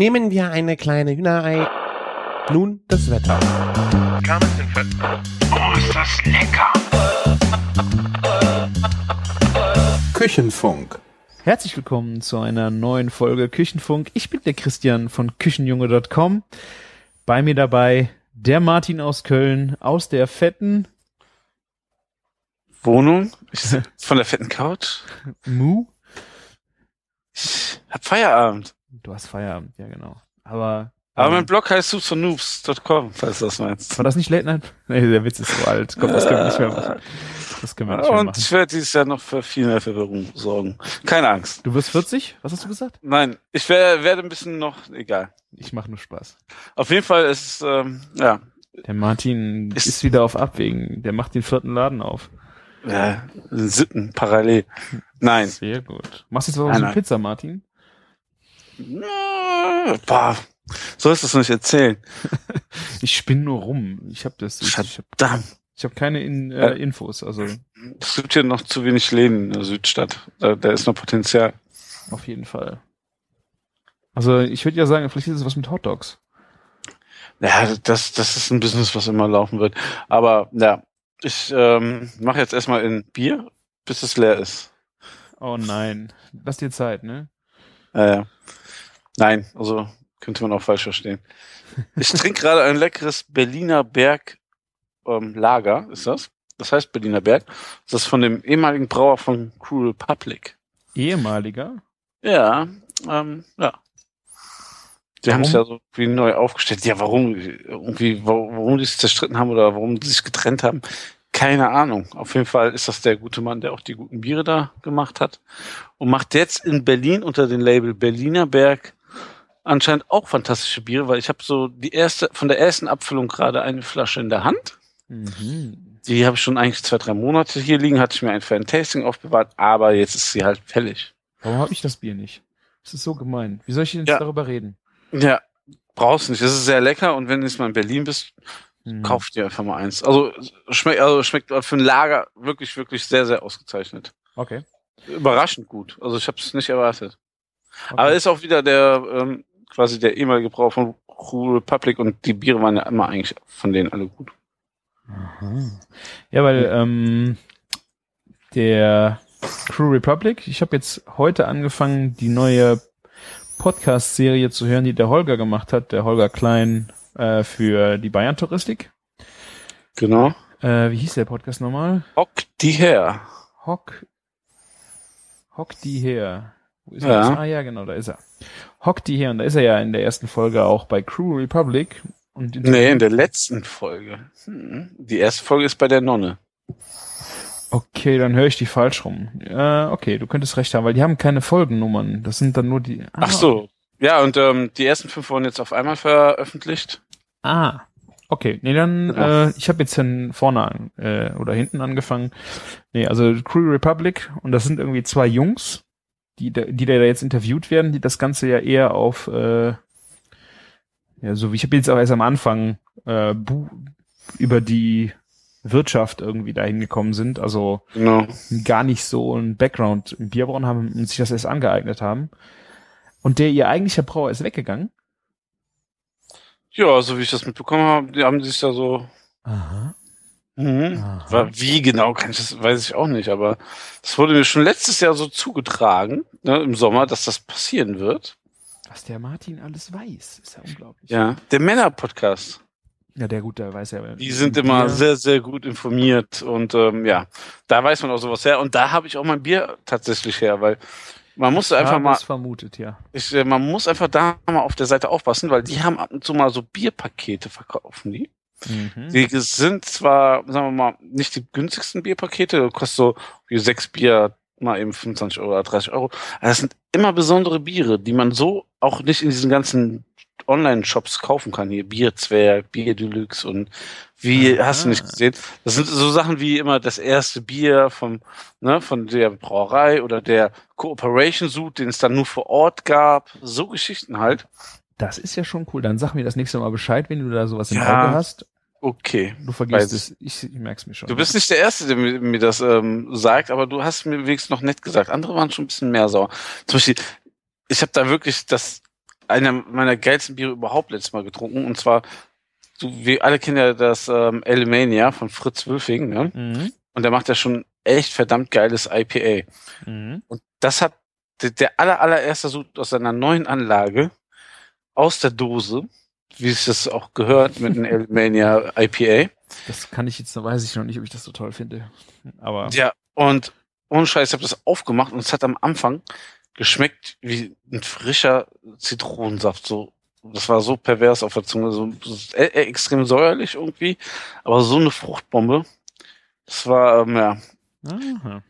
Nehmen wir eine kleine Hühnerei. Nun das Wetter. Oh, ist das lecker! Küchenfunk. Herzlich willkommen zu einer neuen Folge Küchenfunk. Ich bin der Christian von Küchenjunge.com. Bei mir dabei der Martin aus Köln, aus der fetten Wohnung? Von der fetten Couch? Mu. Ich hab Feierabend. Du hast Feierabend, ja genau. Aber Aber ähm, mein Blog heißt soupsfornoobs.com, falls du das meinst. war das nicht Late Night? Nee, der Witz ist so alt. Komm, das können wir nicht mehr machen. Das können wir nicht mehr Und machen. ich werde dieses Jahr noch für viel mehr Verwirrung sorgen. Keine Angst. Du wirst 40? Was hast du gesagt? Nein, ich wär, werde ein bisschen noch, egal. Ich mache nur Spaß. Auf jeden Fall ist es, ähm, ja, Der Martin Ist- ist, wieder auf Abwägen. Der macht den vierten Laden auf. ja, Sitten parallel. Nein. Sehr gut. Machst du jetzt auch Nein, so nein. Pizza, Martin? Äh, Boah, sollst du es nicht erzählen? Ich spinne nur rum. Ich habe das. Ich, ich habe hab keine in, äh, Ja. Infos. Also Es gibt hier noch zu wenig Läden in der Südstadt. Da, da ist noch Potenzial. auf jeden Fall. Also ich würde ja sagen, vielleicht ist es was mit Hot Dogs. Ja, das, das ist ein Business, was immer laufen wird. Aber ja, ich ähm, mache jetzt erstmal in Bier, bis es leer ist. Oh nein. Lass dir Zeit, ne? Äh, nein, also könnte man auch falsch verstehen. Ich trinke gerade ein leckeres Berliner Berg ähm, Lager, ist das? Das heißt Berliner Berg. Das ist von dem ehemaligen Brauer von Crew Republic. Ehemaliger. Ja, ähm, ja. Die haben es ja so wie neu aufgestellt. Ja, warum, irgendwie, warum, warum die sich zerstritten haben oder warum die sich getrennt haben, keine Ahnung. Auf jeden Fall ist das der gute Mann, der auch die guten Biere da gemacht hat. Und macht jetzt in Berlin unter dem Label Berliner Berg anscheinend auch fantastische Biere, weil ich habe so die erste, von der ersten Abfüllung gerade eine Flasche in der Hand. Mhm. Die habe ich schon eigentlich zwei, drei Monate hier liegen, hatte ich mir ein ein Tasting aufbewahrt, aber jetzt ist sie halt fällig. Warum habe ich das Bier nicht? Das ist so gemein. Wie soll ich denn jetzt Ja. darüber reden? Ja, brauchst nicht. Es ist sehr lecker und wenn du jetzt mal in Berlin bist, Hm. kauf dir einfach mal eins. Also schmeckt, also schmeckt für ein Lager wirklich, wirklich sehr, sehr ausgezeichnet. Okay. Überraschend gut. Also ich habe es nicht erwartet. okay. Aber ist auch wieder der ähm, quasi der ehemalige Brauer von Crew Republic und die Biere waren ja immer eigentlich von denen alle gut. Aha. Ja, weil ähm, der Crew Republic, ich habe jetzt heute angefangen, die neue Podcast-Serie zu hören, die der Holger gemacht hat, der Holger Klein äh, für die Bayern-Touristik. Genau. Äh, wie hieß der Podcast nochmal? Hock die her. Hock, Hock die her. Wo ist Ja. er? Ah ja, genau, da ist er. Hock die her. Und da ist er ja in der ersten Folge auch bei Crew Republic. Und Nee, in der letzten Folge. Hm. Die erste Folge ist bei der Nonne. Okay, dann höre ich die falsch rum. Äh, okay, du könntest recht haben, weil die haben keine Folgennummern. Das sind dann nur die. Ah, Ach so. Ja, und ähm, die ersten fünf wurden jetzt auf einmal veröffentlicht. Ah. Okay, nee, dann, äh, ich habe jetzt dann vorne an, äh, oder hinten angefangen. Nee, also Crew Republic und das sind irgendwie zwei Jungs, die, da- die da jetzt interviewt werden, die das Ganze ja eher auf, äh, ja, so wie ich habe jetzt auch erst am Anfang äh, über die Wirtschaft irgendwie dahin gekommen sind, also Genau. gar nicht so einen Background im Bierbrauen haben und sich das erst angeeignet haben. Und der ihr eigentlicher Brauer ist weggegangen. Ja, so wie ich das mitbekommen habe, die haben sich da so. Aha. Mhm. Wie genau kann ich das, weiß ich auch nicht, aber das wurde mir schon letztes Jahr so zugetragen, ne, im Sommer, dass das passieren wird. Was der Martin alles weiß, ist ja unglaublich. Ja. Der Männer-Podcast. Ja, der gut, der weiß ja. Die sind immer Bier- sehr, sehr gut informiert und ähm, ja, da weiß man auch sowas her. Und da habe ich auch mein Bier tatsächlich her, weil man muss einfach mal, es vermutet, ja. ich, äh, man muss einfach da mal auf der Seite aufpassen, weil die haben ab und zu mal so Bierpakete verkaufen die. Mhm. Die sind zwar, sagen wir mal, nicht die günstigsten Bierpakete, kostet so wie sechs Bier mal eben 25 Euro oder 30 Euro. Aber das sind immer besondere Biere, die man so auch nicht in diesen ganzen Online-Shops kaufen kann. Hier Bierzwerg, Bier Deluxe und wie, Aha. hast du nicht gesehen? Das sind so Sachen wie immer das erste Bier vom, ne, von der Brauerei oder der Cooperation Suit, den es dann nur vor Ort gab. So Geschichten halt. Das ist ja schon cool. Dann sag mir das nächste Mal Bescheid, wenn du da sowas im Ja. Auge hast. Okay. Du vergisst es. Ich, ich merk's mir schon. Du bist nicht der Erste, der mir, mir das ähm, sagt, aber du hast mir wenigstens noch nett gesagt. Andere waren schon ein bisschen mehr sauer. Zum Beispiel, ich habe da wirklich das einer meiner geilsten Biere überhaupt letztes Mal getrunken. Und zwar, du, wir alle kennen ja das ähm, Alemania von Fritz Wülfing, ne? Mhm. Und der macht ja schon echt verdammt geiles IPA. Mhm. Und das hat der, der aller, allererste Sud aus seiner neuen Anlage aus der Dose, wie es das auch gehört mit einem Alemania IPA. Das kann ich jetzt, weiß ich noch nicht, ob ich das so toll finde. Aber Ja, und ohne Scheiß, ich habe das aufgemacht und es hat am Anfang geschmeckt wie ein frischer Zitronensaft. So, das war so pervers auf der Zunge, so, so e- extrem säuerlich irgendwie, aber so eine Fruchtbombe. Das war, ähm, ja, Aha.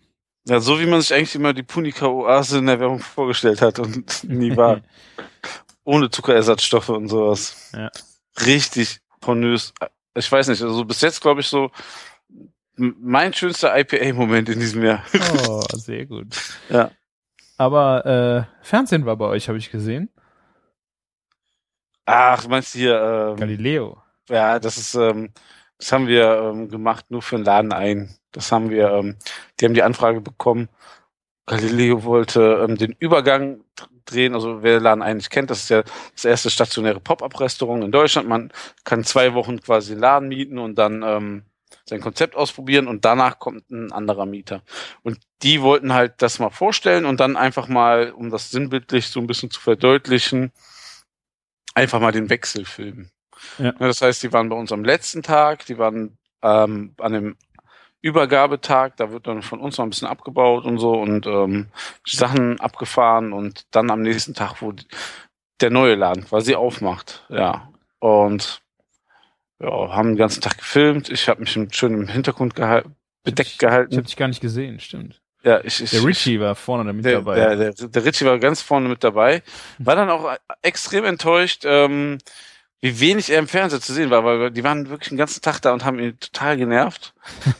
ja, so wie man sich eigentlich immer die Punika-Oase in der Werbung vorgestellt hat und nie war. Ohne Zuckerersatzstoffe und sowas. Ja. Richtig pornös. Ich weiß nicht, also bis jetzt glaube ich so mein schönster IPA-Moment in diesem Jahr. Oh, sehr gut. Ja. Aber äh, Fernsehen war bei euch, habe ich gesehen. Ach, meinst du hier, ähm, Galileo. ja, das ist, ähm, das haben wir ähm, gemacht, nur für den Laden ein. Das haben wir, ähm, die haben die Anfrage bekommen. Galileo wollte ähm, den Übergang drehen, also wer den Laden eigentlich kennt, das ist ja das erste stationäre Pop-Up-Restaurant in Deutschland. Man kann zwei Wochen quasi den Laden mieten und dann ähm, sein Konzept ausprobieren und danach kommt ein anderer Mieter. Und die wollten halt das mal vorstellen und dann einfach mal, um das sinnbildlich so ein bisschen zu verdeutlichen, einfach mal den Wechsel filmen. Ja. das heißt, die waren bei uns am letzten Tag, die waren ähm, an dem Übergabetag, da wird dann von uns noch ein bisschen abgebaut und so und ähm, Sachen abgefahren und dann am nächsten Tag, wo der neue Laden quasi aufmacht. Ja. Und ja, haben den ganzen Tag gefilmt. Ich habe mich schön im Hintergrund gehal bedeckt Ich gehalten. habe dich gar nicht gesehen, stimmt. ja, ich, ich, Der Richie war vorne damit der, dabei. Der, der, der Richie war ganz vorne mit dabei. War dann auch extrem enttäuscht, ähm, wie wenig er im Fernseher zu sehen war, weil die waren wirklich den ganzen Tag da und haben ihn total genervt.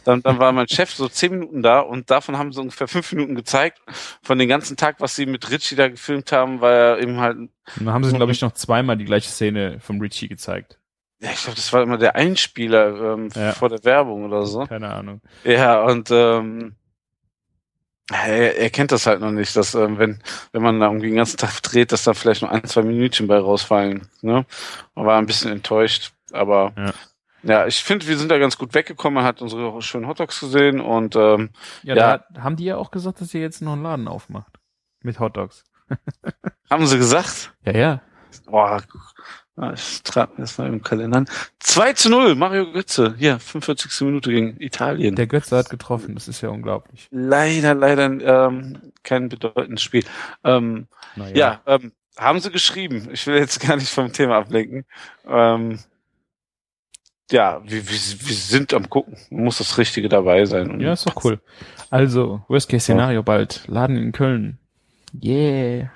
Dann, dann war mein Chef so zehn Minuten da und davon haben sie ungefähr fünf Minuten gezeigt. Von den ganzen Tag, was sie mit Richie da gefilmt haben, war er eben halt, Und dann haben sie, glaube ich, noch zweimal die gleiche Szene vom Richie gezeigt. ja, ich glaube, das war immer der Einspieler ähm, Ja. vor der Werbung oder so. Keine Ahnung. Ja, und ähm, er, er kennt das halt noch nicht, dass ähm, wenn wenn man da irgendwie den ganzen Tag dreht, dass da vielleicht nur ein, zwei Minütchen bei rausfallen. Ne? Man war ein bisschen enttäuscht, aber Ja. ja, ich finde, wir sind da ganz gut weggekommen. Man hat unsere schönen Hotdogs gesehen und ähm, Ja, Ja. da haben die ja auch gesagt, dass ihr jetzt noch einen Laden aufmacht. Mit Hotdogs. haben sie gesagt, Ja, ja. boah, ja, ich trage mir das mal im Kalender an. 2 zu 0, Mario Götze, hier, 45. Minute gegen Italien. Der Götze hat getroffen, das ist ja unglaublich. leider, leider ähm, kein bedeutendes Spiel. Ähm, Naja. Ja, ähm, haben sie geschrieben. Ich will jetzt gar nicht vom Thema ablenken. Ähm, ja, wir, wir, wir sind am gucken. Muss das Richtige dabei sein. Ja, ist doch cool. Also, Worst-Case-Szenario bald. Laden in Köln. Yeah.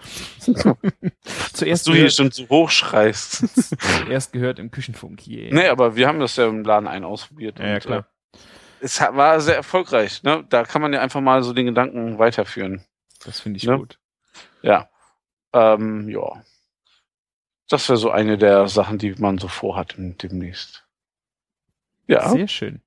Dass zuerst, du hier gehört, schon so hochschreist. zuerst gehört im Küchenfunk. Yeah. nee, aber wir haben das ja im Laden ein ausprobiert. Ja, ja, und, klar. Äh, es war sehr erfolgreich. Ne? Da kann man ja einfach mal so den Gedanken weiterführen. Das finde ich Ne? gut. Ja. Ähm, ja. Das wäre so eine der Sachen, die man so vorhat demnächst. Ja. Sehr schön.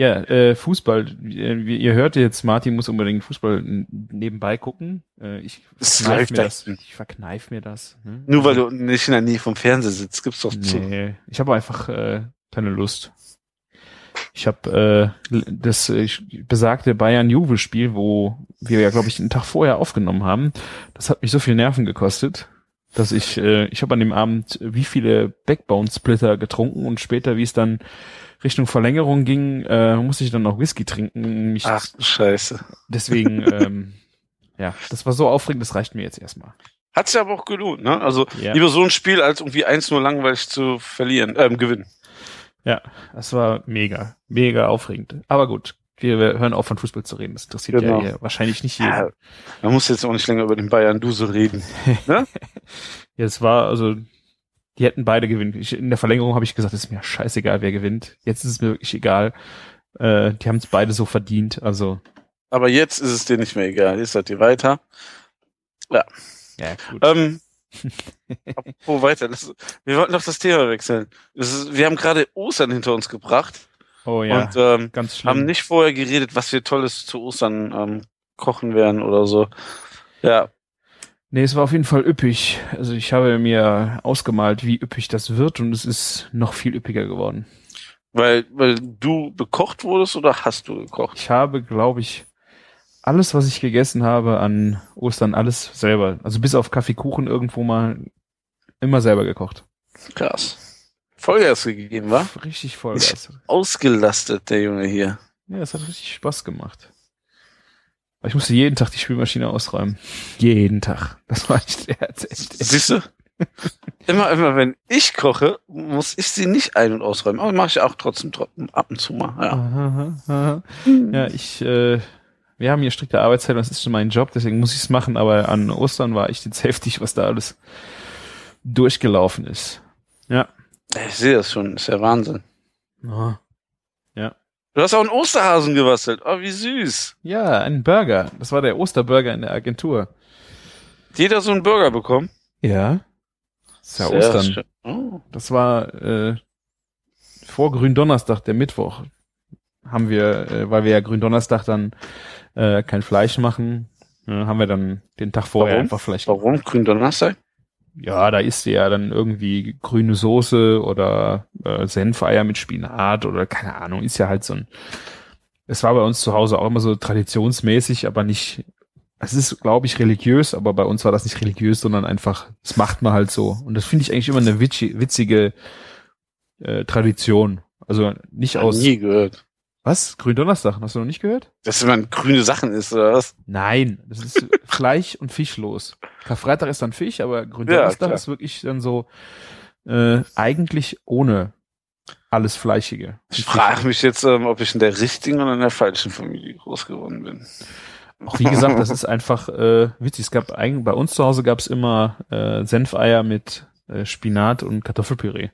Ja, äh, Fußball. Äh, wie- Ihr hört jetzt, Martin muss unbedingt Fußball nebenbei gucken. Äh, ich verkneif mir da das. Ich verkneif mir das. ne? Nur weil du nicht in der Nähe vom Fernseher sitzt, gibt's doch zu. Nee, ich habe einfach äh, keine Lust. Ich habe äh, das äh, besagte Bayern-Juve-Spiel, wo wir ja, glaube ich, einen Tag vorher aufgenommen haben. Das hat mich so viel Nerven gekostet, dass ich, äh, ich habe an dem Abend wie viele Backbone-Splitter getrunken und später, wie es dann Richtung Verlängerung ging, äh, musste ich dann noch Whisky trinken. Mich Ach, Scheiße. Deswegen, ähm, ja, das war so aufregend, das reicht mir jetzt erstmal. Hat's ja aber auch gelohnt, ne? Also Ja. lieber so ein Spiel als irgendwie eins nur langweilig zu verlieren, ähm, gewinnen. Ja, das war mega, mega aufregend. Aber gut, wir hören auf von Fußball zu reden. Das interessiert Genau. ja hier wahrscheinlich nicht jeden. Ja, Ja, man muss jetzt auch nicht länger über den Bayern Duse reden. es war also, die hätten beide gewinnen. Ich, in der Verlängerung habe ich gesagt, es ist mir scheißegal, wer gewinnt. Jetzt ist es mir wirklich egal. Äh, die haben es beide so verdient. Also, Aber jetzt ist es dir nicht mehr egal. Jetzt seid ihr weiter. ja, gut. Ähm, apropos weiter. Das, wir wollten doch das Thema wechseln. Das ist, wir haben gerade Ostern hinter uns gebracht oh ja, und ähm, ganz schlimm. haben nicht vorher geredet, was wir Tolles zu Ostern ähm, kochen werden oder so. Ja, Nee, es war auf jeden Fall üppig. Also ich habe mir ausgemalt, wie üppig das wird und es ist noch viel üppiger geworden. Weil, weil du bekocht wurdest oder hast du gekocht? Ich habe, glaube ich, alles, was ich gegessen habe an Ostern, alles selber. Also bis auf Kaffeekuchen irgendwo mal immer selber gekocht. Krass. Vollgas gegeben, wa? Richtig Vollgas. Ausgelastet, der Junge hier. Ja, es hat richtig Spaß gemacht. Ich musste jeden Tag die Spülmaschine ausräumen. Jeden Tag. Das war echt, echt, echt. Siehst du? immer, immer, wenn ich koche, muss ich sie nicht ein- und ausräumen. Aber mache ich auch trotzdem, ab und zu mal. Ja. Aha, aha. Ja, ich, äh, wir haben hier strikte Arbeitszeit, das ist schon mein Job, deswegen muss ich es machen, aber an Ostern war echt jetzt heftig, was da alles durchgelaufen ist. Ja. Ich sehe das schon, ist ja Wahnsinn. Oh. Du hast auch einen Osterhasen gebastelt. Oh, wie süß. Ja, ein Burger. Das war der Osterburger in der Agentur. Jeder so einen Burger bekommen? Ja. Das ist ja Sehr Ostern. Oh. Das war äh, vor Gründonnerstag, der Mittwoch, haben wir, äh, weil wir ja Gründonnerstag dann äh, kein Fleisch machen, äh, haben wir dann den Tag vorher Warum? einfach Fleisch. Warum? Gründonnerstag? Ja, da isst du ja dann irgendwie grüne Soße oder äh, Senfeier mit Spinat oder keine Ahnung, ist ja halt so ein. Es war bei uns zu Hause auch immer so traditionsmäßig, aber nicht. Es ist, glaube ich, religiös, aber bei uns war das nicht religiös, sondern einfach, das macht man halt so. Und das finde ich eigentlich immer eine witzi- witzige äh, Tradition. Also nicht aus. Nie gehört. Was? Gründonnerstag? Hast du noch nicht gehört? Dass man grüne Sachen isst, oder was? Nein, das ist Fleisch und Fischlos. Karfreitag ist dann Fisch, aber Gründonnerstag klar. ist wirklich dann so äh, eigentlich ohne alles Fleischige. Ich frage mich jetzt, ähm, ob ich in der richtigen oder in der falschen Familie groß geworden bin. Auch wie gesagt, das ist einfach äh, witzig. Es gab eigentlich bei uns zu Hause gab es immer äh, Senfeier mit äh, Spinat und Kartoffelpüree.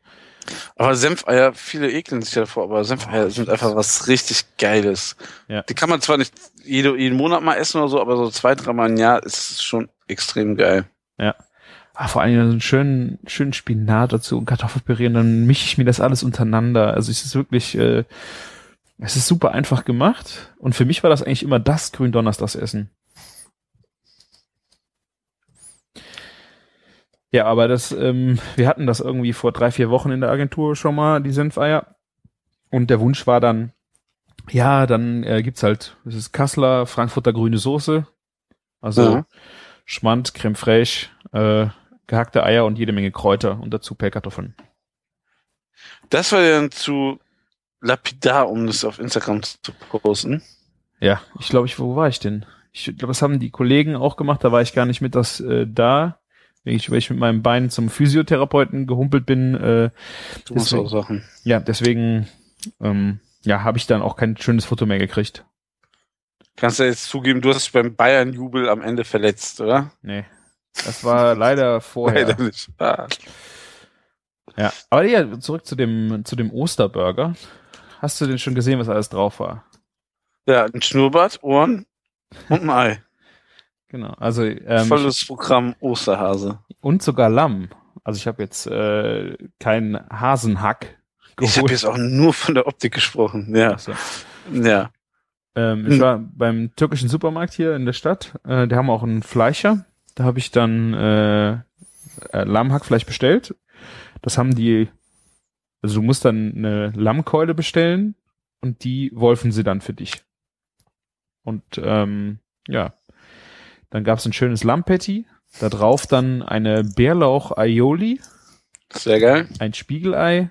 Aber Senfeier, viele ekeln sich ja davor, aber Senfeier sind einfach was richtig Geiles. Ja. Die kann man zwar nicht jede, jeden Monat mal essen oder so, aber so zwei, dreimal im Jahr ist schon extrem geil. Ah, vor allem so einen schönen, schönen Spinat dazu und Kartoffelpüree und dann mische ich mir das alles untereinander. Also es ist wirklich, äh, es ist super einfach gemacht und für mich war das eigentlich immer das Gründonnerstagsessen. Ja, aber das, ähm, wir hatten das irgendwie vor drei, vier Wochen in der Agentur schon mal, die Senfeier. Und der Wunsch war dann, ja, dann äh, gibt's halt, das ist Kassler, Frankfurter grüne Soße. Also Ja. Schmand, Creme fraiche, äh, gehackte Eier und jede Menge Kräuter und dazu Pellkartoffeln. Das war dann zu lapidar, um das auf Instagram zu posten. Ja, ich glaube, ich, wo war ich denn? Ich glaube, das haben die Kollegen auch gemacht, da war ich gar nicht mit das äh, da. Ich, weil ich mit meinem Bein zum Physiotherapeuten gehumpelt bin, äh, Du musst Deswegen- auch Sachen. ja, deswegen ähm, ja, habe ich dann auch kein schönes Foto mehr gekriegt. Kannst du jetzt zugeben, du hast dich beim Bayern-Jubel am Ende verletzt, oder? Nee. Das war leider vorher. Leider nicht. Ah. Ja. Aber ja, zurück zu dem, zu dem Osterburger. Hast du denn schon gesehen, was alles drauf war? Ja, ein Schnurrbart, Ohren und ein Ei. Genau. Also ähm, Volles Programm Osterhase. und sogar Lamm. Also ich habe jetzt äh, keinen Hasenhack Ich habe geholt. jetzt auch nur von der Optik gesprochen. Ja, so. ja. Ähm, ich Hm. war beim türkischen Supermarkt hier in der Stadt. Äh, die haben auch einen Fleischer. Da habe ich dann äh, äh, Lammhackfleisch bestellt. Das haben die, also du musst dann eine Lammkeule bestellen und die wolfen sie dann für dich. Und ähm, ja, dann gab es ein schönes Lammpatty. Da drauf dann eine Bärlauch-Aioli, Sehr geil. ein Spiegelei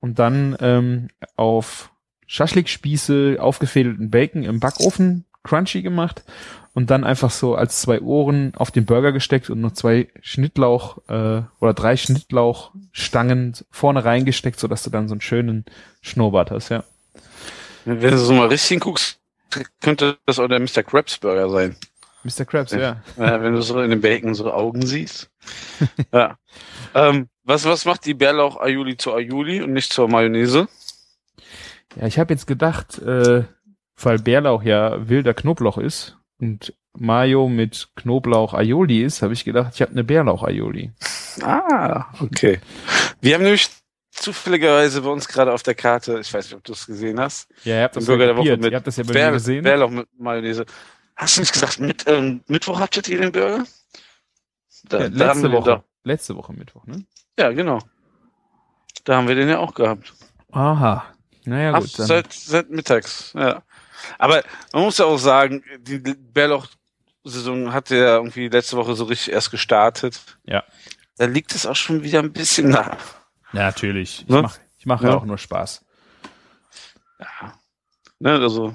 und dann ähm, auf Schaschlikspieße aufgefädelten Bacon im Backofen crunchy gemacht und dann einfach so als zwei Ohren auf den Burger gesteckt und noch zwei Schnittlauch äh, oder drei Schnittlauchstangen vorne reingesteckt, sodass du dann so einen schönen Schnurrbart hast, ja. Wenn du so mal richtig guckst, könnte das auch der Mr. Krabs Burger sein. Mr. Krabs, ja. Äh, wenn du so in den Bacon so Augen siehst. ja. Ähm, was, was macht die Bärlauch Aioli zu Aioli und nicht zur Mayonnaise? Ja, ich habe jetzt gedacht, äh, weil Bärlauch ja wilder Knoblauch ist und Mayo mit Knoblauch Aioli ist, habe ich gedacht, ich habe eine Bärlauch Aioli. Ah, okay. Wir haben nämlich zufälligerweise bei uns gerade auf der Karte, ich weiß nicht, ob du es gesehen hast, Ja, ihr habt das ja der Woche mit Ihr habt das ja bei Bär, gesehen. Bärlauch mit Mayonnaise. Hast du nicht gesagt, mit, ähm, Mittwoch hattet ihr den Burger? Da, Ja, letzte Woche. Letzte Woche Mittwoch, ne? Ja, genau. Da haben wir den ja auch gehabt. Aha. Naja, Ab, gut. Dann, seit, seit mittags, ja. Aber man muss ja auch sagen, die Bärlauch-Saison hat ja irgendwie letzte Woche so richtig erst gestartet. Ja. Da liegt es auch schon wieder ein bisschen nach. ja, natürlich. Ich Ne? mache mach ja Ja. auch nur Spaß. Ne, also,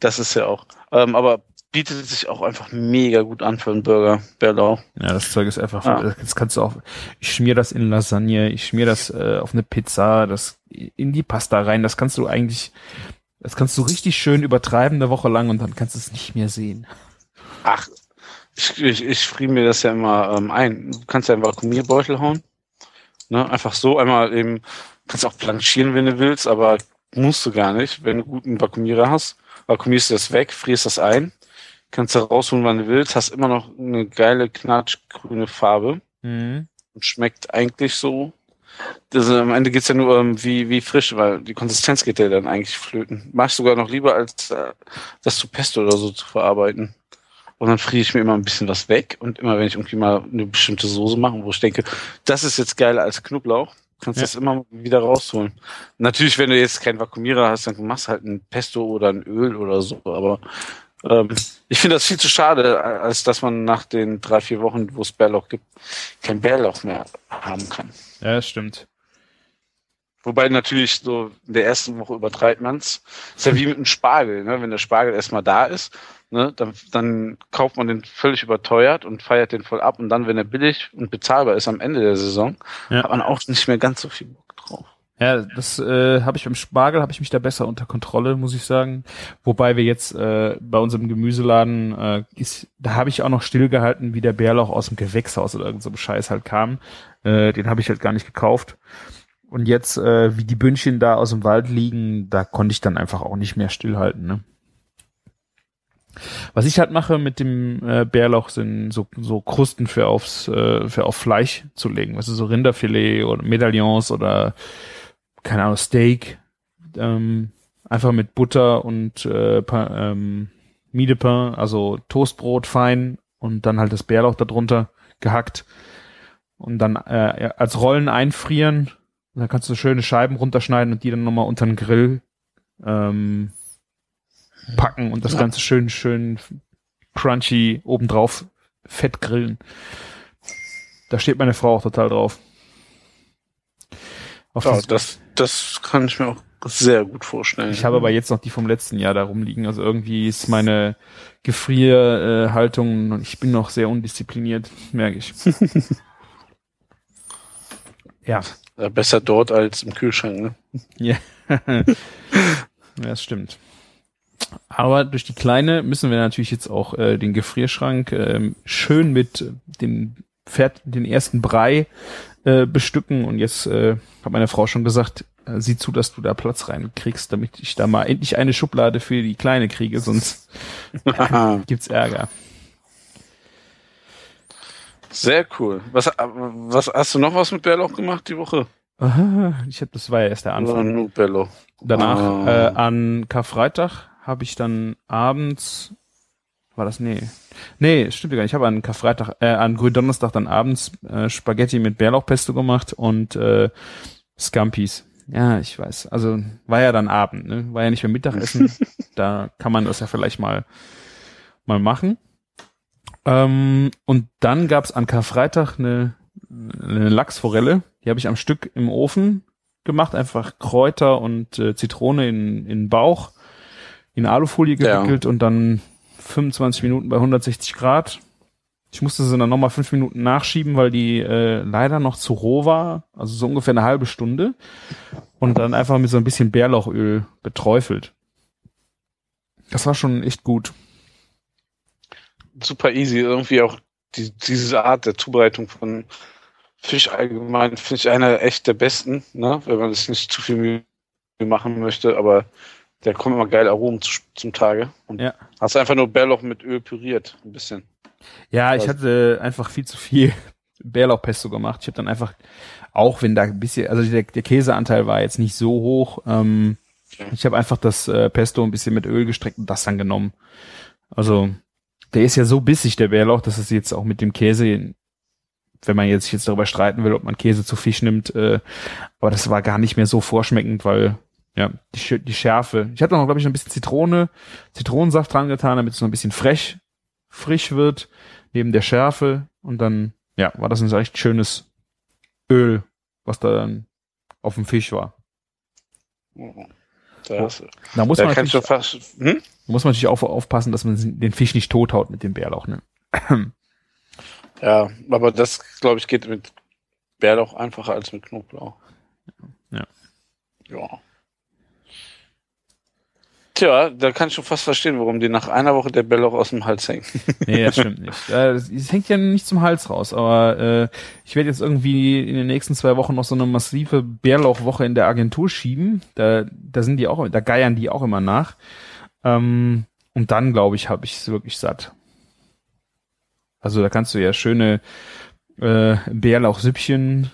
das ist ja auch. Ähm, aber bietet sich auch einfach mega gut an für einen Burger, Bärlauch. Ja, das Zeug ist einfach, Ja. das kannst du auch, ich schmier das in Lasagne, ich schmier das äh, auf eine Pizza, das in die Pasta rein, das kannst du eigentlich, das kannst du richtig schön übertreiben eine Woche lang und dann kannst du es nicht mehr sehen. Ach, ich, ich, ich friere mir das ja immer ähm, ein. Du kannst ja einen Vakuumierbeutel hauen. Ne? Einfach so einmal eben, kannst auch planchieren, wenn du willst, aber musst du gar nicht. Wenn du einen guten Vakuumierer hast, vakuumierst du das weg, frierst das ein, kannst da rausholen, wann du willst, hast immer noch eine geile, knatschgrüne Farbe Mhm. und schmeckt eigentlich so. Das, am Ende geht's ja nur ähm, wie, wie frisch, weil die Konsistenz geht ja dann eigentlich flöten. Mach ich sogar noch lieber, als äh, das zu Pesto oder so zu verarbeiten. Und dann friere ich mir immer ein bisschen was weg. Und immer wenn ich irgendwie mal eine bestimmte Soße mache, wo ich denke, das ist jetzt geiler als Knoblauch, kannst du Ja. das immer wieder rausholen. Natürlich, wenn du jetzt keinen Vakuumierer hast, dann machst du halt ein Pesto oder ein Öl oder so. Aber ähm, ich finde das viel zu schade, als dass man nach den drei, vier Wochen, wo es Bärlauch gibt, kein Bärlauch mehr haben kann. Ja, das stimmt. Wobei natürlich so in der ersten Woche übertreibt man's. Ist ja wie mit einem Spargel, ne? Wenn der Spargel erstmal da ist, ne, dann, dann kauft man den völlig überteuert und feiert den voll ab und dann, wenn er billig und bezahlbar ist am Ende der Saison, Ja. hat man auch nicht mehr ganz so viel Bock drauf. Ja, das äh, habe ich beim Spargel, habe ich mich da besser unter Kontrolle, muss ich sagen. Wobei wir jetzt äh, bei unserem Gemüseladen, äh, ist, da habe ich auch noch stillgehalten, wie der Bärlauch aus dem Gewächshaus oder irgend so Scheiß halt kam. Äh, den habe ich halt gar nicht gekauft. Und jetzt, äh, wie die Bündchen da aus dem Wald liegen, da konnte ich dann einfach auch nicht mehr stillhalten. Ne? Was ich halt mache mit dem äh, Bärlauch sind so, so Krusten für aufs äh, für auf Fleisch zu legen, weißt du, so Rinderfilet oder Medaillons oder keine Ahnung Steak, ähm, einfach mit Butter und äh, pa, ähm, Mie de Pain, also Toastbrot fein und dann halt das Bärlauch darunter gehackt und dann äh, als Rollen einfrieren. Und dann kannst du schöne Scheiben runterschneiden und die dann nochmal unter den Grill ähm, packen und das Ja. Ganze schön, schön crunchy obendrauf fett grillen. Da steht meine Frau auch total drauf. Ja, das- das, kann ich mir auch sehr gut vorstellen. ich habe aber jetzt noch die vom letzten Jahr da rumliegen. Also irgendwie ist meine Gefrierhaltung, und ich bin noch sehr undiszipliniert, merke ich. ja, Ja, besser dort als im Kühlschrank, ne? ja, das stimmt. Aber durch die kleine müssen wir natürlich jetzt auch äh, den Gefrierschrank ähm, schön mit den Pferd, den ersten Brei äh, bestücken. Und jetzt äh, hat meine Frau schon gesagt, äh, sieh zu, dass du da Platz reinkriegst, damit ich da mal endlich eine Schublade für die kleine kriege, sonst gibt's Ärger. Sehr cool. Was, was hast du noch was mit Bärlauch gemacht die Woche? Aha, Ich habe, das war ja erst der Anfang. Nur Bärlauch? Danach Ah. äh, an Karfreitag habe ich dann abends war das? Nee. Nee stimmt gar nicht. Ich habe an Karfreitag äh, an Gründonnerstag dann abends äh, Spaghetti mit Bärlauchpesto gemacht und äh, Scampis. Ja ich weiß. Also war ja dann Abend ne? War ja nicht mehr Mittagessen. Da kann man das ja vielleicht mal mal machen. Ähm, und dann gab's an Karfreitag eine eine Lachsforelle. Die habe ich am Stück im Ofen gemacht, einfach Kräuter und äh, Zitrone in, in Bauch, in Alufolie Ja. gewickelt und dann 25 Minuten bei 160 Grad. Ich musste sie dann nochmal fünf Minuten nachschieben, weil die äh, leider noch zu roh war, also so ungefähr eine halbe Stunde. Und dann einfach mit so ein bisschen Bärlauchöl beträufelt. Das war schon echt gut. Super easy. Irgendwie auch die, diese Art der Zubereitung von Fisch allgemein finde ich einer echt der besten, ne? wenn man es nicht zu viel Mühe machen möchte, aber der kommt immer geil Aromen zu, zum Tage. Und Ja. hast einfach nur Bärlauch mit Öl püriert, ein bisschen. Ja, ich Was? hatte einfach viel zu viel Bärlauchpesto gemacht. Ich habe dann einfach, auch wenn da ein bisschen, also der, der Käseanteil war jetzt nicht so hoch, ähm, ich habe einfach das äh, Pesto ein bisschen mit Öl gestreckt und das dann genommen. Also der ist ja so bissig, der Bärlauch, dass es jetzt auch mit dem Käse wenn man jetzt sich jetzt darüber streiten will, ob man Käse zu Fisch nimmt. Äh, aber das war gar nicht mehr so vorschmeckend, weil ja die, Sch- die Schärfe. Ich habe noch, glaube ich, noch ein bisschen Zitrone, Zitronensaft dran getan, damit es noch ein bisschen frech, frisch wird neben der Schärfe. Und dann ja war das ein echt schönes Öl, was da dann auf dem Fisch war. Das, Da muss man kannst du natürlich, fast. Hm? muss man natürlich auch aufpassen, dass man den Fisch nicht tothaut mit dem Bärlauch. Ne? Ja, aber das, glaube ich, geht mit Bärlauch einfacher als mit Knoblauch. Ja. Ja. Tja, da kann ich schon fast verstehen, warum die nach einer Woche der Bärlauch aus dem Hals hängt. Nee, das stimmt nicht. Es hängt ja nicht zum Hals raus, aber äh, ich werde jetzt irgendwie in den nächsten zwei Wochen noch so eine massive Bärlauchwoche in der Agentur schieben. Da, da sind die auch, da geiern die auch immer nach. Ähm, und dann, glaube ich, habe ich es wirklich satt. Also da kannst du ja schöne äh, Bärlauchsüppchen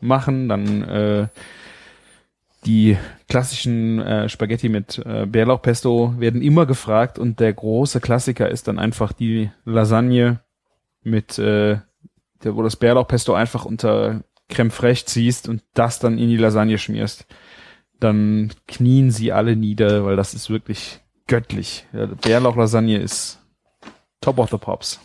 machen, dann äh, die klassischen äh, Spaghetti mit äh, Bärlauchpesto werden immer gefragt und der große Klassiker ist dann einfach die Lasagne mit, äh, der, wo das Bärlauchpesto einfach unter Creme fraiche ziehst und das dann in die Lasagne schmierst. Dann knien sie alle nieder, weil das ist wirklich göttlich. Ja, Bärlauchlasagne ist top of the pops.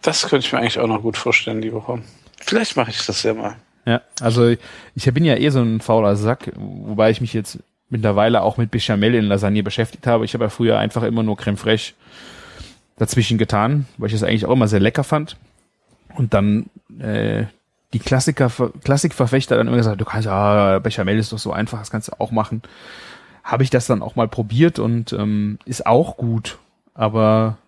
Das könnte ich mir eigentlich auch noch gut vorstellen, die Woche. Vielleicht mache ich das ja mal. Ja, also ich bin ja eh so ein fauler Sack, wobei ich mich jetzt mittlerweile auch mit Bechamel in Lasagne beschäftigt habe. Ich habe ja früher einfach immer nur Creme fraiche dazwischen getan, weil ich das eigentlich auch immer sehr lecker fand. Und dann äh, die Klassiker, Klassikverfechter dann immer gesagt, du kannst ja, Bechamel ist doch so einfach, das kannst du auch machen. Habe ich das dann auch mal probiert und ähm, ist auch gut, aber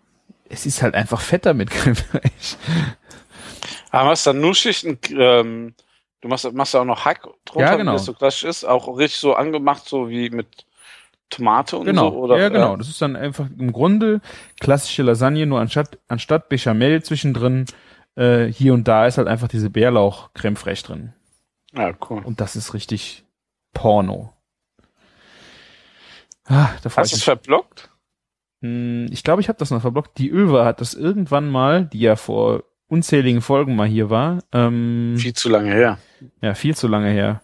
es ist halt einfach fetter mit Creme fraiche. Aber machst dann nur Schichten, ähm, du machst, machst da auch noch Hack drunter, Ja, genau. wie das so klassisch ist, auch richtig so angemacht, so wie mit Tomate und Genau, so, oder? ja genau. Das ist dann einfach im Grunde klassische Lasagne, nur anstatt, anstatt Bechamel zwischendrin, äh, hier und da ist halt einfach diese Bärlauch-Creme fraiche drin. Ja, cool. Und das ist richtig Porno. Ah, da Hast du es verblockt? Hm, Ich glaube, ich habe das noch verblockt. Die Över hat das irgendwann mal, die ja vor unzähligen Folgen mal hier war, ähm, Viel zu lange her. ja, viel zu lange her,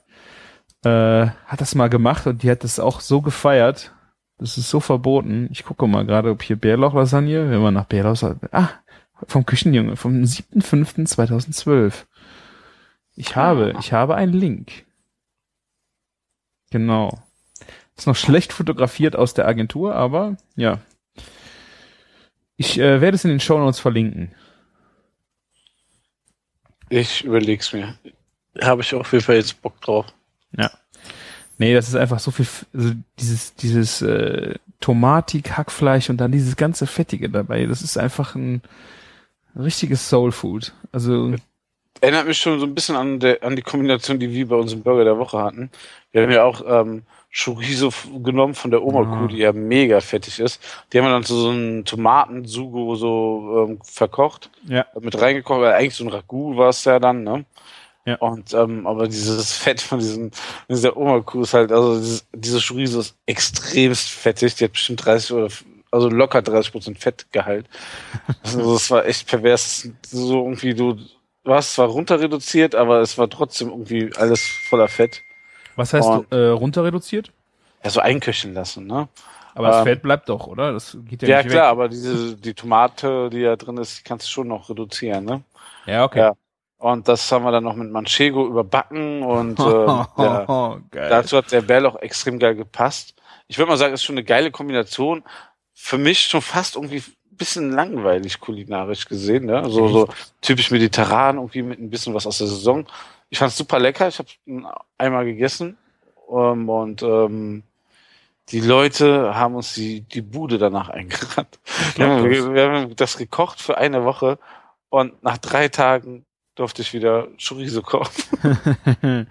äh, hat das mal gemacht und die hat das auch so gefeiert. Das ist so verboten. Ich gucke mal gerade, ob hier Bärlauchlasagne, wenn man nach Bärlauch, ah, vom Küchenjunge, vom 7.5.2012. Ich habe, ich habe einen Link. Genau. Ist noch schlecht fotografiert aus der Agentur, aber ja. Ich äh, werde es in den Shownotes verlinken. Ich überleg's mir. Habe ich auf jeden Fall jetzt Bock drauf. Ja. Nee, das ist einfach so viel, also dieses, dieses äh, Tomatik, Hackfleisch und dann dieses ganze Fettige dabei. Das ist einfach ein richtiges Soul Food. Also, Erinnert mich schon so ein bisschen an, der, an die Kombination, die wir bei unserem Burger der Woche hatten. Wir haben ja auch ähm, Chorizo genommen von der Oma-Kuh, Ah. die ja mega fettig ist. Die haben wir dann zu so einem Tomatensugo so ähm, verkocht. ja, mit reingekocht, weil eigentlich so ein Ragout war es ja dann, ne? Ja. Und ähm, aber dieses Fett von diesen dieser Oma-Kuh ist halt, also dieses, diese Chorizo ist extremst fettig. Die hat bestimmt 30 oder also locker 30 Prozent Fettgehalt. Also das war echt pervers. So irgendwie du hast zwar runter reduziert, aber es war trotzdem irgendwie alles voller Fett. Was heißt Und- äh, runter reduziert? Ja, so einköcheln lassen, ne? Aber das Ähm, Fett bleibt doch, oder? Das geht ja, Ja, nicht klar, weg. aber diese die Tomate, die da drin ist, kannst du schon noch reduzieren, ne? Ja, okay. Ja. Und das haben wir dann noch mit Manchego überbacken und äh, ja, Geil. dazu hat der Bell auch extrem geil gepasst. Ich würde mal sagen, ist schon eine geile Kombination. Für mich schon fast irgendwie ein bisschen langweilig kulinarisch gesehen, ne? So, so typisch mediterran, irgendwie mit ein bisschen was aus der Saison. Ich fand es super lecker. Ich habe einmal gegessen ähm, und ähm, die Leute haben uns die, die Bude danach eingerannt. Wir haben, wir, haben das gekocht für eine Woche und nach drei Tagen durfte ich wieder Chorizo kochen.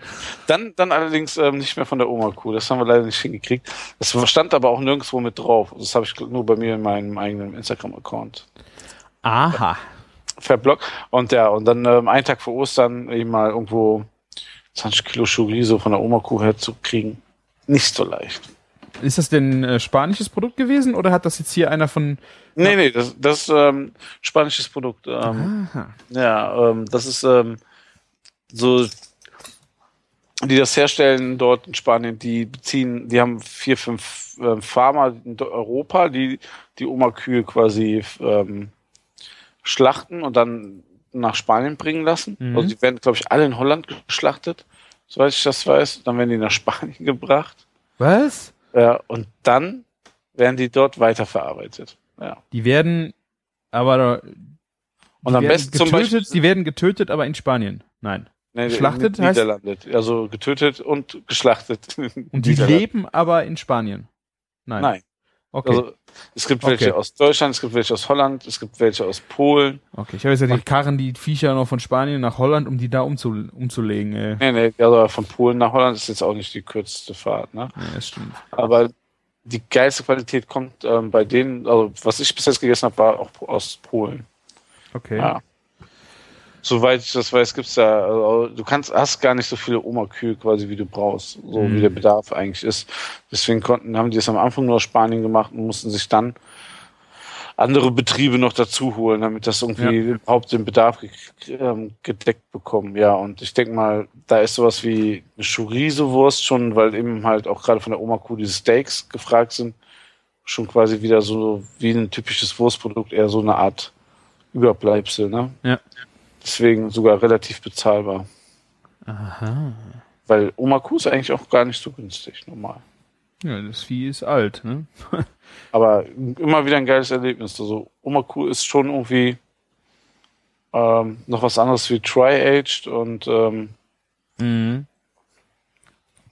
Dann, dann allerdings ähm, nicht mehr von der Oma-Kuh. Das haben wir leider nicht hingekriegt. Das stand aber auch nirgendwo mit drauf. Das habe ich nur bei mir in meinem eigenen Instagram-Account Aha. Verblockt. Und ja, und dann ähm, einen Tag vor Ostern eben mal irgendwo 20 Kilo Chorizo von der Oma-Kuh herzukriegen. Nicht so leicht. Ist das denn äh, spanisches Produkt gewesen oder hat das jetzt hier einer von Nee, nee, das, das ist ähm, spanisches Produkt. Ähm. Ja, ähm, das ist ähm, so, die das herstellen dort in Spanien, die beziehen, die haben vier, fünf äh, Farmer in Europa, die die Oma-Kühe quasi ähm, schlachten und dann nach Spanien bringen lassen. Mhm. Also die werden, glaube ich, alle in Holland geschlachtet, soweit ich das weiß. Dann werden die nach Spanien gebracht. Was? Ja, und dann werden die dort weiterverarbeitet. Ja. Die werden aber Und am werden besten zum getötet, Beispiel. die werden getötet, aber in Spanien. Nein. Nee, geschlachtet in heißt- Niederlande. Also getötet und geschlachtet. Und die leben aber in Spanien. Nein. Nein. Okay. Also es gibt welche Okay. aus Deutschland, es gibt welche aus Holland, es gibt welche aus Polen. okay. Ich habe jetzt ja die Karren, die Viecher noch von Spanien nach Holland, um die da umzu umzulegen. Äh. Nee, nee, also von Polen nach Holland ist jetzt auch nicht die kürzeste Fahrt, ne? Ja, das stimmt. Aber die geilste Qualität kommt ähm, bei denen, also was ich bis jetzt gegessen habe, war auch aus Polen. Okay. Ja. Soweit ich das weiß, gibt's da, also, du kannst, hast gar nicht so viele Oma-Kühe quasi, wie du brauchst, so Mhm. wie der Bedarf eigentlich ist. Deswegen konnten, haben die es am Anfang nur aus Spanien gemacht und mussten sich dann andere Betriebe noch dazu holen, damit das irgendwie überhaupt den Bedarf ähm, gedeckt bekommen. Ja, und ich denke mal, da ist sowas wie eine Chorizo-Wurst schon, weil eben halt auch gerade von der Oma-Kuh diese Steaks gefragt sind, schon quasi wieder so wie ein typisches Wurstprodukt, eher so eine Art Überbleibsel, ne? Ja. Deswegen sogar relativ bezahlbar. Aha. Weil Oma Kuh ist eigentlich auch gar nicht so günstig, normal. Ja, das Vieh ist alt, ne? Aber immer wieder ein geiles Erlebnis. Also Oma Kuh ist schon irgendwie ähm, noch was anderes wie Tri-Aged und ähm, Mhm.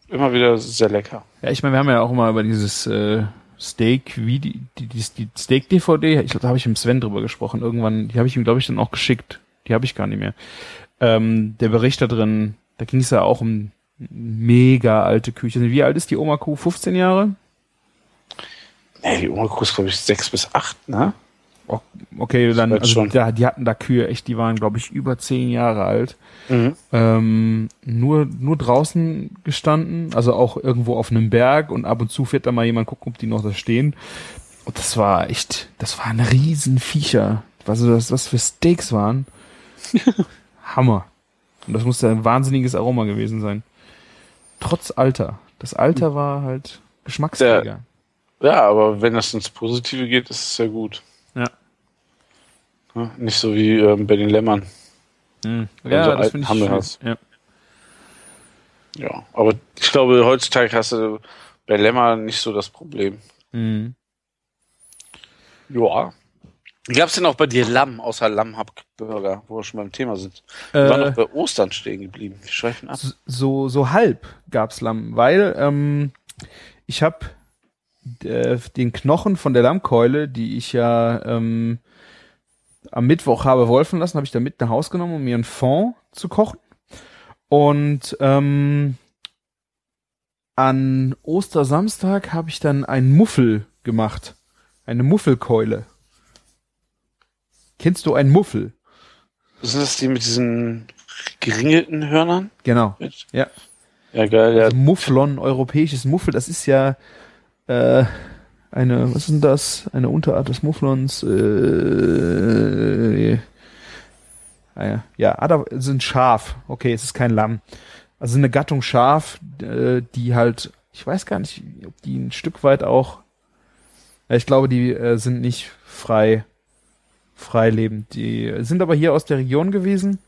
immer wieder sehr lecker. Ja, ich meine, wir haben ja auch immer über dieses äh, Steak, wie die, die, die, die Steak-DVD, ich glaube, da habe ich mit Sven drüber gesprochen. Irgendwann, die habe ich ihm, glaube ich, dann auch geschickt. Die habe ich gar nicht mehr. Ähm, der Bericht da drin, da ging es ja auch um mega alte Küche. Wie alt ist die Oma Kuh? 15 Jahre? Nee, die Oma Kuh ist, glaube ich, sechs bis acht, ne? Okay, dann, also schon. da, die hatten da Kühe, echt, die waren, glaube ich, über 10 Jahre alt. Mhm. ähm, nur, nur draußen gestanden, also auch irgendwo auf einem Berg und ab und zu fährt da mal jemand gucken, ob die noch da stehen. Und das war echt, das waren Riesenviecher. Was das, was für Steaks waren. Hammer. Und das musste ein wahnsinniges Aroma gewesen sein. Trotz Alter. Das Alter war halt Geschmacksträger. Ja, aber wenn das ins Positive geht, ist es ja gut. Ja. Ja, Nicht so wie ähm, bei den Lämmern. Mhm. so Ja, das finde ich schön. hast. Ja. Ja, aber ich glaube, heutzutage hast du bei Lämmer nicht so das Problem. Mhm. Ja. Gab es denn auch bei dir Lamm, außer Lammhackburger, wo wir schon beim Thema sind? Wir waren Äh, noch bei Ostern stehen geblieben. Wir schweifen ab. so so halb gab's Lamm, weil ähm, ich habe äh, den Knochen von der Lammkeule, die ich ja ähm, am Mittwoch habe wolfen lassen, habe ich da mit nach Haus genommen, um mir einen Fond zu kochen. Und ähm, an Ostersamstag habe ich dann einen Muffel gemacht, eine Muffelkeule. Kennst du einen Muffel? Sind das die mit diesen geringelten Hörnern? Genau. Ja. Ja, geil. Ja. Also Mufflon, europäisches Muffel, das ist ja äh, eine, was ist denn das? Eine Unterart des Mufflons. Äh, ah ja, ja, ah, sind Schaf. Okay, es ist kein Lamm. Also eine Gattung Schaf, äh, die halt, ich weiß gar nicht, ob die ein Stück weit auch, ich glaube, die äh, sind nicht frei, frei lebend. Die sind aber hier aus der Region gewesen.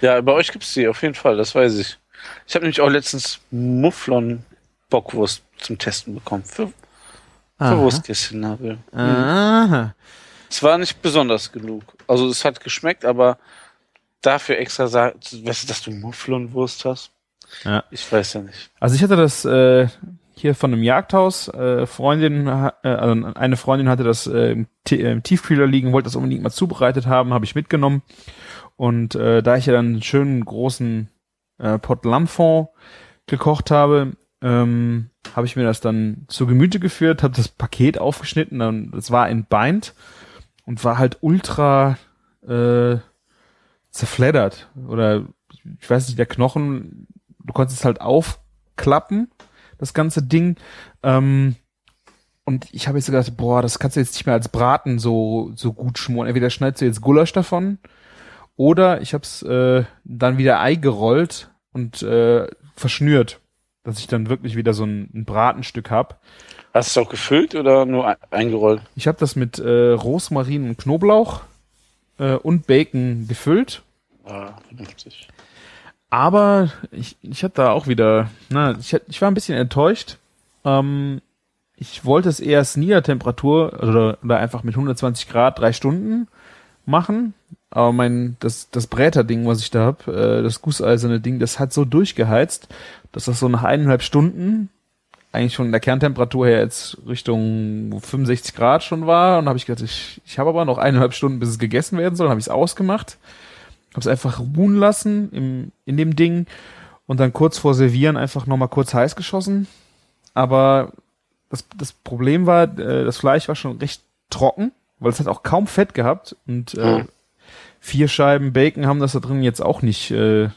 ja, bei euch gibt's die, auf jeden Fall, das weiß ich. Ich habe nämlich auch letztens Mufflon Bockwurst zum Testen bekommen. Für, für. Wurstkistchen. Aha. Es war nicht besonders genug. Also es hat geschmeckt, aber dafür extra sagt, weißt du, dass du Mufflonwurst hast? Ja. Ich weiß ja nicht. Also ich hatte das äh, hier von einem Jagdhaus. Äh, Freundin, äh, also eine Freundin hatte das äh, äh, im Tiefkühler liegen, wollte das unbedingt mal zubereitet haben, habe ich mitgenommen. Und äh, da ich ja dann einen schönen großen äh, Pot Lammfond gekocht habe, ähm, habe ich mir das dann zu Gemüte geführt, habe das Paket aufgeschnitten, dann das war entbeint und war halt ultra äh, zerfleddert oder ich weiß nicht, der Knochen, du konntest es halt aufklappen, das ganze Ding. Ähm, und ich habe jetzt gedacht, boah, das kannst du jetzt nicht mehr als Braten so, so gut schmoren. Entweder schneidest du jetzt Gulasch davon Oder ich habe es äh, dann wieder eingerollt und äh, verschnürt, dass ich dann wirklich wieder so ein, ein Bratenstück hab. Hast du es auch gefüllt oder nur ein- eingerollt? Ich habe das mit äh, Rosmarin und Knoblauch äh, und Bacon gefüllt. Ah, vernünftig. Aber ich, ich hatte da auch wieder, na, ich, ich war ein bisschen enttäuscht. Ähm, ich wollte es erst Niedertemperatur oder, oder einfach mit 120 Grad drei Stunden machen. Aber mein, das, das Bräterding, was ich da hab, äh, das gusseiserne Ding, das hat so durchgeheizt, dass das so nach eineinhalb Stunden eigentlich schon in der Kerntemperatur her jetzt Richtung 65 Grad schon war. Und habe ich gedacht, ich, ich habe aber noch eineinhalb Stunden, bis es gegessen werden soll. Habe ich es ausgemacht, habe es einfach ruhen lassen im, in dem Ding und dann kurz vor Servieren einfach nochmal kurz heiß geschossen. Aber das, das Problem war, äh, das Fleisch war schon recht trocken, weil es hat auch kaum Fett gehabt und äh, Mhm. vier Scheiben Bacon haben das da drin jetzt auch nicht äh,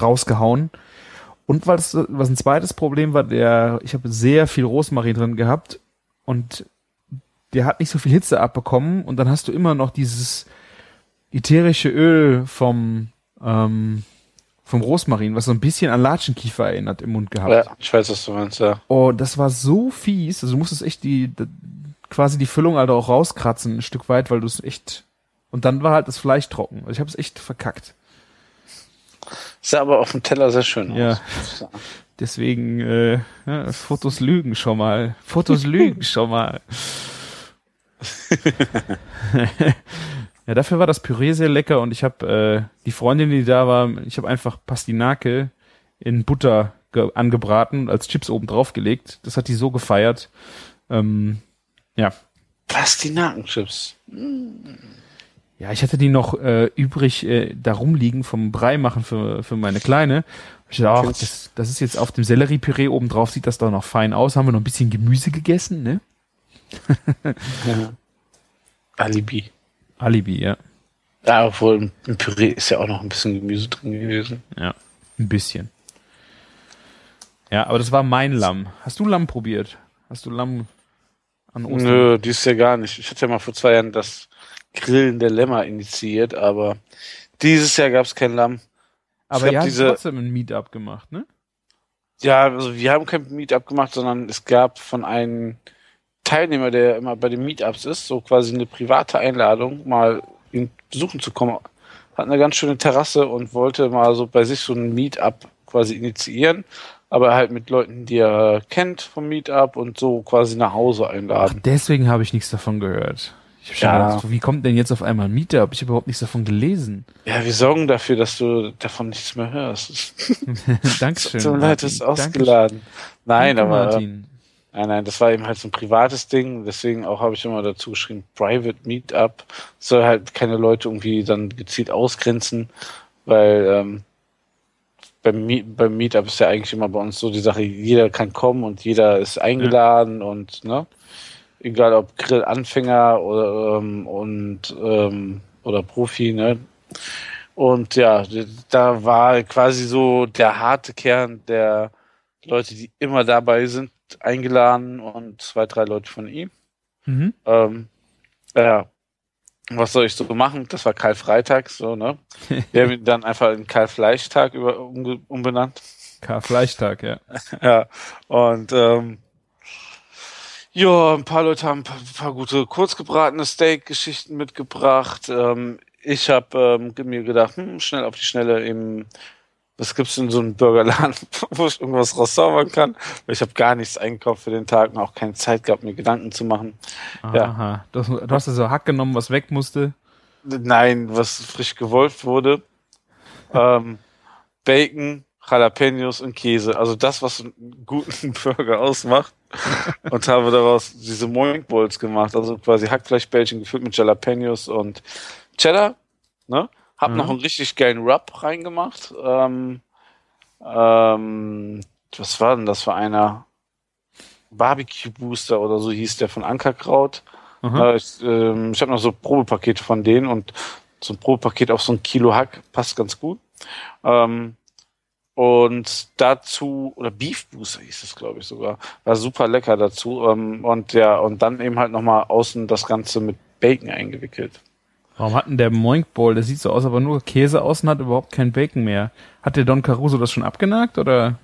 rausgehauen. Und was, was ein zweites Problem war, der, ich habe sehr viel Rosmarin drin gehabt und der hat nicht so viel Hitze abbekommen und dann hast du immer noch dieses ätherische Öl vom, ähm, vom Rosmarin, was so ein bisschen an Latschenkiefer erinnert im Mund gehabt. Ja, ich weiß, was du meinst, ja. Oh, das war so fies. Also du musstest echt die, die quasi die Füllung halt auch rauskratzen, ein Stück weit, weil du es echt. Und dann war halt das Fleisch trocken. Also ich habe es echt verkackt. Sah aber auf dem Teller sehr schön Ja. aus. Deswegen, äh, ja, Fotos lügen schon mal. Fotos lügen schon mal. ja, dafür war das Püree sehr lecker und ich habe äh, die Freundin, die da war, ich habe einfach Pastinake in Butter ge- angebraten und als Chips oben drauf gelegt. Das hat die so gefeiert. Ähm, ja, Pastinakenchips. Ja, ich hatte die noch äh, übrig äh, da rumliegen vom Brei machen für, für meine Kleine. Ich dachte, ach, das, das ist jetzt auf dem Selleriepüree oben drauf, sieht das doch noch fein aus. Haben wir noch ein bisschen Gemüse gegessen, ne? Ja. Alibi. Alibi, ja. Ja, obwohl im- Püree ist ja auch noch ein bisschen Gemüse drin gewesen. Ja, ein bisschen. Ja, aber das war mein Lamm. Hast du Lamm probiert? Hast du Lamm an Ostern? Nö, dies Jahr gar nicht. Ich hatte ja mal vor zwei Jahren das Grillen der Lämmer initiiert, aber dieses Jahr gab es kein Lamm. aber ihr habt diese- trotzdem ein Meetup gemacht, ne? Ja, also wir haben kein Meetup gemacht, sondern es gab von einem Teilnehmer, der immer bei den Meetups ist, so quasi eine private Einladung, mal ihn besuchen zu kommen. Hat eine ganz schöne Terrasse und wollte mal so bei sich so ein Meetup quasi initiieren, aber halt mit Leuten, die er kennt vom Meetup und so quasi nach Hause Ach, einladen. deswegen habe ich nichts davon gehört. Ich hab schon Ja. gedacht, wie kommt denn jetzt auf einmal ein Meetup? Ich habe überhaupt nichts davon gelesen. Ja, wir sorgen dafür, dass du davon nichts mehr hörst. Dankeschön. Tut mir leid, ist ausgeladen. Nein, Danke, aber Martin. Nein, nein, das war eben halt so ein privates Ding, deswegen auch habe ich immer dazu geschrieben, Private Meetup. Soll halt keine Leute irgendwie dann gezielt ausgrenzen, weil ähm, beim, Meet, beim Meetup ist ja eigentlich immer bei uns so die Sache, jeder kann kommen und jeder ist eingeladen und ne, egal ob Grillanfänger oder ähm, und ähm, oder Profi, ne. Und ja, da war quasi so der harte Kern der Leute, die immer dabei sind, eingeladen und zwei, drei Leute von ihm. Mhm. Ähm, ja, was soll ich so machen? Das war Karl-Freitag, so, ne? Wir haben ihn dann einfach in Karl-Fleischtag über, umge- umbenannt. Karfleischtag, ja. Ja, und ähm, ja, ein paar Leute haben ein paar, ein paar gute kurzgebratene Steak-Geschichten mitgebracht. Ähm, ich habe ähm, mir gedacht, hm, schnell auf die Schnelle eben, was gibt's denn so einen Burgerladen, wo ich irgendwas rauszaubern kann? Weil ich habe gar nichts eingekauft für den Tag und auch keine Zeit gehabt, mir Gedanken zu machen. Ja. Aha. Du hast, du hast also Hack genommen, was weg musste. Nein, was frisch gewolft wurde. ähm, Bacon, Jalapenos und Käse. Also das, was einen guten Burger ausmacht. und habe daraus diese Moink Balls gemacht. Also quasi Hackfleischbällchen gefüllt mit Jalapenos und Cheddar. Ne? Hab Mhm. noch einen richtig geilen Rub reingemacht. Ähm, ähm, was war denn das für einer? Barbecue Booster oder so hieß der von Ankerkraut. Aha. Ja, ich ähm, ich habe noch so Probepakete von denen und so ein Probepaket auf so ein Kilo Hack passt ganz gut. Ähm, und dazu, oder Beef Booster hieß es, glaube ich, sogar. War super lecker dazu. Ähm, und ja, und dann eben halt nochmal außen das Ganze mit Bacon eingewickelt. Warum hat denn der Moinkball, der sieht so aus, aber nur Käse außen hat überhaupt kein Bacon mehr. Hat der Don Caruso das schon abgenagt oder?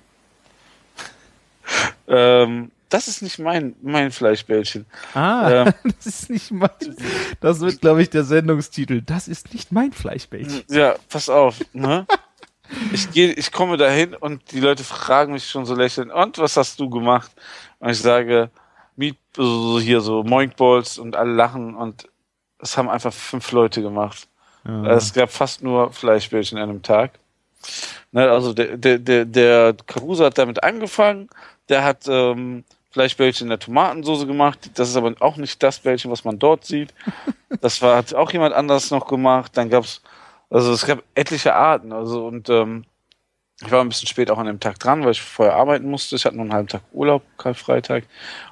Ähm, das ist nicht mein, mein Fleischbällchen. Ah, Ähm. das ist nicht mein. Das wird, glaube ich, der Sendungstitel. Das ist nicht mein Fleischbällchen. Ja, pass auf, ne? Ich gehe, ich komme dahin und die Leute fragen mich schon so lächelnd, und was hast du gemacht? Und ich sage, Meat, so hier so Moinkballs und alle lachen und es haben einfach fünf Leute gemacht. Ja. Es gab fast nur Fleischbällchen an einem Tag. Ne, also der, der, der, der Caruso hat damit angefangen, der hat ähm, Fleischbällchen in der Tomatensauce gemacht. Das ist aber auch nicht das Bällchen, was man dort sieht. Das war, hat auch jemand anders noch gemacht. Dann gab's, also es gab etliche Arten. Also und ähm, ich war ein bisschen spät auch an dem Tag dran, weil ich vorher arbeiten musste. Ich hatte nur einen halben Tag Urlaub, Karfreitag.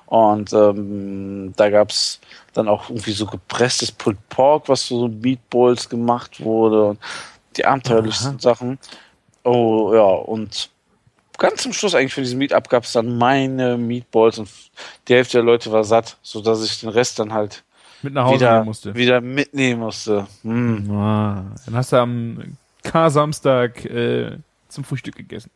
Und ähm, da gab's dann auch irgendwie so gepresstes Pulled Pork, was so Meatballs gemacht wurde. Und die abenteuerlichsten Sachen. Oh ja, und ganz zum Schluss eigentlich für diesen Meetup gab's dann meine Meatballs und die Hälfte der Leute war satt, so dass ich den Rest dann halt Mit nach Hause wieder, musste. wieder mitnehmen musste. Hm. Ah, dann hast du am K-Samstag äh, zum Frühstück gegessen.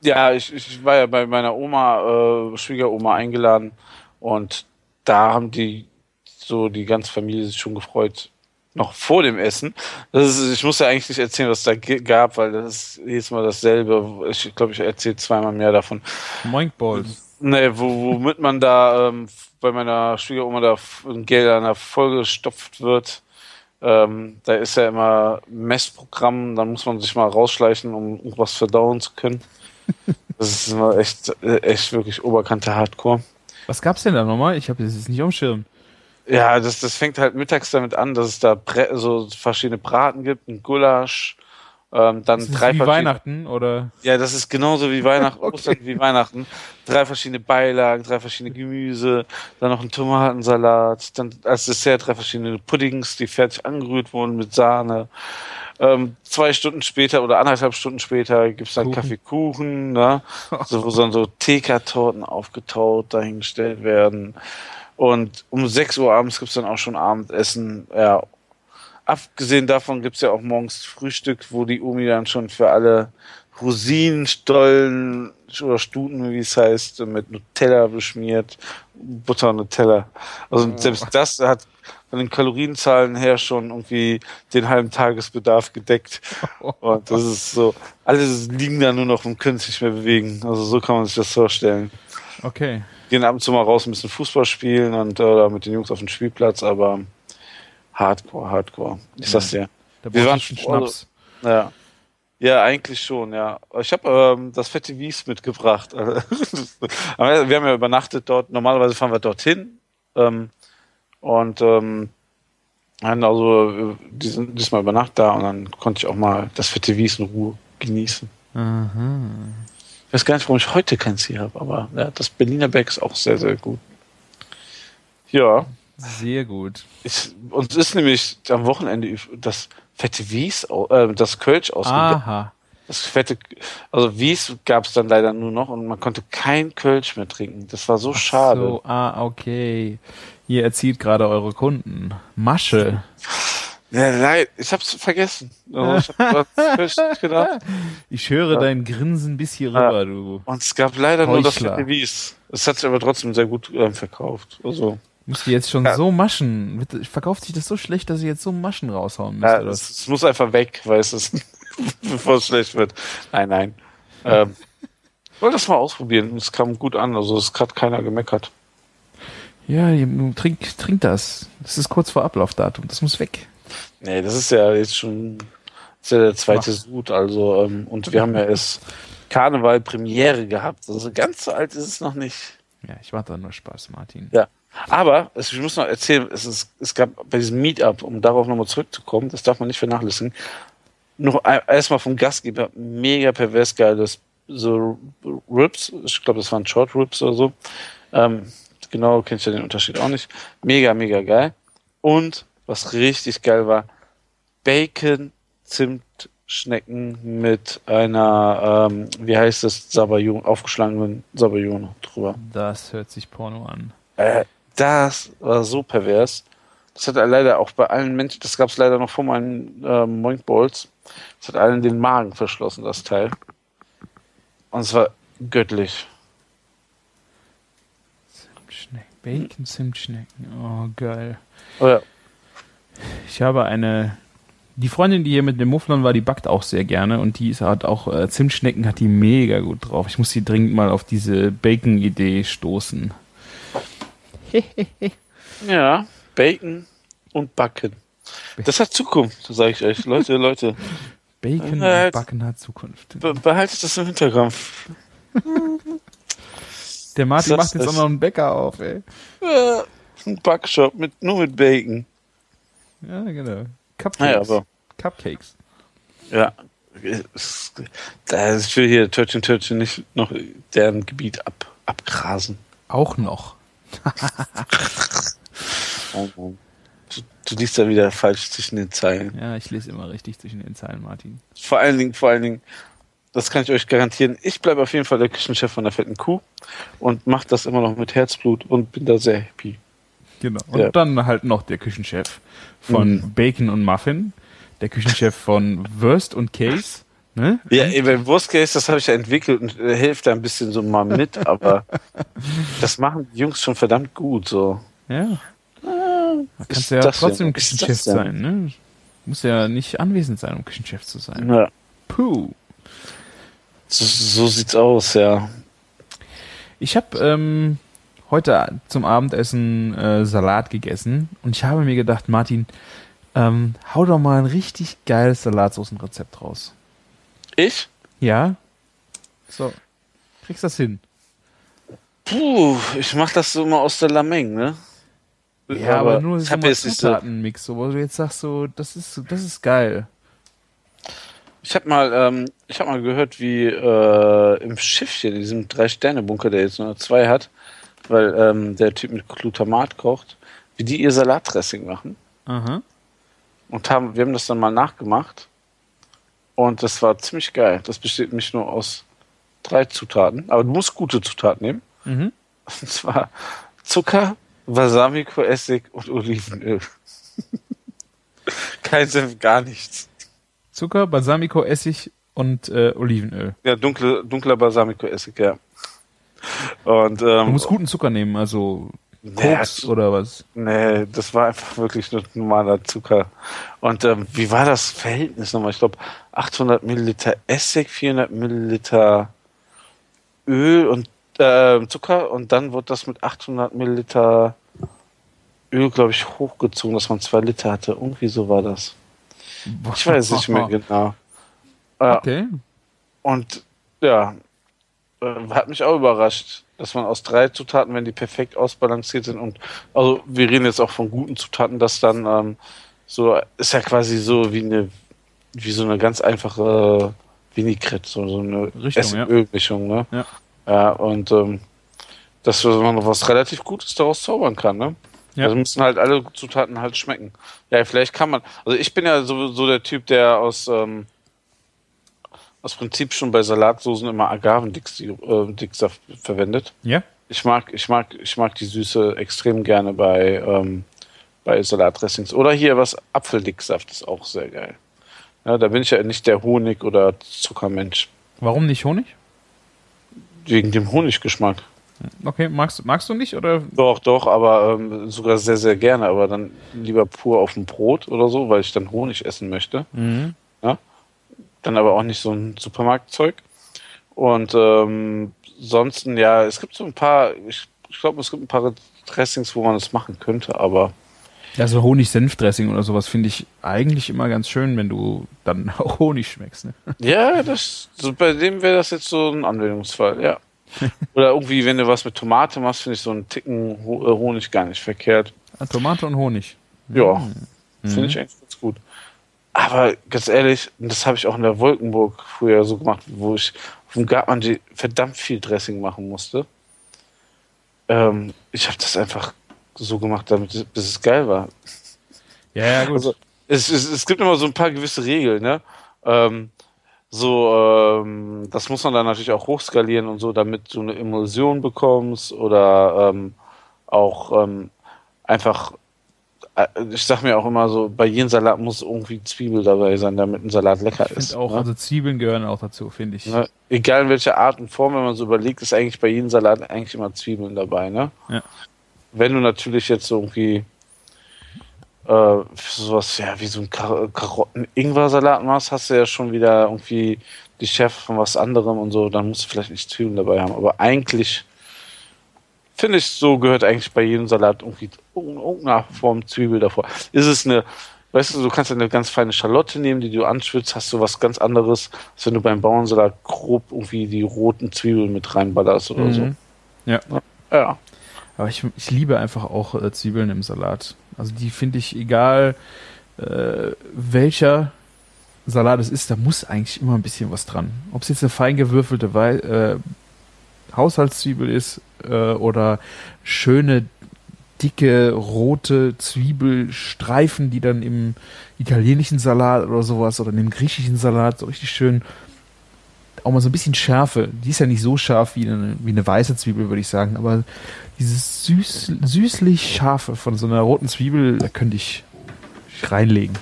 Ja, ich, ich war ja bei meiner Oma, äh, Schwiegeroma eingeladen und da haben die so die ganze Familie sich schon gefreut. Noch vor dem Essen. Das ist, ich muss ja eigentlich nicht erzählen, was da ge- gab, weil das ist jedes Mal dasselbe. Ich glaube, ich erzähle zweimal mehr davon. Moinkballs. Nee, wo, womit man da ähm, bei meiner Schwiegeroma da ein Geld an der Folge gestopft wird. Ähm, da ist ja immer Messprogramm, dann muss man sich mal rausschleichen, um irgendwas verdauen zu können. Das ist immer echt, äh, echt wirklich oberkante Hardcore. Was gab's denn da nochmal? Ich habe das jetzt nicht auf dem Schirm. Ja, das, das fängt halt mittags damit an, dass es da Bre so verschiedene Braten gibt, ein Gulasch, ähm, dann Das drei ist wie verschiedene- Weihnachten oder? Ja, das ist genauso wie Weihnachten, Okay. Ostern wie Weihnachten. Drei verschiedene Beilagen, drei verschiedene Gemüse, dann noch ein Tomatensalat, dann als Dessert drei verschiedene Puddings, die fertig angerührt wurden mit Sahne. Ähm, zwei Stunden später oder anderthalb Stunden später gibt's dann Kuchen. Kaffeekuchen, ne? so, wo dann so TK-Torten aufgetaut dahingestellt werden. Und um 6 Uhr abends gibt's dann auch schon Abendessen. Ja, abgesehen davon gibt's ja auch morgens Frühstück, wo die Omi dann schon für alle Rosinen, Stollen oder Stuten, wie es heißt, mit Nutella beschmiert, Butter und Nutella. Also selbst das hat von den Kalorienzahlen her schon irgendwie den halben Tagesbedarf gedeckt. Und das ist so, alle liegen da nur noch und können sich nicht mehr bewegen. Also so kann man sich das vorstellen. Okay. Gehen ab und zu mal raus, ein bisschen Fußball spielen und oder mit den Jungs auf dem Spielplatz, aber Hardcore, Hardcore. Ich sag's dir. Da Wir waren einen Schnaps. Ja. Ja, eigentlich schon, ja. Ich habe ähm, das fette Wies mitgebracht. Wir haben ja übernachtet dort. Normalerweise fahren wir dorthin. Ähm, und ähm, haben also äh, diesen, diesmal über Nacht da und dann konnte ich auch mal das fette Wies in Ruhe genießen. Aha. Ich weiß gar nicht, warum ich heute keins hier habe, aber ja, das Berliner Berg ist auch sehr, sehr gut. Ja, Sehr gut. ich, uns ist nämlich am Wochenende das fette Wies, äh, das Kölsch ausgegangen. Aha. Das fette, also Wies gab es dann leider nur noch und man konnte kein Kölsch mehr trinken. Das war so schade. So, ah, okay. Ihr erzielt gerade eure Kunden. Masche. Ja, leid, ich hab's vergessen. Also ich hab gedacht. Ich höre dein Grinsen bis hier rüber, du. Und es gab leider nur das Heuchler. fette Wies. Es hat sich aber trotzdem sehr gut ähm, verkauft. Also, Musst du jetzt schon Ja. so Maschen. Verkauft sich das so schlecht, dass ihr jetzt so Maschen raushauen müsst? ja, es, es muss einfach weg, weil es ist, bevor es schlecht wird. Nein, nein. Ähm, wollte das mal ausprobieren. Es kam gut an. Also es hat keiner gemeckert. Ja, trink, trink das. Das ist kurz vor Ablaufdatum. Das muss weg. Nee, das ist ja jetzt schon ist ja der zweite Sud, also ähm, und wir haben ja erst Karneval Premiere gehabt. Also ganz so alt ist es noch nicht. Ja, ich warte nur Spaß, Martin. Ja. Aber es, ich muss noch erzählen, es, ist, es gab bei diesem Meetup, um darauf nochmal zurückzukommen, das darf man nicht vernachlässigen, noch erstmal vom Gastgeber mega pervers geiles so Rips, ich glaube, das waren Short Rips oder so. Ähm, genau, kenne ich ja den Unterschied auch nicht. Mega, mega geil. Und was richtig geil war, Bacon, Zimtschnecken mit einer, ähm, wie heißt das, Sabayon, aufgeschlagenen Sabayon drüber. Das hört sich Porno an. Äh, das war so pervers. Das hat er leider auch bei allen Menschen, das gab es leider noch vor meinen äh, Moink Balls. Das hat allen den Magen verschlossen, das Teil. Und es war göttlich. Zimtschnecken. Bacon Zimtschnecken. Oh, geil. Oh ja. Ich habe eine. Die Freundin, die hier mit dem Mufflon war, die backt auch sehr gerne und die hat auch äh, Zimtschnecken, hat die mega gut drauf. Ich muss sie dringend mal auf diese Bacon-Idee stoßen. Ja, Bacon und Backen. Das hat Zukunft, sage ich euch. Leute, Leute, Bacon Äh, und Backen hat Zukunft. be behaltet das im Hintergrund. Der Martin das- macht jetzt auch noch einen Bäcker auf, ey. Ja, ein Backshop mit, nur mit Bacon. Ja, genau. Cupcakes. Naja, aber, Cupcakes. ja. Da ich will hier Törtchen Törtchen nicht noch deren Gebiet ab, abgrasen. Auch noch. Oh, oh. Du, du liest da wieder falsch zwischen den Zeilen. Ja, ich lese immer richtig zwischen den Zeilen, Martin. Vor allen Dingen, vor allen Dingen, das kann ich euch garantieren. Ich bleibe auf jeden Fall der Küchenchef von der fetten Kuh und mache das immer noch mit Herzblut und bin da sehr happy. Genau. Und Ja. dann halt noch der Küchenchef von Mhm. Bacon und Muffin, der Küchenchef von Wurst und Case, ne? Ja, beim Worst Case, das habe ich ja entwickelt und äh, hilft da ein bisschen so mal mit, aber das machen die Jungs schon verdammt gut, so. Ja. Kannst ist du ja trotzdem denn? Küchenchef sein, ne? Muss ja nicht anwesend sein, um Küchenchef zu sein. Ja, Puh. so, so sieht's aus, ja. Ich habe ähm, heute zum Abendessen äh, Salat gegessen und ich habe mir gedacht, Martin, ähm, hau doch mal ein richtig geiles Salatsoßenrezept raus. Ich? Ja? So. Kriegst das hin? Puh, ich mach das so immer aus der Lameng, ne? Ja, aber, nur ich so hab mal so, Zutatenmix, so, wo du jetzt sagst, so, das ist, das ist geil. Ich habe mal, ähm, ich habe mal gehört, wie äh, im Schiffchen, in diesem Drei-Sterne-Bunker, der jetzt nur zwei hat, weil ähm, der Typ mit Glutamat kocht, wie die ihr Salatdressing machen. Aha. Und haben, wir haben das dann mal nachgemacht. Und das war ziemlich geil. Das besteht nicht nur aus drei Zutaten, aber du musst gute Zutaten nehmen. Mhm. Und zwar Zucker, Balsamico-Essig und Olivenöl. Kein Senf, gar nichts. Zucker, Balsamico, Essig und äh, Olivenöl. Ja, dunkle, dunkler Balsamico-Essig, ja. Und Du ähm, musst guten Zucker nehmen, also nee, Koks oder was? nee, das war einfach wirklich nur normaler Zucker. Und ähm, wie war das Verhältnis nochmal? Ich glaube 800 Milliliter Essig, 400 Milliliter Öl und äh, Zucker und dann wird das mit 800 Milliliter Öl, glaube ich, hochgezogen, dass man zwei Liter hatte. Irgendwie so war das. Ich weiß nicht mehr genau. Ja, Okay. und ja, äh, hat mich auch überrascht, dass man aus drei Zutaten, wenn die perfekt ausbalanciert sind und also wir reden jetzt auch von guten Zutaten, dass dann ähm, so ist ja quasi so wie eine wie so eine ganz einfache Vinaigrette, so, so eine Richtung, ja. Ne? Ja. Ja, und ähm, dass man noch was relativ Gutes daraus zaubern kann, ne? Ja. Also müssen halt alle Zutaten halt schmecken. Ja, vielleicht kann man. Also ich bin ja sowieso der Typ, der aus ähm, aus Prinzip schon bei Salatsoßen immer Agavendicksaft äh, verwendet. Ja? Ich mag, ich mag, ich mag die Süße extrem gerne bei ähm, bei Salatdressings. Oder hier was Apfeldicksaft ist auch sehr geil. Ja, da bin ich ja nicht der Honig- oder Zuckermensch. Warum nicht Honig? Wegen dem Honiggeschmack. Okay, magst, magst du nicht oder? Doch, doch, aber ähm, sogar sehr, sehr gerne. Aber dann lieber pur auf dem Brot oder so, weil ich dann Honig essen möchte. Mhm. Dann aber auch nicht so ein Supermarktzeug. Und ähm, sonst, ja, es gibt so ein paar, ich, ich glaube, es gibt ein paar Dressings, wo man das machen könnte, aber Also Honig-Senf-Dressing oder sowas finde ich eigentlich immer ganz schön, wenn du dann auch Honig schmeckst. Ne? ja, das, so bei dem wäre das jetzt so ein Anwendungsfall, ja. Oder irgendwie, wenn du was mit Tomate machst, finde ich so einen Ticken äh, Honig gar nicht verkehrt. Ah, Tomate und Honig. Ja, Mhm. finde ich eigentlich ganz gut. Aber ganz ehrlich, und das habe ich auch in der Wolkenburg früher so gemacht, wo ich auf dem Gartmann verdammt viel Dressing machen musste. Ähm, ich habe das einfach so gemacht, damit es- bis es geil war. Ja, ja, gut. Also, es, es, es gibt immer so ein paar gewisse Regeln, ne? Ähm, so, ähm, das muss man dann natürlich auch hochskalieren und so, damit du eine Emulsion bekommst oder ähm, auch ähm, einfach ich sag mir auch immer so, bei jedem Salat muss irgendwie Zwiebel dabei sein, damit ein Salat lecker Ich ist. auch, ne? also Zwiebeln gehören auch dazu, finde ich. Ne? Egal in welcher Art und Form, wenn man so überlegt, ist eigentlich bei jedem Salat eigentlich immer Zwiebeln dabei, ne? Ja. Wenn du natürlich jetzt so irgendwie äh, sowas, ja, wie so ein Kar Karotten-Ingwer-Salat machst, hast du ja schon wieder irgendwie die Schärfe von was anderem und so, dann musst du vielleicht nicht Zwiebeln dabei haben. Aber eigentlich finde ich, so gehört eigentlich bei jedem Salat irgendwie irgendeine Form Zwiebel davor. Ist es eine, weißt du, du kannst eine ganz feine Schalotte nehmen, die du anschwitzt, hast du was ganz anderes, als wenn du beim Bauernsalat grob irgendwie die roten Zwiebeln mit reinballerst oder so. Mhm. Ja. Ja. Aber ich, ich liebe einfach auch äh, Zwiebeln im Salat. Also die finde ich, egal äh, welcher Salat es ist, da muss eigentlich immer ein bisschen was dran. Ob es jetzt eine fein gewürfelte Wei äh, Haushaltszwiebel ist äh, oder schöne, dicke, rote Zwiebelstreifen, die dann im italienischen Salat oder sowas oder in dem griechischen Salat so richtig schön auch mal so ein bisschen Schärfe. Die ist ja nicht so scharf wie eine, wie eine weiße Zwiebel, würde ich sagen, aber dieses süß, süßlich scharfe von so einer roten Zwiebel, da könnte ich reinlegen.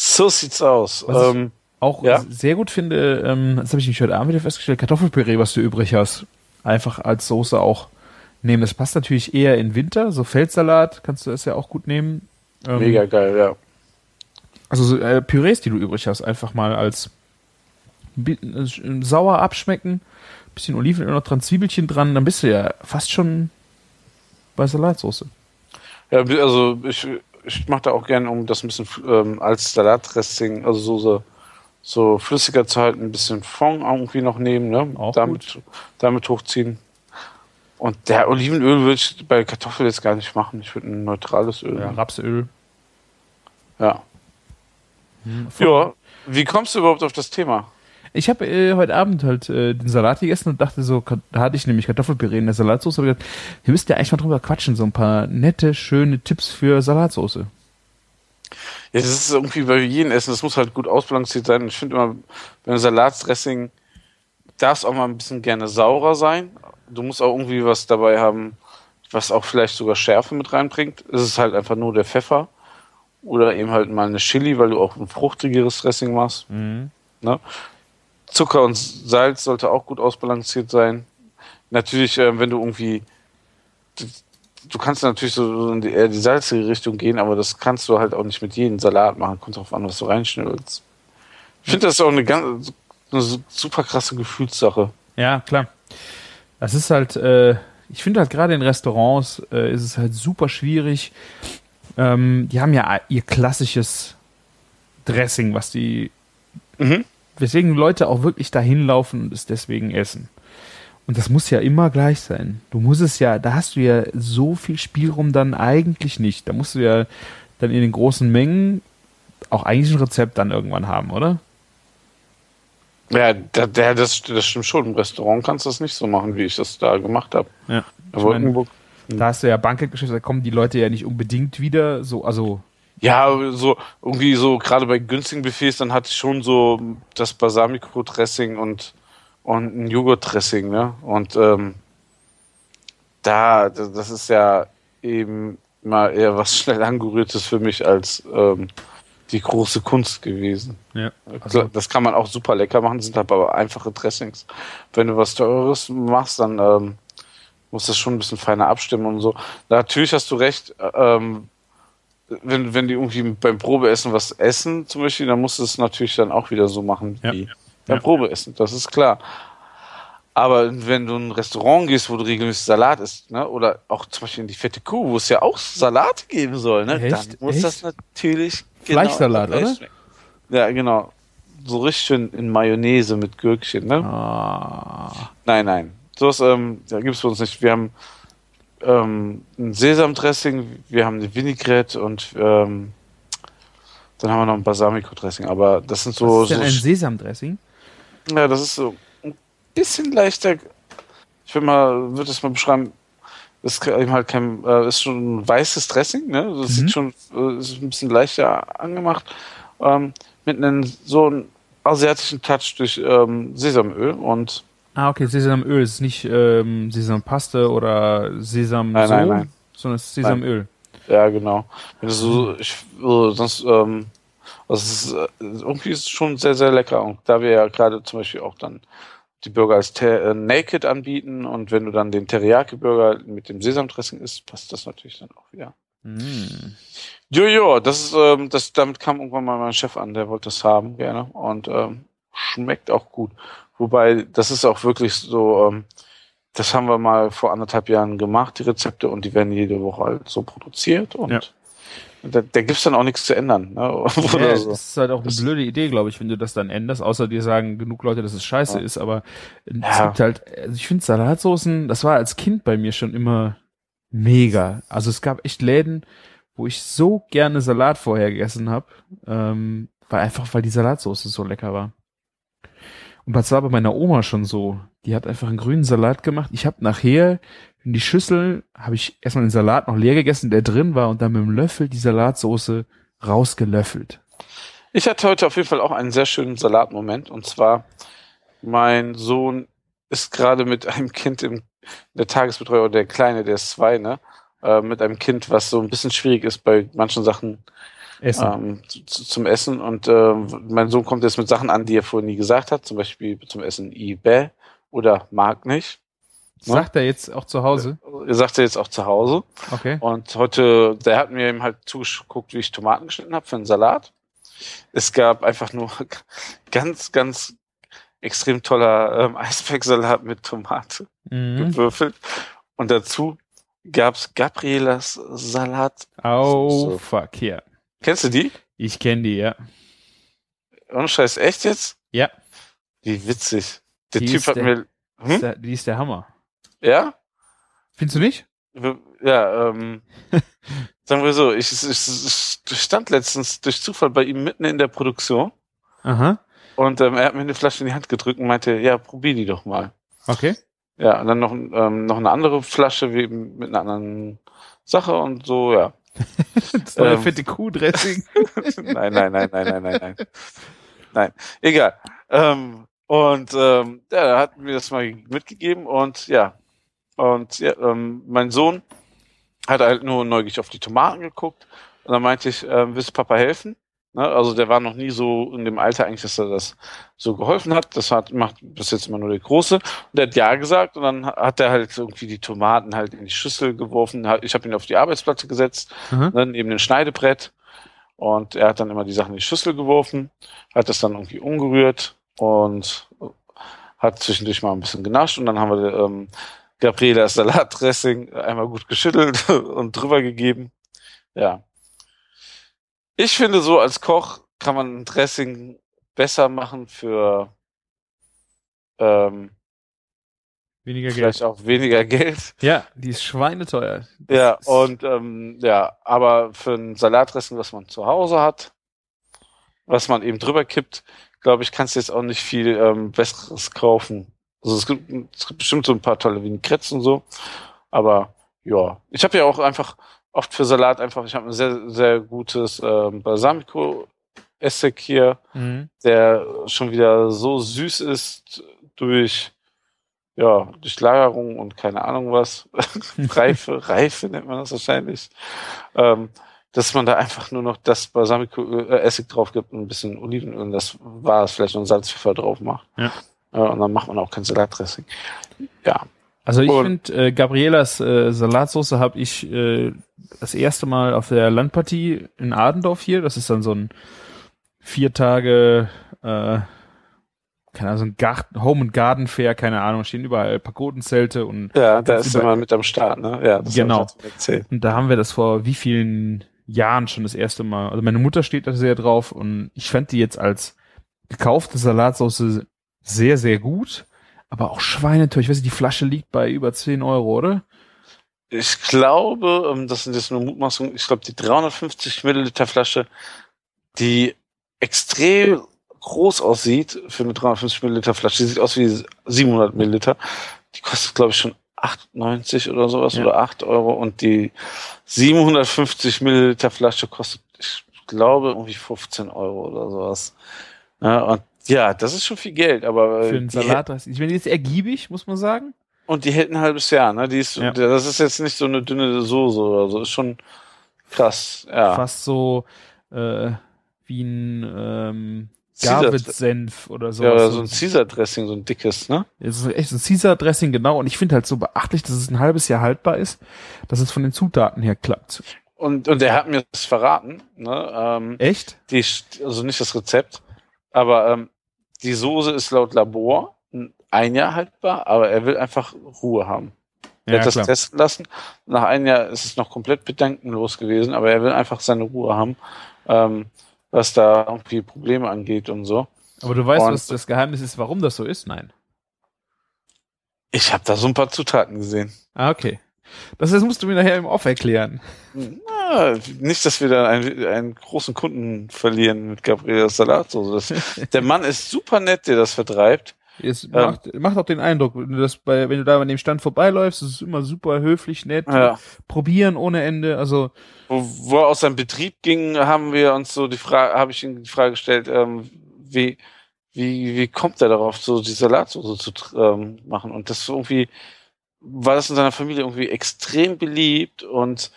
So sieht's aus. Was Ähm, Auch Ja? sehr gut finde, ähm, das habe ich nicht heute Abend wieder festgestellt, Kartoffelpüree, was du übrig hast, einfach als Soße auch nehmen. Das passt natürlich eher in Winter, so Feldsalat kannst du das ja auch gut nehmen. Ähm, mega geil, ja. Also so, äh, Pürees, die du übrig hast, einfach mal als äh, sauer abschmecken, bisschen Olivenöl noch dran, Zwiebelchen dran, dann bist du ja fast schon bei Salatsoße. Ja, also ich, ich mache da auch gerne, um das ein bisschen ähm, als Salatdressing, also so, so, so flüssiger zu halten, ein bisschen Fond irgendwie noch nehmen, ne? Auch damit, damit hochziehen. Und der Olivenöl würde ich bei Kartoffeln jetzt gar nicht machen. Ich würde ein neutrales Öl. Ja. Rapsöl. Ja. ja. Wie kommst du überhaupt auf das Thema? Ich habe äh, heute Abend halt äh, den Salat gegessen und dachte so, da hatte ich nämlich Kartoffelpüree in der Salatsauce. Hab ich gedacht, wir müssten ja eigentlich mal drüber quatschen, so ein paar nette, schöne Tipps für Salatsauce. Ja, das ist irgendwie bei jedem Essen, das muss halt gut ausbalanciert sein. Ich finde immer, beim Salatdressing darf es auch mal ein bisschen gerne saurer sein. Du musst auch irgendwie was dabei haben, was auch vielleicht sogar Schärfe mit reinbringt. Es ist halt einfach nur der Pfeffer oder eben halt mal eine Chili, weil du auch ein fruchtigeres Dressing machst. Ne? Zucker und Salz sollte auch gut ausbalanciert sein. Natürlich, äh, wenn du irgendwie du kannst natürlich so in die, eher die salzige Richtung gehen, aber das kannst du halt auch nicht mit jedem Salat machen. Kommt drauf an, was du reinschnibbelst. Ich finde das auch eine ganz eine super krasse Gefühlssache. Ja, klar. Das ist halt, äh, ich finde halt gerade in Restaurants äh, ist es halt super schwierig. Ähm, die haben ja ihr klassisches Dressing, was die, Mhm. weswegen Leute auch wirklich dahin laufen und es deswegen essen. Und das muss ja immer gleich sein. Du musst es ja, da hast du ja so viel Spielraum dann eigentlich nicht. Da musst du ja dann in den großen Mengen auch eigentlich ein Rezept dann irgendwann haben, oder? Ja, da, der, das, das stimmt schon. Im Restaurant kannst du das nicht so machen, wie ich das da gemacht habe. Ja. In Ich mein, Wolkenburg. da hast du ja Bankgeschäfte, da kommen die Leute ja nicht unbedingt wieder so, also Ja, so irgendwie so gerade bei günstigen Buffets, dann hatte ich schon so das Balsamico-Dressing und, und ein Joghurt-Dressing, ne? Und ähm, da, das ist ja eben mal eher was schnell angerührtes für mich als ähm, die große Kunst gewesen. Ja. Klar, das kann man auch super lecker machen, sind aber einfache Dressings. Wenn du was Teures machst, dann ähm, musst du das schon ein bisschen feiner abstimmen und so. Natürlich hast du recht, äh, ähm, wenn, wenn die irgendwie beim Probeessen was essen, zum Beispiel, dann musst du es natürlich dann auch wieder so machen Ja. wie Ja. Probeessen, das ist klar. Aber wenn du in ein Restaurant gehst, wo du regelmäßig Salat isst, ne, oder auch zum Beispiel in die fette Kuh, wo es ja auch Salat geben soll, ne, Echt? dann muss Echt? das natürlich Fleischsalat, gleich oder? Ja, genau. So richtig schön in Mayonnaise mit Gürkchen, ne? Ah. Nein, nein. Sowas ähm, da gibt's bei uns nicht. Wir haben ähm, ein Sesamdressing, wir haben eine Vinaigrette und ähm, dann haben wir noch ein Balsamico-Dressing. Aber das sind so, Was ist denn ein so Sesamdressing? Ja, das ist so ein bisschen leichter. Ich würde mal, würde es mal beschreiben. Das ist eben halt kein, äh, ist schon ein weißes Dressing, ne? Das Mhm. sieht schon, äh, ist ein bisschen leichter angemacht. Ähm, mit einem so einem asiatischen Touch durch ähm, Sesamöl und Ah, okay, Sesamöl ist nicht ähm, Sesampaste oder Sesam nein, nein, nein. sondern es ist Sesamöl. Ja, genau. So, ich, so, sonst, ähm, also es ist, äh, irgendwie ist es schon sehr, sehr lecker. Und da wir ja gerade zum Beispiel auch dann die Burger als äh, Naked anbieten und wenn du dann den Teriyaki-Burger mit dem Sesamdressing isst, passt das natürlich dann auch wieder. Mm. Jojo, das ist, ähm, das, damit kam irgendwann mal mein Chef an, der wollte das haben, gerne. Und ähm, schmeckt auch gut. Wobei, das ist auch wirklich so, ähm, das haben wir mal vor anderthalb Jahren gemacht, die Rezepte, und die werden jede Woche halt so produziert und Ja. Da, da gibt's dann auch nichts zu ändern. Ne? Ja, Oder so. Das ist halt auch eine Das- blöde Idee, glaube ich, wenn du das dann änderst, außer dir sagen genug Leute, dass es scheiße Ja. ist, aber es Ja. gibt halt, also ich finde Salatsoßen, das war als Kind bei mir schon immer mega. Also es gab echt Läden, wo ich so gerne Salat vorher gegessen habe, ähm, weil einfach, weil die Salatsoße so lecker war. Und das war bei meiner Oma schon so. Die hat einfach einen grünen Salat gemacht. Ich habe nachher in die Schüssel, habe ich erstmal den Salat noch leer gegessen, der drin war, und dann mit dem Löffel die Salatsoße rausgelöffelt. Ich hatte heute auf jeden Fall auch einen sehr schönen Salatmoment. Und zwar, mein Sohn ist gerade mit einem Kind im, in der Tagesbetreuung, der Kleine, der ist zwei, ne? Äh, mit einem Kind, was so ein bisschen schwierig ist bei manchen Sachen Essen. ähm, zu, zum Essen. Und ähm, mein Sohn kommt jetzt mit Sachen an, die er vorher nie gesagt hat. Zum Beispiel zum Essen eBay oder mag nicht. Sagt er jetzt auch zu Hause? Er sagt er jetzt auch zu Hause. Okay. Und heute, der hat mir eben halt zugeguckt, wie ich Tomaten geschnitten habe für einen Salat. Es gab einfach nur ganz, ganz extrem toller ähm, Eisbergsalat mit Tomate Mhm. gewürfelt. Und dazu gab's Gabrielas Salat. Oh, So. fuck, ja. Kennst du die? Ich kenne die, ja. Ohne Scheiß, echt jetzt? Ja, Wie witzig. Der Die Typ hat der- mir, die ist hm? der, die ist der Hammer. Ja? Findest du nicht? Ja, ähm, sagen wir so, ich, ich, ich stand letztens durch Zufall bei ihm mitten in der Produktion Aha. und ähm, er hat mir eine Flasche in die Hand gedrückt und meinte, ja, probier die doch mal. Okay. Ja, und dann noch, ähm, noch eine andere Flasche wie, mit einer anderen Sache und so, ja. Das neue Ähm. fette Kuh-Dressing. nein, nein, nein, nein, nein, nein, nein. Nein, egal. Ähm, und ähm, ja, er hat mir das mal mitgegeben und ja. Und ja, ähm, mein Sohn hat halt nur neugierig auf die Tomaten geguckt und dann meinte ich, ähm, willst du Papa helfen? Ne? Also der war noch nie so in dem Alter eigentlich, dass er das so geholfen hat. Das hat macht bis jetzt immer nur der Große. Und der hat ja gesagt und dann hat er halt irgendwie die Tomaten halt in die Schüssel geworfen. Ich habe ihn auf die Arbeitsplatte gesetzt Aha. ne, neben dem Schneidebrett. Und er hat dann immer die Sachen in die Schüssel geworfen, hat das dann irgendwie umgerührt und hat zwischendurch mal ein bisschen genascht und dann haben wir ähm, Gabrielas Salatdressing einmal gut geschüttelt und drüber gegeben. Ja. Ich finde so als Koch kann man ein Dressing besser machen für ähm, Weniger Geld. vielleicht auch weniger Geld. Ja, die ist schweineteuer. Das Ja, ist- und ähm, ja, aber für ein Salatdressing, was man zu Hause hat, was man eben drüber kippt, glaube ich, kannst du jetzt auch nicht viel ähm, Besseres kaufen. Also es gibt, es gibt bestimmt so ein paar tolle Vinaigrettes und so, aber ja, ich habe ja auch einfach oft für Salat einfach, ich habe ein sehr, sehr gutes ähm, Balsamico-Essig hier, Mhm. der schon wieder so süß ist durch ja, durch Lagerung und keine Ahnung was, Reife, Reife nennt man das wahrscheinlich, ähm, dass man da einfach nur noch das Balsamico-Essig drauf gibt und ein bisschen Olivenöl und das war es, vielleicht noch ein Salzpfeffer drauf macht. Ja. Äh, und dann macht man auch kein Salatdressing. Ja. Also ich finde, äh, Gabrielas äh, Salatsauce habe ich äh, das erste Mal auf der Landpartie in Adendorf hier. Das ist dann so ein vier Tage, äh, keine Ahnung, so ein Garten, Home and Garden Fair, keine Ahnung, stehen überall Pagodenzelte und Ja, da ist immer mit am Start, ne? Ja, das Genau. Und da haben wir das vor wie vielen Jahren schon das erste Mal. Also meine Mutter steht da sehr drauf und ich fand die jetzt als gekaufte Salatsauce sehr, sehr gut. Aber auch schweineteuer. Ich weiß nicht, die Flasche liegt bei über 10 Euro, oder? Ich glaube, ähm, das sind jetzt nur Mutmaßungen, ich glaube, die 350 Milliliter Flasche, die extrem groß aussieht für eine 350 Milliliter Flasche, die sieht aus wie 700 Milliliter, die kostet, glaube ich, schon 8,90 oder sowas Ja. oder 8 Euro und die 750 Milliliter Flasche kostet, ich glaube, irgendwie 15 Euro oder sowas. Ja, und ja, das ist schon viel Geld, aber äh, Für einen Salat. Ich meine, die ist ergiebig, muss man sagen. Und die hält ein halbes Jahr, ne? Die ist, Ja. das ist jetzt nicht so eine dünne Soße oder so, ist schon krass, ja. Fast so äh, wie ein ähm, Garvitz-Senf oder so. Ja, oder so ein Caesar-Dressing, so ein dickes, ne? Es ist echt ein Caesar-Dressing, genau. Und ich finde halt so beachtlich, dass es ein halbes Jahr haltbar ist, dass es von den Zutaten her klappt. Und, und er hat mir das verraten, ne? Ähm, Echt? die, also nicht das Rezept, aber ähm, die Soße ist laut Labor ein Jahr haltbar, aber er will einfach Ruhe haben. Er hat das testen lassen. Nach einem Jahr ist es noch komplett bedenkenlos gewesen, aber er will einfach seine Ruhe haben, ähm, was da irgendwie Probleme angeht und so. Aber du weißt, Und- was das Geheimnis ist, warum das so ist? Nein. Ich habe da so ein paar Zutaten gesehen. Ah, okay. Das, das musst du mir nachher im Off erklären. Na, nicht, dass wir da einen, einen großen Kunden verlieren mit Gabriela Salatsoße. Das, der Mann ist super nett, der das vertreibt. Es macht, macht auch den Eindruck, wenn du das bei, wenn du da an dem Stand vorbeiläufst, ist es immer super höflich, nett, Ja. probieren ohne Ende. Also Wo, wo er aus seinem Betrieb ging, haben wir uns so die Frage, habe ich ihm die Frage gestellt, ähm, wie, wie, wie kommt er darauf, so die Salatsoße zu ähm, machen? Und das irgendwie war das in seiner Familie irgendwie extrem beliebt und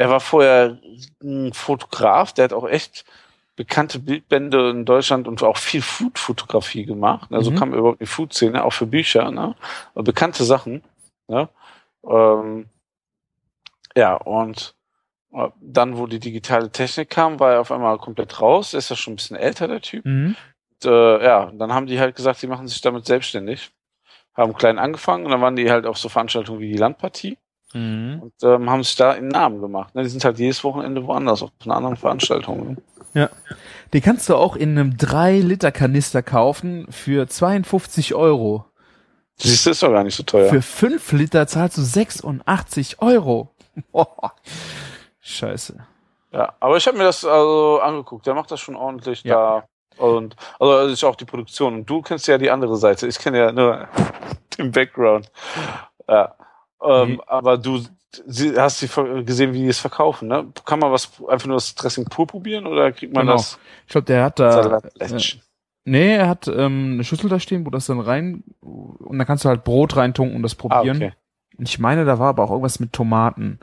er war vorher ein Fotograf, der hat auch echt bekannte Bildbände in Deutschland und auch viel Food-Fotografie gemacht. Also Mhm. kam er überhaupt in die Food-Szene, auch für Bücher, ne? Und bekannte Sachen. Ne? Ähm, ja, und äh, dann, wo die digitale Technik kam, war er auf einmal komplett raus. Er ist ja schon ein bisschen älter, der Typ. mhm. Und, äh, ja, dann haben die halt gesagt, sie machen sich damit selbstständig. Haben klein angefangen und dann waren die halt auf so Veranstaltungen wie die Landpartie Mhm. und ähm, haben sich da einen Namen gemacht. Ne? Die sind halt jedes Wochenende woanders, auf einer anderen Veranstaltung. Ne? Die kannst du auch in einem 3-Liter-Kanister kaufen für 52 Euro. Siehst du, ist doch gar nicht so teuer. Für 5 Liter zahlst du 86 Euro. Boah. Scheiße. Ja, aber ich habe mir das also angeguckt. Der macht das schon ordentlich Ja. da. Und also ist auch die Produktion. Und du kennst ja die andere Seite. Ich kenne ja nur den Background. Ja. Ähm, Nee. Aber du sie, hast ver- gesehen, wie die es verkaufen, ne? Kann man was einfach nur das Dressing pur probieren oder kriegt man Genau. das Ich glaube, der hat da. Äh, nee, er hat ähm, eine Schüssel da stehen, wo das dann rein. Und dann kannst du halt Brot reintunken und das Ah, probieren. okay. Und ich meine, da war aber auch irgendwas mit Tomaten.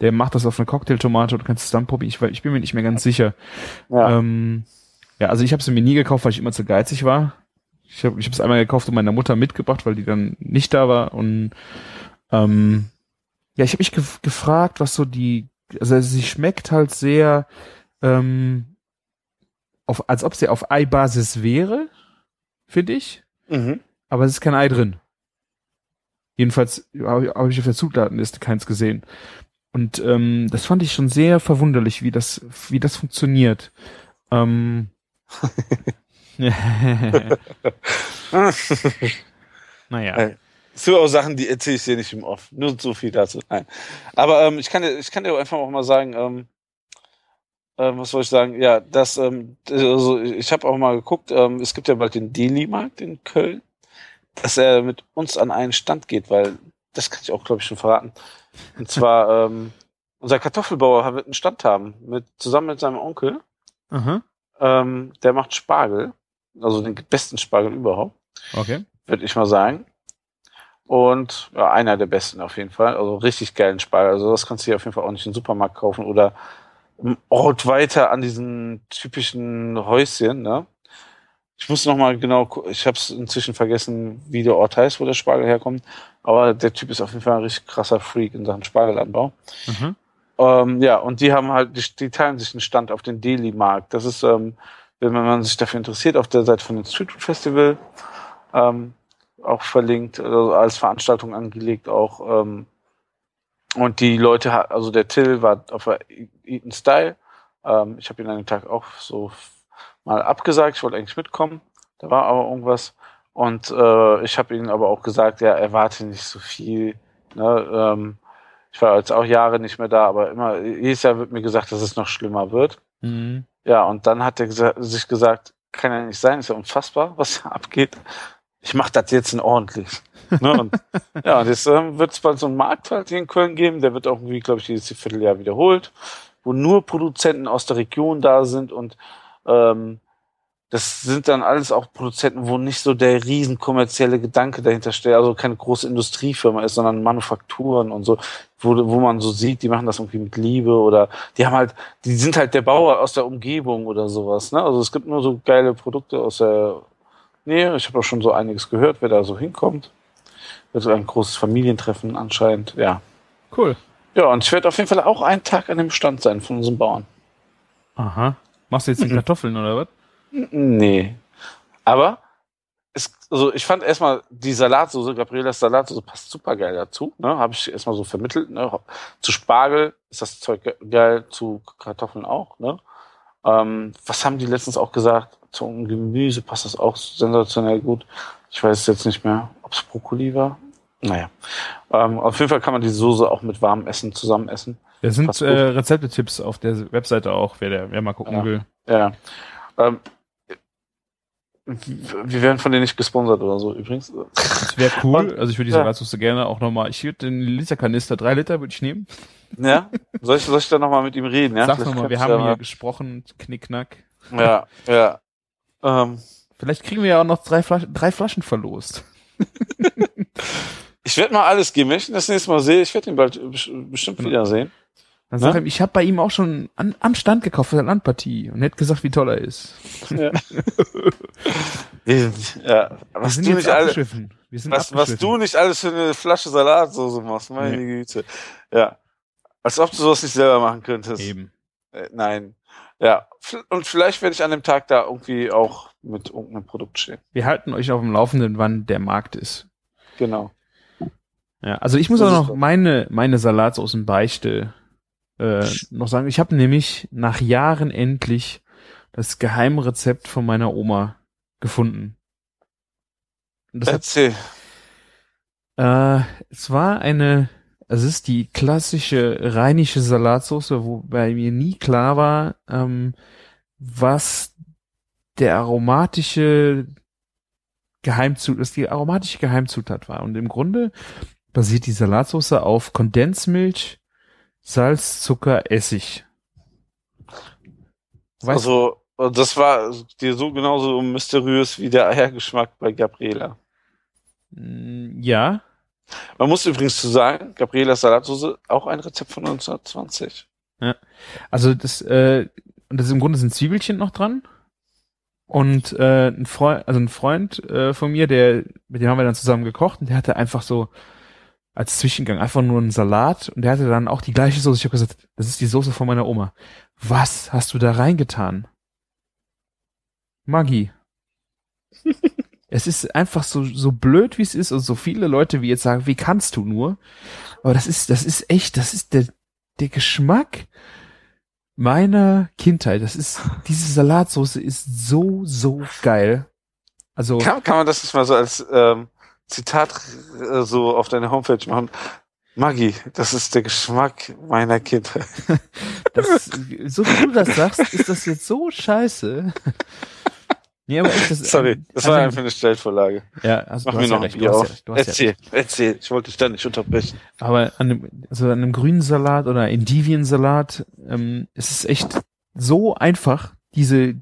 Der macht das auf eine Cocktailtomate und du kannst es dann probieren. Ich, we- ich bin mir nicht mehr ganz sicher. Ja. Ähm, ja, also ich habe sie mir nie gekauft, weil ich immer zu geizig war. Ich habe ich es einmal gekauft und meiner Mutter mitgebracht, weil die dann nicht da war. Und ähm, ja, ich habe mich gef gefragt, was so die, also sie schmeckt halt sehr, ähm, auf, als ob sie auf Eibasis wäre, finde ich. Mhm. Aber es ist kein Ei drin. Jedenfalls habe ich, hab ich auf der Zutatenliste keins gesehen. Und ähm, das fand ich schon sehr verwunderlich, wie das, wie das funktioniert. Ähm, naja. Äh, So auch Sachen, die erzähle ich dir nicht im Off. Nur so viel dazu. Nein. Aber ähm, ich kann dir, ich kann dir einfach auch mal sagen, ähm, ähm, was soll ich sagen? Ja, das, ähm, also ich habe auch mal geguckt, ähm, es gibt ja bald den Deli-Markt in Köln, dass er mit uns an einen Stand geht, weil das kann ich auch, glaube ich, schon verraten. Und zwar, ähm, unser Kartoffelbauer wird einen Stand haben, mit, zusammen mit seinem Onkel. Ähm, der macht Spargel, also den besten Spargel überhaupt Okay. würde ich mal sagen. Und ja, einer der besten auf jeden Fall. Also richtig geilen Spargel. Also das kannst du hier auf jeden Fall auch nicht im Supermarkt kaufen oder im Ort weiter an diesen typischen Häuschen. Ne? Ich muss noch mal genau, ich habe es inzwischen vergessen, wie der Ort heißt, wo der Spargel herkommt. Aber der Typ ist auf jeden Fall ein richtig krasser Freak in Sachen Spargelanbau. Mhm. Ähm, ja, und die haben halt, die, die teilen sich einen Stand auf den Deli-Markt. Das ist, ähm, wenn man sich dafür interessiert, auf der Seite von dem Street Food Festival ähm, auch verlinkt, also als Veranstaltung angelegt auch. Ähm, und die Leute, also der Till war auf der Eaton Style. Ähm, ich habe ihn an dem Tag auch so mal abgesagt. Ich wollte eigentlich mitkommen. Da war aber irgendwas. Und äh, ich habe ihm aber auch gesagt, ja, erwarte nicht so viel. Ne? Ähm, ich war jetzt auch Jahre nicht mehr da, aber immer, jedes Jahr wird mir gesagt, dass es noch schlimmer wird. Mhm. Ja, und dann hat er gesa sich gesagt, kann ja nicht sein, ist ja unfassbar, was da abgeht. Ich mache das jetzt in ordentlich. ne? und, ja, und jetzt ähm, wird es bald so einen Markt halt hier in Köln geben, der wird auch irgendwie, glaube ich, jedes Vierteljahr wiederholt, wo nur Produzenten aus der Region da sind und ähm, das sind dann alles auch Produzenten, wo nicht so der riesen kommerzielle Gedanke dahinter steht, also keine große Industriefirma ist, sondern Manufakturen und so, wo, wo man so sieht, die machen das irgendwie mit Liebe oder die haben halt, die sind halt der Bauer aus der Umgebung oder sowas. Ne? Also es gibt nur so geile Produkte aus der Nähe. Ich habe auch schon so einiges gehört, wer da so hinkommt. Wird so ein großes Familientreffen anscheinend, ja. Cool. Ja, und ich werde auf jeden Fall auch einen Tag an dem Stand sein von unseren Bauern. Aha. Machst du jetzt die Mhm. Kartoffeln oder was? Nee. Aber es, also ich fand erstmal die Salatsoße, Gabrielas Salatsoße passt super geil dazu. Ne? Habe ich erstmal so vermittelt. Ne? Zu Spargel ist das Zeug ge- geil, zu Kartoffeln auch. Ne? Ähm, was haben die letztens auch gesagt? Zum Gemüse passt das auch sensationell gut. Ich weiß jetzt nicht mehr, ob es Brokkoli war. Naja. Ähm, auf jeden Fall kann man die Soße auch mit warmem Essen zusammen essen. Da sind äh, Rezeptetipps auf der Webseite auch, wer, der, wer mal gucken Ja. will. Ja. Ähm, wir werden von denen nicht gesponsert oder so übrigens. Das wäre cool. Also ich würde die ja. Salatsoße gerne auch nochmal. Ich würde den Literkanister, drei Liter würde ich nehmen. Ja? Soll ich, soll ich da nochmal mit ihm reden? Ja? Sag nochmal, wir haben ja hier gesprochen, knickknack. mal- Ja, ja. Ähm, Vielleicht kriegen wir ja auch noch drei Flaschen, drei Flaschen verlost. ich werde mal alles geben. Wenn ich ihn das nächste Mal sehe, ich werde ihn bald bes- bestimmt Genau. wiedersehen. Dann Ne? sag ihm, ich habe bei ihm auch schon an, am Stand gekauft für der Landpartie und hätte gesagt, wie toll er ist. Ja. ja. Was du nicht alle, was, was du nicht alles für eine Flasche Salatsoße machst, meine Güte. Ja. Als ob du sowas nicht selber machen könntest. Eben. Äh, nein. Ja. Und vielleicht werde ich an dem Tag da irgendwie auch mit irgendeinem Produkt stehen. Wir halten euch auf dem Laufenden, wann der Markt ist. Genau. Ja, also ich muss Das auch noch so. meine, meine Salatsoßenbeichte äh, noch sagen. Ich habe nämlich nach Jahren endlich das Geheimrezept von meiner Oma gefunden. Und das hat, Erzähl. äh, es war eine, es ist die klassische rheinische Salatsoße, wobei mir nie klar war, ähm, was der aromatische Geheimzutat, dass die aromatische Geheimzutat war. Und im Grunde basiert die Salatsoße auf Kondensmilch, Salz, Zucker, Essig. Weißt Also, das war dir so genauso mysteriös wie der Eiergeschmack bei Gabriela. Mm, Ja, Man muss übrigens zu sagen, Gabrielas Salatsoße auch ein Rezept von 1920. also das, äh, und das ist im Grunde sind Zwiebelchen noch dran. Und äh, ein Freund, also ein Freund äh, von mir, der, mit dem haben wir dann zusammen gekocht und der hatte einfach so als Zwischengang einfach nur einen Salat und der hatte dann auch die gleiche Soße. Ich habe gesagt, das ist die Soße von meiner Oma. Was hast du da reingetan? Maggi. es ist einfach so, so blöd, wie es ist und so viele Leute, wie jetzt sagen, wie kannst du nur? Aber das ist, das ist echt, das ist der, der Geschmack meiner Kindheit. Das ist, diese Salatsoße ist so, so geil. Also, Kann, kann man das nicht mal so als ähm, Zitat äh, so auf deine Homepage machen? Maggi, das ist der Geschmack meiner Kindheit. das, so wie du das sagst, ist das jetzt so scheiße. nee, aber echt, das Sorry, das also, war einfach eine Stellvorlage. Ja, also Mach du mir hast noch ja ein recht, du Bier hast ja auf. recht, ja Erzähl, recht. erzähl. Ich wollte dich da nicht unterbrechen. Aber an einem, also an einem grünen Salat oder Endiviensalat, ähm, es ist echt so einfach, diese,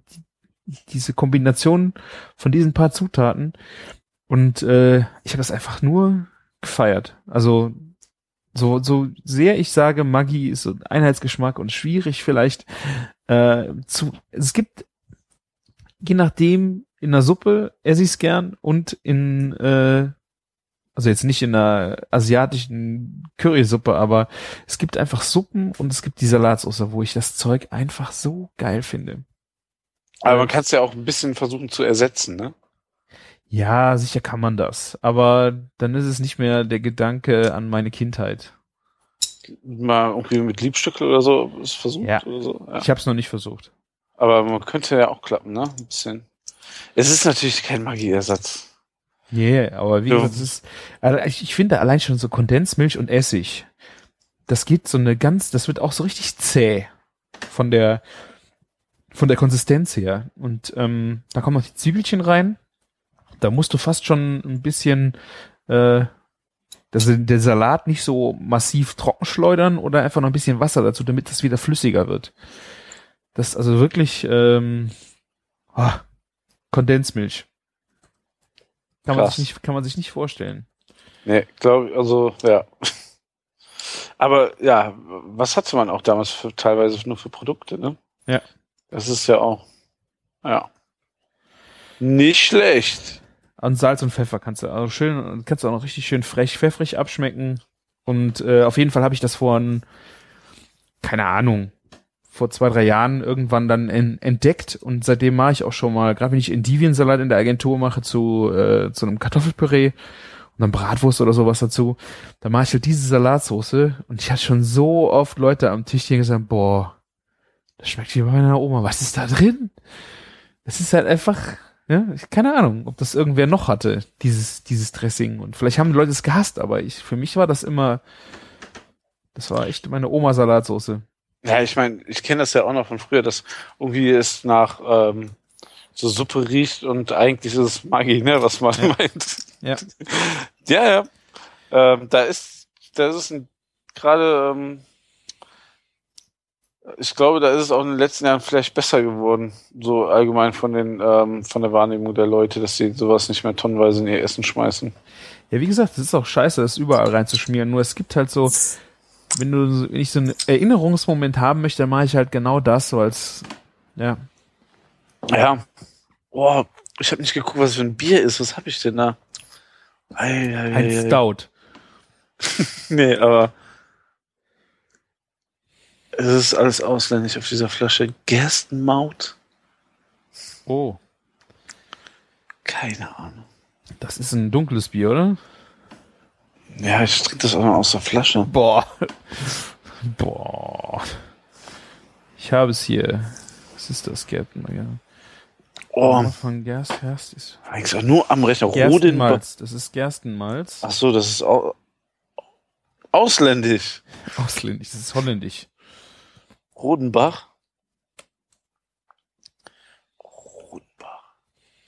diese Kombination von diesen paar Zutaten. Und äh, ich habe das einfach nur gefeiert. Also so, so sehr ich sage, Maggi ist so ein Einheitsgeschmack und schwierig vielleicht äh, zu. Es gibt, je nachdem, in der Suppe esse ich es gern und in äh, also jetzt nicht in einer asiatischen Currysuppe, aber es gibt einfach Suppen und es gibt die Salatsauce, wo ich das Zeug einfach so geil finde. Aber man kann es ja auch ein bisschen versuchen zu ersetzen, ne? Ja, sicher kann man das, aber dann ist es nicht mehr der Gedanke an meine Kindheit. Mal irgendwie mit Liebstückel oder so ist versucht Ja. oder so. Ja. Ich habe es noch nicht versucht. Aber man könnte ja auch klappen, ne? Ein bisschen. Es ist natürlich kein Magiersatz. Nee, aber wie gesagt, das ist, also ich, ich finde allein schon so Kondensmilch und Essig. Das geht so eine ganz, das wird auch so richtig zäh von der, von der Konsistenz her. Und ähm, da kommen noch die Zwiebelchen rein. Da musst du fast schon ein bisschen, äh, dass der Salat nicht so massiv trocken schleudern oder einfach noch ein bisschen Wasser dazu, damit das wieder flüssiger wird. Das ist also wirklich, ähm, ah, Kondensmilch. Kann man, sich nicht, kann man sich nicht vorstellen. Nee, glaube also, ja. Aber ja, was hatte man auch damals für, teilweise nur für Produkte, ne? Ja. Das ist ja auch, ja. Nicht schlecht. An Salz und Pfeffer kannst du also schön, kannst du auch noch richtig schön frech, pfeffrig abschmecken. Und äh, auf jeden Fall habe ich das vor, ein, keine Ahnung, vor zwei, drei Jahren irgendwann dann en, entdeckt und seitdem mache ich auch schon mal, gerade wenn ich Endiviensalat in der Agentur mache zu, äh, zu einem Kartoffelpüree und dann Bratwurst oder sowas dazu, da mache ich halt diese Salatsoße und ich hatte schon so oft Leute am Tisch, die gesagt boah, das schmeckt wie bei meiner Oma, was ist da drin? Das ist halt einfach, ja, ich, keine Ahnung, ob das irgendwer noch hatte, dieses, dieses Dressing. Und vielleicht haben die Leute es gehasst, aber ich, für mich war das immer, das war echt meine Oma-Salatsoße. Ja, ich meine, ich kenne das ja auch noch von früher, dass irgendwie es nach ähm, so Suppe riecht und eigentlich ist es Maggi, ne, was man meint. Ja. Ja, ja. Ähm, da ist, da ist es ein- gerade, ähm, ich glaube, da ist es auch in den letzten Jahren vielleicht besser geworden, so allgemein von den, ähm, von der Wahrnehmung der Leute, dass sie sowas nicht mehr tonnenweise in ihr Essen schmeißen. Ja, wie gesagt, es ist auch scheiße, das überall reinzuschmieren. Nur es gibt halt so, wenn du, wenn ich so einen Erinnerungsmoment haben möchte, dann mache ich halt genau das, so als, ja. Ja. Boah, ich habe nicht geguckt, was für ein Bier ist. Was habe ich denn da? Ei, ei, Ein ei, ei. Stout. Nee, aber es ist alles ausländisch auf dieser Flasche. Gerstenmaut? Oh. Keine Ahnung. Das ist ein dunkles Bier, oder? Ja, ich trinke das auch mal aus der Flasche. Boah. Boah. Ich habe es hier. Was ist das, Gärten? Oh, Von Gerst, Gerst ist. eigentlich auch nur am Rechner. Gerstenmalz. Das ist Gerstenmalz. Ach so, das ist au ausländisch. Ausländisch. Das ist holländisch. Rodenbach.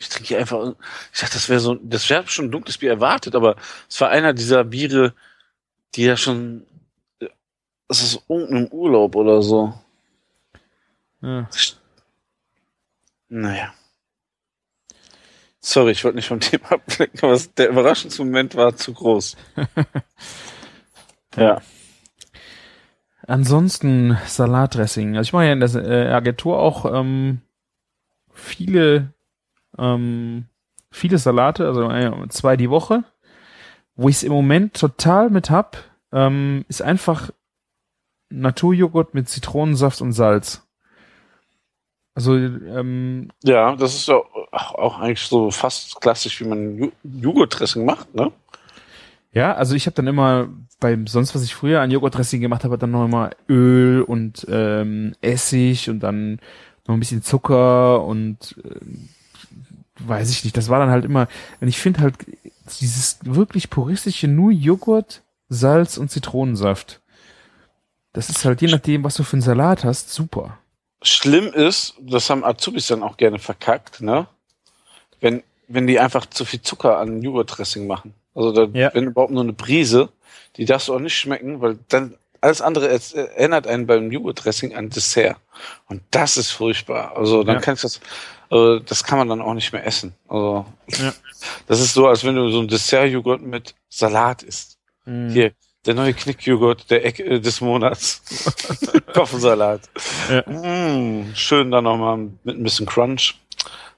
Ich trinke einfach. Ich dachte, das wäre so. Das wäre schon ein dunkles Bier erwartet, aber es war einer dieser Biere, die ja schon. Es ist irgendein Urlaub oder so. Ja. Naja. Sorry, ich wollte nicht vom Thema ablenken, aber der Überraschungsmoment war zu groß. ja. Ansonsten Salatdressing. Also ich mache ja in der äh, Agentur auch ähm, viele ähm, viele Salate, also äh, zwei die Woche. Wo ich es im Moment total mit hab, ähm, ist einfach Naturjoghurt mit Zitronensaft und Salz. Also ähm, Ja, das ist ja auch auch eigentlich so fast klassisch, wie man Ju- Joghurtdressing macht, ne? Ja, also ich habe dann immer beim sonst was ich früher an Joghurtdressing gemacht habe, dann noch immer Öl und ähm, Essig und dann noch ein bisschen Zucker und ähm, weiß ich nicht. Das war dann halt immer. Und ich finde halt dieses wirklich puristische nur Joghurt, Salz und Zitronensaft. Das ist halt je nachdem, was du für einen Salat hast, super. Schlimm ist, das haben Azubis dann auch gerne verkackt, ne? Wenn, wenn die einfach zu viel Zucker an Joghurtdressing machen. Also da, Ja. wenn überhaupt nur eine Prise, die darfst du auch nicht schmecken, weil dann alles andere es- erinnert einen beim Joghurtdressing an Dessert. Und das ist furchtbar. Also dann Ja. kannst du das, also das kann man dann auch nicht mehr essen. Also Ja. das ist so, als wenn du so ein Dessert-Joghurt mit Salat isst. Mhm. Hier, der neue Knickjoghurt der Ecke äh, des Monats. Koffersalat. Ja. Mm, schön dann nochmal mit ein bisschen Crunch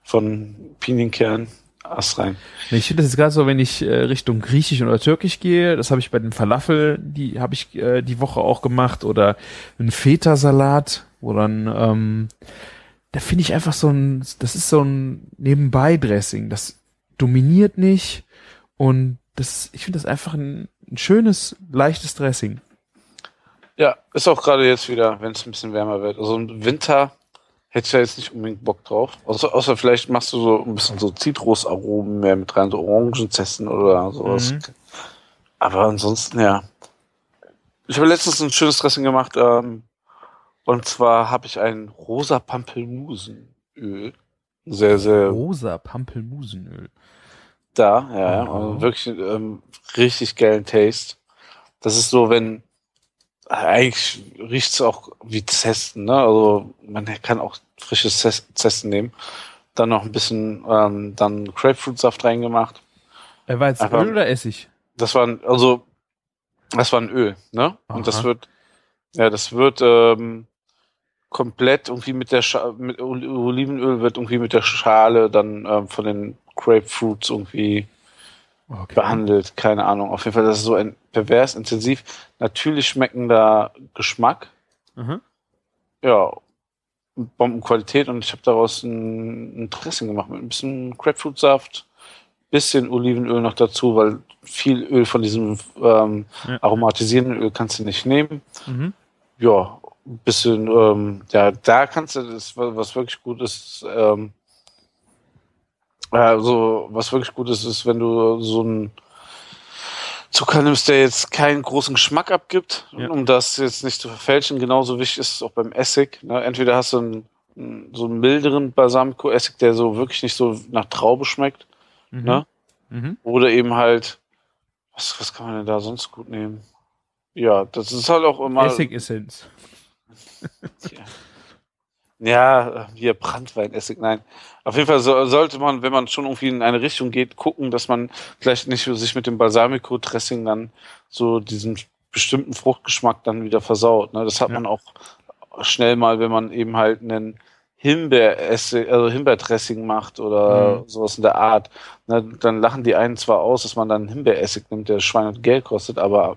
von Pinienkern. Ast rein. Ich finde das jetzt gerade so, wenn ich äh, Richtung Griechisch oder Türkisch gehe, das habe ich bei den Falafel, die habe ich äh, die Woche auch gemacht, oder ein Feta-Salat, wo dann, ähm, da finde ich einfach so ein, das ist so ein Nebenbei-Dressing, das dominiert nicht und das, ich finde das einfach ein, ein schönes, leichtes Dressing. Ja, ist auch gerade jetzt wieder, wenn es ein bisschen wärmer wird. Also im Winter hätte ich ja jetzt nicht unbedingt Bock drauf. Außer, außer vielleicht machst du so ein bisschen so Zitrusaromen mehr mit rein, so Orangenzessen oder sowas. Mhm. Aber ansonsten, ja. Ich habe letztens ein schönes Dressing gemacht, ähm, und zwar habe ich ein rosa Pampelmusenöl. Sehr, sehr Rosa Pampelmusenöl. da, ja, ja. Mhm. Also wirklich ähm, richtig geilen Taste. Das ist so, wenn eigentlich riecht's auch wie Zesten, ne? Also man kann auch frisches Zes- Zesten nehmen. dann noch ein bisschen ähm, dann Grapefruitsaft reingemacht. Er war jetzt Öl oder Essig? Das war ein, also das war ein Öl, ne? Und das Aha. wird ja, das wird ähm, komplett irgendwie mit der Scha mit Ol- Olivenöl wird irgendwie mit der Schale dann ähm, von den Grapefruits irgendwie Okay. behandelt, keine Ahnung. Auf jeden Fall, das ist so ein pervers intensiv. Natürlich schmeckender Geschmack, Mhm. ja, Bombenqualität und ich habe daraus ein, ein Dressing gemacht mit ein bisschen Grapefruitsaft, bisschen Olivenöl noch dazu, weil viel Öl von diesem ähm, Ja. aromatisierenden Öl kannst du nicht nehmen. Mhm. Ja, ein bisschen, ähm, ja, da kannst du das, wa- was wirklich gut ist, ähm, also was wirklich gut ist, ist, wenn du so einen Zucker nimmst, der jetzt keinen großen Geschmack abgibt, Ja. um das jetzt nicht zu verfälschen. Genauso wichtig ist es auch beim Essig. Ne? Entweder hast du einen, einen, so einen milderen Balsamico-Essig, der so wirklich nicht so nach Traube schmeckt, Mhm. ne? Mhm. oder eben halt, was, was kann man denn da sonst gut nehmen? Ja, das ist halt auch immer. Essigessenz. Ja, hier Brandweinessig, nein. Auf jeden Fall so, sollte man, wenn man schon irgendwie in eine Richtung geht, gucken, dass man vielleicht nicht sich mit dem Balsamico-Dressing dann so diesen bestimmten Fruchtgeschmack dann wieder versaut. Ne? Das hat Ja. man auch schnell mal, wenn man eben halt einen Himbeeressig, also Himbeerdressing macht oder Mhm. sowas in der Art. Ne? Dann lachen die einen zwar aus, dass man dann Himbeeressig nimmt, der Schwein und Geld kostet, aber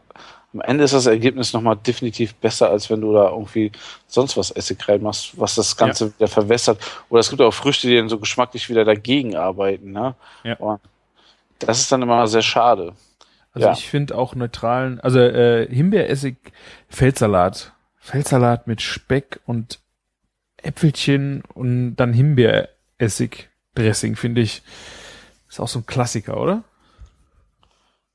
am Ende ist das Ergebnis nochmal definitiv besser, als wenn du da irgendwie sonst was Essig reinmachst, was das Ganze wieder verwässert. Oder es gibt auch Früchte, die dann so geschmacklich wieder dagegen arbeiten. Ne? Ja. Und das ist dann immer sehr schade. Also Ja. ich finde auch neutralen, also äh, Himbeeressig, Feldsalat. Feldsalat mit Speck und Äpfelchen und dann Himbeeressig Dressing, finde ich. Ist auch so ein Klassiker, oder?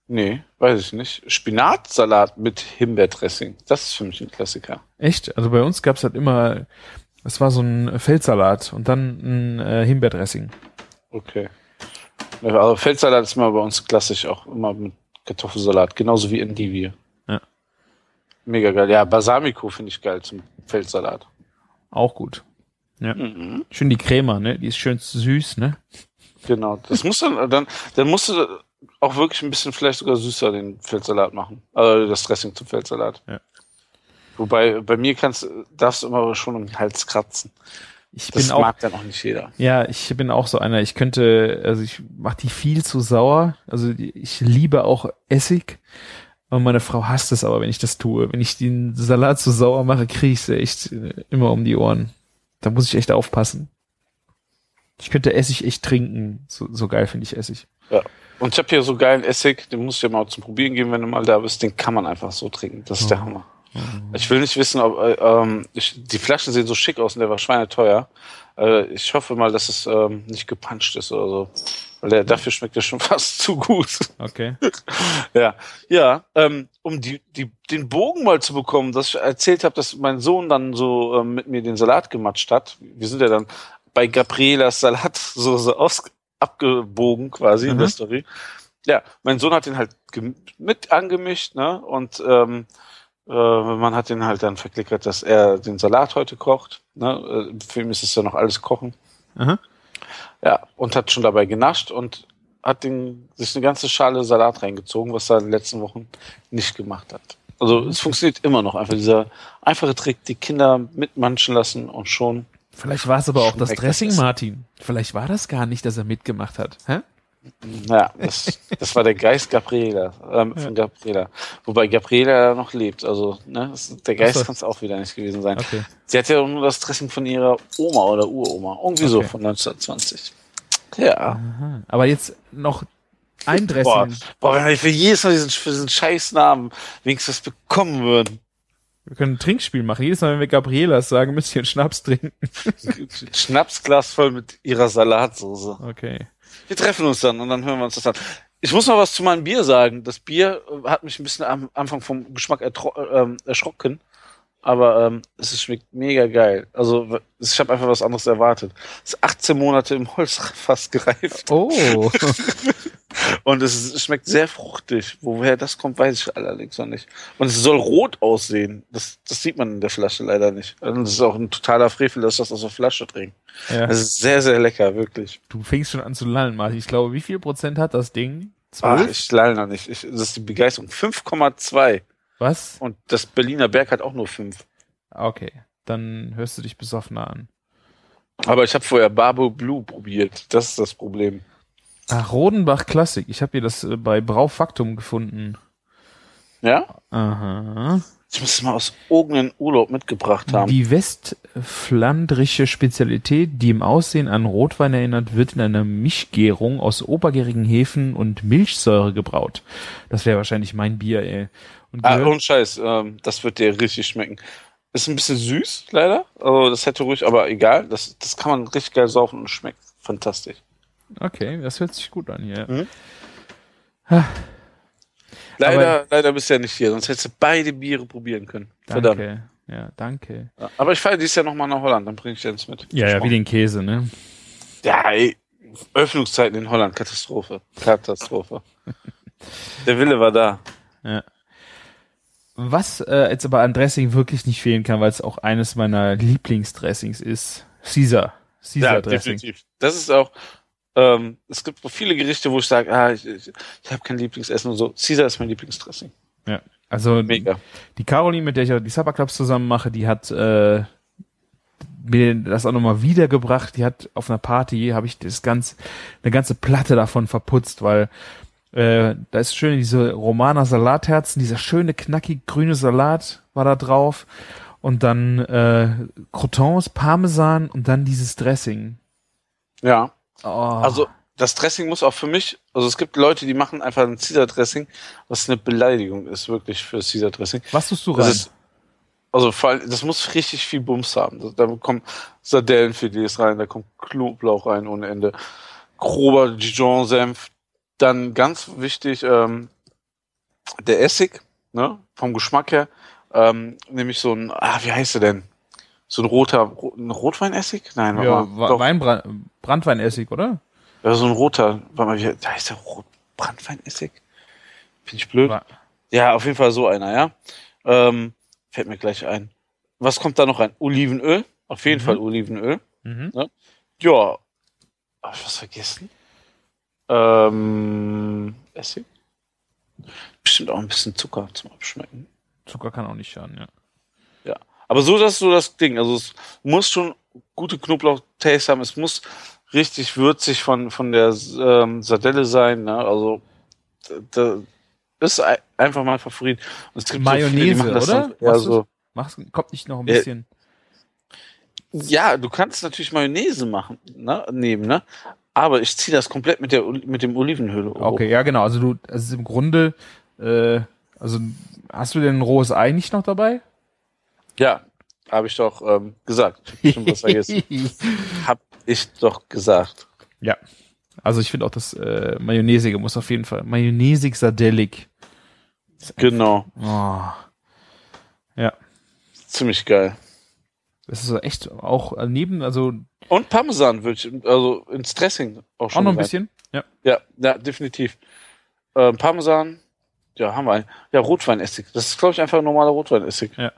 Nee, weiß ich nicht. Spinatsalat mit Himbeerdressing. Das ist für mich ein Klassiker. Echt? Also bei uns gab's halt immer, es war so ein Feldsalat und dann ein äh, Himbeerdressing. Okay. Also Feldsalat ist immer bei uns klassisch, auch immer mit Kartoffelsalat, genauso wie Endivie. Ja. Mega geil. Ja, Balsamico finde ich geil zum Feldsalat. Auch gut. Ja. Mhm. Schön die Crema, ne? Die ist schön süß, ne? Genau. Das muss dann, dann, dann musst du auch wirklich ein bisschen vielleicht sogar süßer den Feldsalat machen. Also das Dressing zum Feldsalat. Ja. Wobei, bei mir kannst, darfst du immer schon im Hals kratzen. Ich Das bin auch mag dann auch nicht jeder. Ja, ich bin auch so einer. Ich könnte, also ich mache die viel zu sauer. Also ich liebe auch Essig. Und meine Frau hasst es aber, wenn ich das tue. Wenn ich den Salat zu sauer mache, kriege ich sie echt immer um die Ohren. Da muss ich echt aufpassen. Ich könnte Essig echt trinken. So, so geil finde ich Essig. Und ich habe hier so geilen Essig, den musst du dir mal zum Probieren geben, wenn du mal da bist. Den kann man einfach so trinken. Das ist der Hammer. Ich will nicht wissen, ob äh, ähm, ich, die Flaschen sehen so schick aus und der war schweineteuer. Äh, ich hoffe mal, dass es ähm, nicht gepanscht ist oder so. Weil der, dafür schmeckt er schon fast zu gut. Okay. ja, ja. Ähm, um die, die, den Bogen mal zu bekommen, dass ich erzählt habe, dass mein Sohn dann so ähm, mit mir den Salat gematscht hat. Wir sind ja dann bei Gabrielas Salatsoße aus, abgebogen quasi in Mhm. der Story. Ja, mein Sohn hat den halt mit angemischt, ne? Und ähm, äh, man hat den halt dann verklickert, dass er den Salat heute kocht. Ne? Äh, Für ihn ist es ja noch alles Kochen. Aha. Ja, und hat schon dabei genascht und hat den, sich eine ganze Schale Salat reingezogen, was er in den letzten Wochen nicht gemacht hat. Also es funktioniert immer noch einfach dieser einfache Trick, die Kinder mitmanschen lassen und schon. Vielleicht war es aber auch das Dressing. Martin. Vielleicht war das gar nicht, dass er mitgemacht hat. Hä? Ja, das, das war der Geist Gabriela, ähm, von Gabriela. Wobei Gabriela noch lebt. Also, ne, der Geist so. kann es auch wieder nicht gewesen sein. Okay. Sie hat ja nur das Dressing von ihrer Oma oder Uroma. Irgendwie so Okay. von 1920. Ja. Aha. Aber jetzt noch ein Boah, Dressing. boah, wenn wir für jedes Mal diesen, für diesen Scheißnamen wenigstens was bekommen würden. Wir können ein Trinkspiel machen. Jedes Mal, wenn wir Gabrielas sagen, müsst ihr einen Schnaps trinken. Schnapsglas voll mit ihrer Salatsoße. Okay. Wir treffen uns dann und dann hören wir uns das an. Ich muss noch was zu meinem Bier sagen. Das Bier äh, hat mich ein bisschen am Anfang vom Geschmack äh, ähm, erschrocken. Aber ähm, es schmeckt mega geil. Also ich habe einfach was anderes erwartet. Es ist 18 Monate im Holzfass gereift. Oh. Und es schmeckt sehr fruchtig. Woher das kommt, weiß ich allerdings noch nicht. Und es soll rot aussehen. Das, das sieht man in der Flasche leider nicht. Und es ist auch ein totaler Frevel, dass das aus der Flasche trinkt. Ja. Es ist sehr, sehr lecker, wirklich. Du fängst schon an zu lallen, Martin. Ich glaube, wie viel Prozent hat das Ding? Ach, Zwölf? ich lall noch nicht. Ich, das ist die Begeisterung. 5,2. Was? Und das Berliner Berg hat auch nur 5. Okay, dann hörst du dich besoffener an. Aber ich habe vorher Barbo Blue probiert. Das ist das Problem. Ach, Rodenbach Klassik. Ich habe hier das äh, bei Braufaktum gefunden. Ja? Aha. Ich muss es mal aus irgendeinem Urlaub mitgebracht haben. Die westflandrische Spezialität, die im Aussehen an Rotwein erinnert, wird in einer Mischgärung aus obergärigen Hefen und Milchsäure gebraut. Das wäre wahrscheinlich mein Bier, ey. Und Ah, und Scheiß, ähm, das wird dir richtig schmecken. Ist ein bisschen süß, leider. Also das hätte ruhig, aber egal. Das, das kann man richtig geil saufen und schmeckt fantastisch. Okay, das hört sich gut an hier. Mhm. Leider, leider bist du ja nicht hier, sonst hättest du beide Biere probieren können. Verdammt. Danke. Ja, danke. Ja, Aber ich fahre dieses Jahr nochmal nach Holland, dann bringe ich dir das mit. Ja, ja, wie den Käse, ne? Ja, ey, Öffnungszeiten in Holland, Katastrophe. Katastrophe. Der Wille war da. Was äh, jetzt aber an Dressing wirklich nicht fehlen kann, weil es auch eines meiner Lieblingsdressings ist, Caesar. Caesar Ja, Dressing. definitiv. Das ist auch, ähm, es gibt viele Gerichte, wo ich sage, ah, ich, ich, ich habe kein Lieblingsessen und so. Caesar ist mein Lieblingsdressing. Ja. Also Mega. die Caroline, mit der ich die Supper Clubs zusammen mache, die hat äh, mir das auch nochmal wiedergebracht. Die hat auf einer Party, habe ich das ganz, eine ganze Platte davon verputzt, weil äh, da ist schön diese Romaner Salatherzen, dieser schöne, knackig grüne Salat war da drauf. Und dann äh, Croutons, Parmesan und dann dieses Dressing. Ja. Oh. Also das Dressing muss auch für mich, also es gibt Leute, die machen einfach ein Caesar-Dressing, was eine Beleidigung ist, wirklich für Caesar-Dressing. was tust du Das rein? ist, also vor allem, das muss richtig viel Bums haben. Da- Da kommen Sardellenfilets rein, da kommt Knoblauch rein ohne Ende, grober Dijon-Senf. Dann ganz wichtig, ähm, der Essig, ne, vom Geschmack her, ähm, nämlich so ein, ah, wie heißt der denn? So ein roter, Ro- ein Rotweinessig? Nein, warte ja, mal. Wa- Doch, Weinbrand Brandweinessig, oder? ja, so ein roter, warte mal, wie, da ist der Rot Brandweinessig? Finde ich blöd. Wa- Ja, auf jeden Fall so einer, ja. Ähm, fällt mir gleich ein. Was kommt da noch rein? Olivenöl. Auf jeden Mhm. Fall Olivenöl. Mhm. Ja. Hab ich was vergessen? Ähm, Essig. Bestimmt auch ein bisschen Zucker zum Abschmecken. Zucker kann auch nicht schaden, ja. Ja. Aber so, das ist so das Ding. Also es muss schon gute Knoblauch-Taste haben. Es muss richtig würzig von, von der ähm, Sardelle sein. Ne? Also da, das ist ei- einfach mein Favorit. Und es gibt so viele, Mayonnaise, machen das oder? dann- Ja, Machst so. Mach's, kommt nicht noch ein Ja. bisschen. Ja, du kannst natürlich Mayonnaise machen, ne, nehmen, ne? Aber ich ziehe das komplett mit der mit dem Olivenöl. Okay, ja genau. Also du, also im Grunde, äh, also hast du denn ein rohes Ei nicht noch dabei? Ja, habe ich doch ähm, gesagt. Hab was vergessen. Hab ich doch gesagt. ja. Also ich finde auch das äh, Mayonnaisige muss auf jeden Fall. Mayonnaisig sardellig. Genau. Oh, ja. Ziemlich geil. Das ist echt auch äh, neben, also Und Parmesan würde ich, also ins Dressing auch auch schon. noch ein rein. bisschen. Ja. Ja, ja, definitiv. Ähm, Parmesan, ja, haben wir einen. Ja, Rotweinessig. Das ist, glaube ich, einfach ein normaler Rotweinessig. Ja.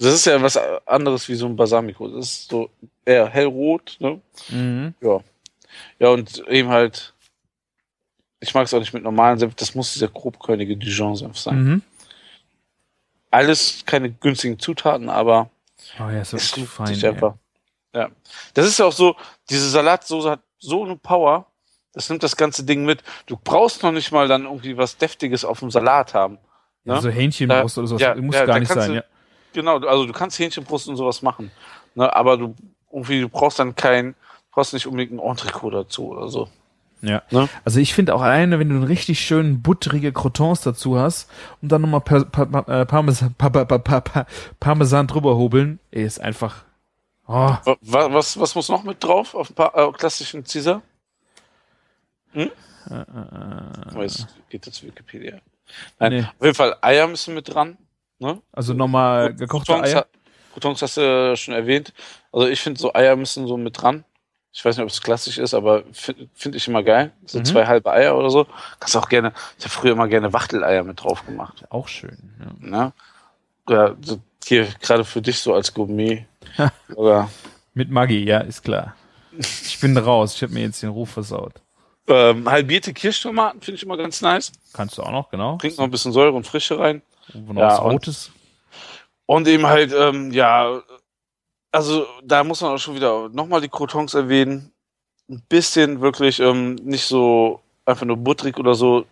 Das ist ja was anderes wie so ein Balsamico. Das ist so eher hellrot, ne? Mhm. Ja. Ja, und eben halt, ich mag es auch nicht mit normalen Senf, das muss dieser grobkörnige Dijon-Senf sein. Mhm. Alles keine günstigen Zutaten, aber Oh ja, ist es fein. sich einfach. Ja. Das ist ja auch so, diese Salatsoße hat so eine Power, das nimmt das ganze Ding mit. Du brauchst noch nicht mal dann irgendwie was Deftiges auf dem Salat haben. Ne? Also Hähnchenbrust oder sowas ja, muss ja, gar nicht sein. Ja. Genau, also du kannst Hähnchenbrust und sowas machen. Ne? Aber du irgendwie, du brauchst dann kein, brauchst nicht unbedingt ein Entrecot dazu oder so. Ja. Ne? Also ich finde auch alleine, wenn du einen richtig schönen butterige Croutons dazu hast und dann nochmal per, per, per, äh, Parmesan, pa, pa, pa, pa, pa, Parmesan drüber hobeln, ist einfach. Oh, Wa- wa- Was, was muss noch mit drauf auf ein paar äh, klassischen Caesar? Hm? Oh, jetzt geht jetzt Wikipedia. Nein, Nee. auf jeden Fall Eier müssen mit dran. Ne? also nochmal gekochte Croutons, Eier. Croutons hast du schon erwähnt. Also ich finde so Eier müssen so mit dran. Ich weiß nicht, ob es klassisch ist, aber finde find ich immer geil. So Mhm. zwei halbe Eier oder so. Kannst auch gerne, ich habe früher immer gerne Wachteleier mit drauf gemacht. Auch schön. Ja. Ne? Ja, hier gerade für dich so als Gourmet. Oder Mit Maggi, ja, ist klar. Ich bin raus. Ich habe mir jetzt den Ruf versaut. ähm, halbierte Kirschtomaten finde ich immer ganz nice. Kannst du auch noch, genau. Bringt noch ein bisschen Säure und Frische rein. Noch Ja, was und- Rotes. Und eben halt, ähm, ja, also da muss man auch schon wieder nochmal die Crotons erwähnen. Ein bisschen wirklich ähm, nicht so einfach nur butterig oder so.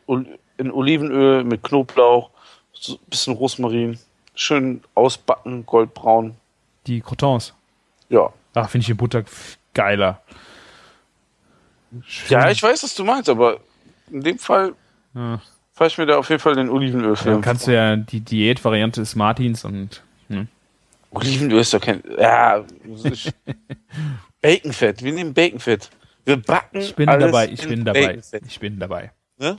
In Olivenöl mit Knoblauch, so ein bisschen Rosmarin. Schön ausbacken, goldbraun. Die Crotons. Ja. Ach, finde ich die Butter geiler. Schön. Ja, ich weiß, was du meinst, aber in dem Fall Ja. Fahre ich mir da auf jeden Fall den Olivenöl Dann kannst du ja die Diätvariante des Martins und Olivenöl ist doch kein. Ja, Baconfett. Wir nehmen Baconfett. Wir backen. ich bin alles dabei, ich in bin dabei, Baconfett. ich bin dabei. Ne?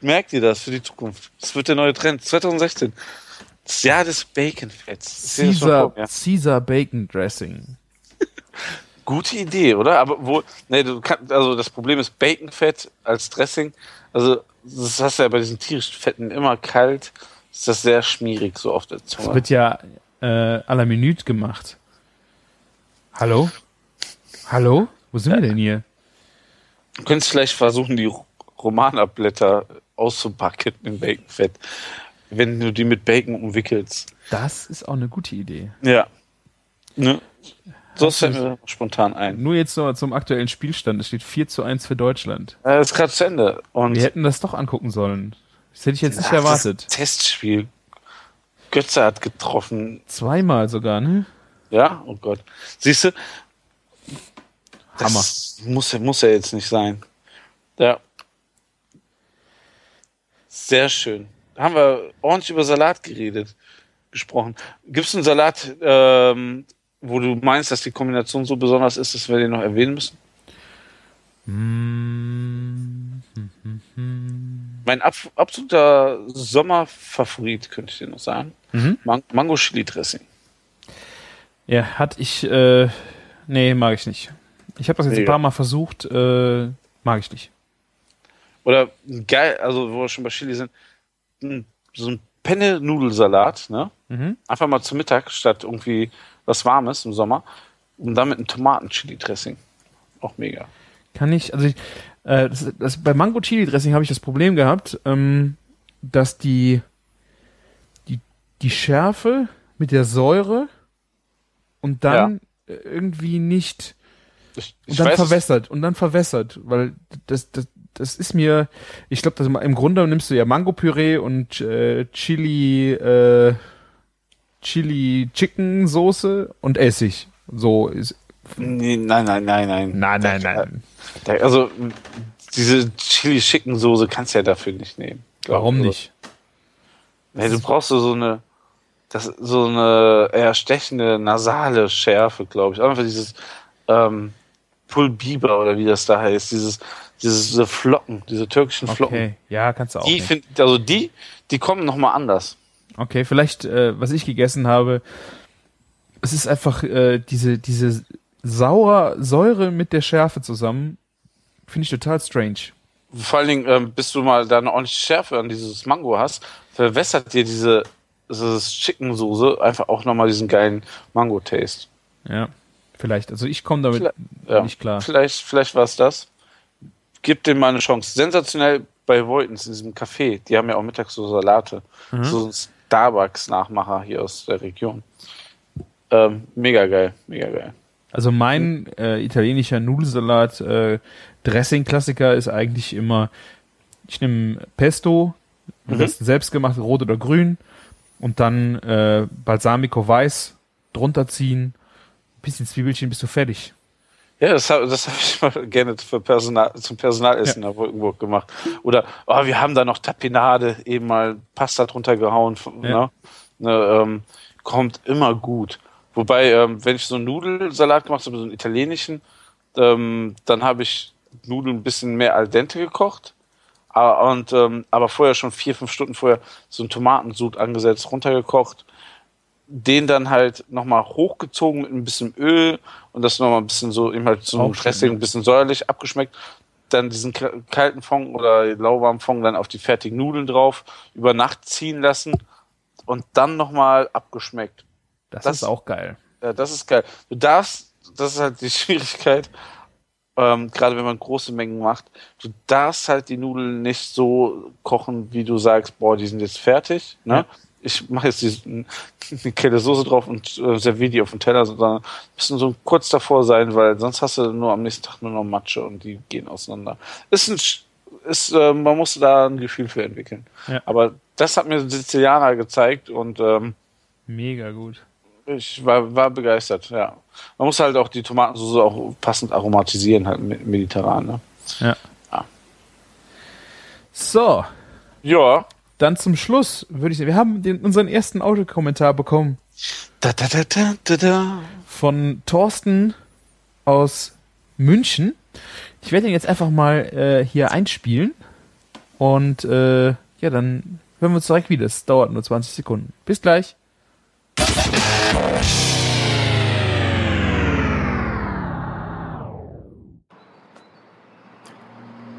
Merkt ihr das für die Zukunft? Das wird der neue Trend. 2016. Das Jahr des Baconfetts. Caesar, vor mir. Caesar Bacon Dressing. Gute Idee, oder? Aber wo, nee, du kannst, also das Problem ist Baconfett als Dressing. Also, das hast du ja bei diesen tierischen Fetten immer kalt. Ist das sehr schmierig, so auf der Das Zunge. wird ja äh, à la Minute gemacht. Hallo? Hallo? Wo sind wir denn hier? Du könntest vielleicht versuchen, die Romanablätter auszupacken in Baconfett. Wenn du die mit Bacon umwickelst. Das ist auch eine gute Idee. Ja. Ne? So fällt mir spontan ein. Nur jetzt noch zum aktuellen Spielstand. Es steht 4 zu 1 für Deutschland. Äh, ist gerade zu Ende. Und Wir hätten das doch angucken sollen. Das hätte ich jetzt nicht Ach, erwartet. Das Testspiel. Götze hat getroffen. Zweimal sogar, ne? Ja, oh Gott. Siehst du? Das muss, muss ja jetzt nicht sein. Ja. Sehr schön. Haben wir ordentlich über Salat geredet, gesprochen. Gibt es einen Salat, ähm, wo du meinst, dass die Kombination so besonders ist, dass wir den noch erwähnen müssen? Mm, Mein ab, absoluter Sommerfavorit, könnte ich dir noch sagen. Mhm. Man Mango Chili Dressing. Ja, hat ich, äh, nee, mag ich nicht. Ich habe das jetzt ein Mega. paar Mal versucht, äh, mag ich nicht. Oder ein geil, also wo wir schon bei Chili sind, ein, so ein Penne-Nudelsalat, ne? Mhm. Einfach mal zum Mittag statt irgendwie was Warmes im Sommer. Und dann mit einem Tomaten-Chili-Dressing. Auch mega. Kann ich, also ich, äh, das, das, bei Mango Chili Dressing habe ich das Problem gehabt, ähm, dass die, die, die Schärfe mit der Säure und dann äh, irgendwie nicht, Ich, und ich dann weiß, verwässert, und dann verwässert, weil das, das, das ist mir, ich glaube, das im Grunde nimmst du ja Mango-Püree und äh, Chili, äh, Chili Chicken Soße und Essig. So ist, Nee, nein, nein, nein, nein. nein, nein, nein. Da, also, diese Chili-Chicken-Soße kannst du ja dafür nicht nehmen. Warum ich. nicht? Nee, du brauchst so eine, das, so eine eher stechende, nasale Schärfe, glaube ich. Einfach dieses ähm, Pulbiber oder wie das da heißt. Dieses, dieses, diese Flocken, diese türkischen Flocken. Okay, ja, kannst du auch Die find, also die, die kommen nochmal anders. Okay, vielleicht, äh, was ich gegessen habe, es ist einfach äh, diese, diese sauer Säure mit der Schärfe zusammen. Finde ich total strange. Vor allen Dingen, ähm, bis du mal da eine ordentliche Schärfe an dieses Mango hast, verwässert dir diese, dieses Chicken-Soße einfach auch nochmal diesen geilen Mango-Taste. Ja, vielleicht. Also ich komme damit Ja. nicht klar. Vielleicht, vielleicht war es das. Gib dem mal eine Chance. Sensationell bei Voitens in diesem Café. Die haben ja auch mittags so Salate. Mhm. So Starbucks-Nachmacher hier aus der Region. Ähm, mega geil, mega geil. Also mein äh, italienischer Nudelsalat äh, Dressing-Klassiker ist eigentlich immer, ich nehme Pesto, Mhm. besten selbst gemacht, rot oder grün, und dann äh, Balsamico weiß drunter ziehen, ein bisschen Zwiebelchen, bist du fertig. Ja, das habe das hab ich mal gerne für Personal, zum Personalessen nach Wolkenburg gemacht. Oder, oh, wir haben da noch Tapinade, eben mal Pasta drunter gehauen. Ja. Ne? Ne, ähm, kommt immer gut. Wobei, ähm, wenn ich so einen Nudelsalat gemacht habe, so einen italienischen, ähm, dann habe ich Nudeln ein bisschen mehr al dente gekocht. Aber, und, ähm, aber vorher schon vier, fünf Stunden vorher so einen Tomatensud angesetzt, runtergekocht. Den dann halt nochmal hochgezogen mit ein bisschen Öl und das nochmal ein bisschen so, eben halt so ein Dressing, ein bisschen säuerlich abgeschmeckt. Dann diesen kalten Fond oder lauwarmen Fond dann auf die fertigen Nudeln drauf, über Nacht ziehen lassen und dann nochmal abgeschmeckt. Das, das, ist auch geil. Ja, das ist geil. Du darfst, das ist halt die Schwierigkeit, ähm, gerade wenn man große Mengen macht, du darfst halt die Nudeln nicht so kochen, wie du sagst, boah, die sind jetzt fertig. Ne? Ja ich mache jetzt die, eine Kelle Soße drauf und äh, serviere die auf den Teller, sondern müssen so kurz davor sein, weil sonst hast du nur am nächsten Tag nur noch Matsche und die gehen auseinander. Ist ein, ist, äh, man muss da ein Gefühl für entwickeln. Ja. Aber das hat mir Sizilianer gezeigt und ähm, mega gut. Ich war, war begeistert, ja. Man muss halt auch die Tomatensauce auch passend aromatisieren, halt mediterran, ne? Ja. ja. So. Ja. Dann zum Schluss würde ich sagen, wir haben den, unseren ersten Audiokommentar bekommen. Da, da, da, da, da, da. Von Thorsten aus München. Ich werde ihn jetzt einfach mal äh, hier einspielen. Und äh, ja, dann hören wir uns direkt wieder. Es dauert nur 20 Sekunden. Bis gleich.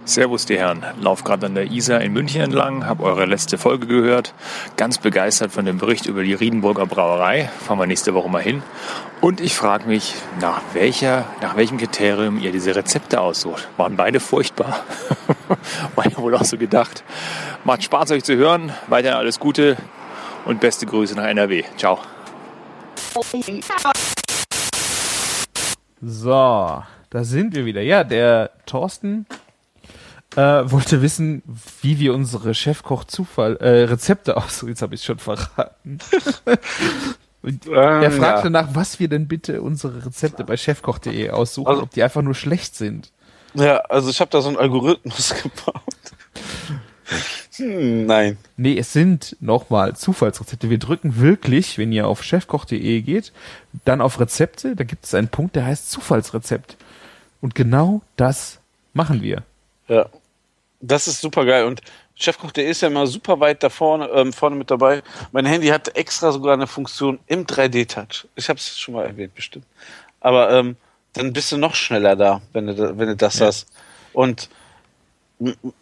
Servus die Herren, lauf gerade an der Isar in München entlang, habe eure letzte Folge gehört, ganz begeistert von dem Bericht über die Riedenburger Brauerei, fahren wir nächste Woche mal hin. Und ich frage mich, nach welcher, nach welchem Kriterium ihr diese Rezepte aussucht. Waren beide furchtbar? War ja wohl auch so gedacht. Macht Spaß euch zu hören, weiterhin alles Gute und beste Grüße nach NRW. Ciao. So, da sind wir wieder. Ja, der Thorsten äh, wollte wissen, wie wir unsere Chefkoch-Zufall äh, Rezepte aus. Jetzt habe ich schon verraten. Ähm, er fragte ja. nach, was wir denn bitte unsere Rezepte bei chefkoch.de aussuchen, also, ob die einfach nur schlecht sind. Ja, also ich habe da so einen Algorithmus gebaut. Hm, nein. Nee, es sind nochmal Zufallsrezepte. Wir drücken wirklich, wenn ihr auf chefkoch.de geht, dann auf Rezepte, da gibt es einen Punkt, der heißt Zufallsrezept. Und genau das machen wir. Ja. Das ist super geil. Und Chefkoch.de ist ja immer super weit da vorne, ähm, vorne mit dabei. Mein Handy hat extra sogar eine Funktion im 3D-Touch. Ich habe es schon mal erwähnt, bestimmt. Aber ähm, dann bist du noch schneller da, wenn du, wenn du das ja. hast. Und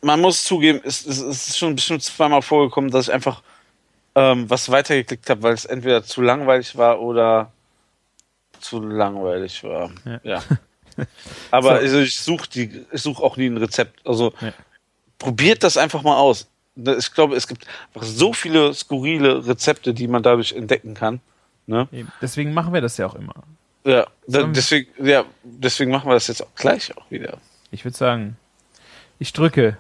man muss zugeben, es, es, ist schon bestimmt zweimal vorgekommen, dass ich einfach ähm, was weitergeklickt habe, weil es entweder zu langweilig war oder zu langweilig war. Ja. ja. Aber so. also ich suche die, ich suche auch nie ein Rezept. Also ja probiert das einfach mal aus. Ich glaube, es gibt einfach so viele skurrile Rezepte, die man dadurch entdecken kann. Ne? Deswegen machen wir das ja auch immer. Ja, deswegen, ja, deswegen machen wir das jetzt auch gleich auch wieder. Ich würde sagen, ich drücke.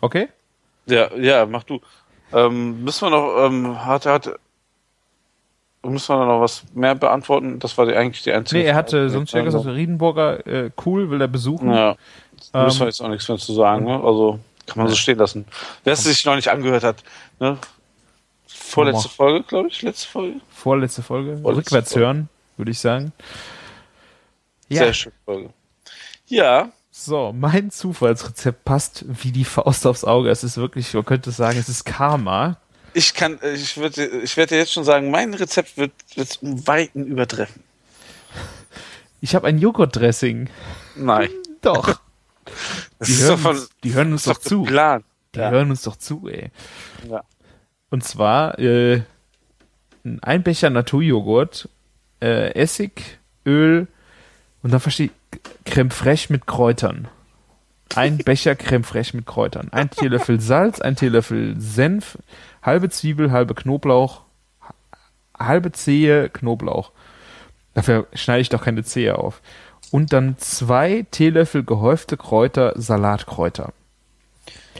Okay? Ja, ja, mach du. Ähm, müssen wir noch, ähm, hat, hat, müssen wir noch was mehr beantworten? Das war die, eigentlich die einzige. Nee, er hatte sonst ja gesagt, Riedenburger, äh, cool, will er besuchen. Ja. Da müssen wir ähm, jetzt auch nichts mehr zu sagen, ne? Also kann man so stehen lassen. Wer es sich noch nicht angehört hat, ne? Vorletzte Folge, glaube ich, letzte Folge. Vorletzte Folge. Vorletzte Rückwärts Folge. hören, würde ich sagen. Ja. Sehr schöne Folge. Ja. So, mein Zufallsrezept passt wie die Faust aufs Auge. Es ist wirklich, man könnte sagen, es ist Karma. Ich kann, ich würde, ich werde jetzt schon sagen, mein Rezept wird, wird um Weiten übertreffen. Ich habe ein Joghurtdressing. Nein. Doch. Die hören, von, uns, die hören, uns, doch zu. Plan. Die ja. hören uns doch zu, ey. Ja. Und zwar äh, ein Becher Naturjoghurt, äh, Essig, Öl und dann verstehe ich Creme fraiche mit Kräutern. Ein Becher Creme fraiche mit Kräutern. Ein Teelöffel Salz, ein Teelöffel Senf, halbe Zwiebel, halbe Knoblauch, halbe Zehe Knoblauch. Dafür schneide ich doch keine Zehe auf und dann zwei Teelöffel gehäufte Kräuter, Salatkräuter.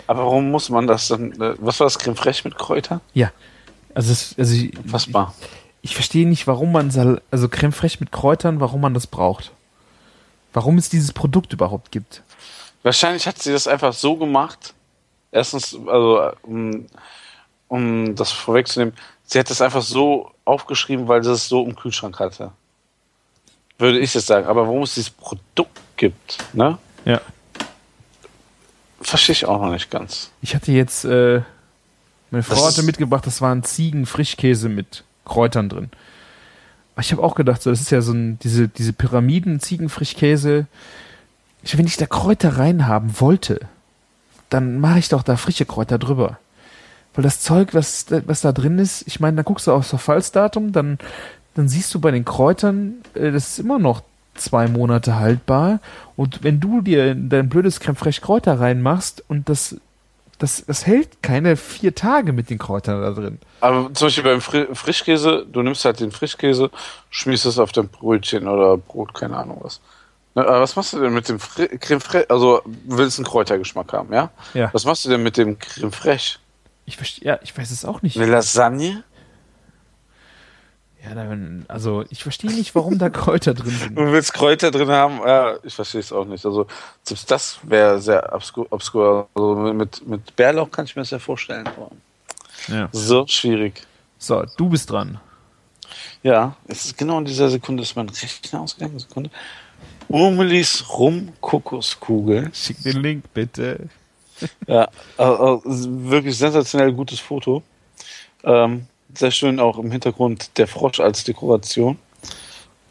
Aber warum muss man das dann? Äh, was war das Creme fraiche mit Kräuter? Ja. Also, es, also ich, Fassbar. Ich, ich, verstehe nicht, warum man Sal also Creme fraiche mit Kräutern, warum man das braucht. Warum es dieses Produkt überhaupt gibt. Wahrscheinlich hat sie das einfach so gemacht. Erstens, also um, um das vorwegzunehmen, sie hat das einfach so aufgeschrieben, weil sie es so im Kühlschrank hatte würde ich jetzt sagen. Aber warum es dieses Produkt gibt, ne? Ja. Verstehe ich auch noch nicht ganz. Ich hatte jetzt, äh, meine Frau das hatte mitgebracht, das war ein Ziegen-Frischkäse mit Kräutern drin. Aber ich habe auch gedacht, so, das ist ja so ein, diese, diese Pyramiden, Ziegenfrischkäse. Wenn ich da Kräuter reinhaben wollte, dann mache ich doch da frische Kräuter drüber. Weil das Zeug, was, was da drin ist, ich meine, da guckst du aufs Verfallsdatum, dann, dann siehst du bei den Kräutern, äh, das ist immer noch zwei Monate haltbar. Und wenn du dir dein blödes Creme Fraiche Kräuter reinmachst und das, das, das hält keine vier Tage mit den Kräutern da drin. Aber zum Beispiel beim Fri Frischkäse, du nimmst halt den Frischkäse, schmiest es auf dein Brötchen oder Brot, keine Ahnung was. Na, aber was machst du denn mit dem Fri Creme Fraiche? Also, du willst einen Kräutergeschmack haben, ja? Ja. Was machst du denn mit dem Creme Fraiche? Ich verstehe, ja, ich weiß es auch nicht. Eine Lasagne? Ja, dann, also ich verstehe nicht, warum da Kräuter drin sind. Du willst Kräuter drin haben? Ja, ich verstehe es auch nicht. Also, selbst das wäre sehr obskur. obskur. Also, mit, mit Bärlauch kann ich mir das ja vorstellen. Ja. So schwierig. So, du bist dran. Ja, es ist genau in dieser Sekunde, ist mein Rechner ausgegangen. Sekunde. Urmelis Rum-Kokoskugeln. Schick den Link bitte. Ja, also, wirklich sensationell gutes Foto. Ähm, sehr schön auch im Hintergrund der Frosch als Dekoration.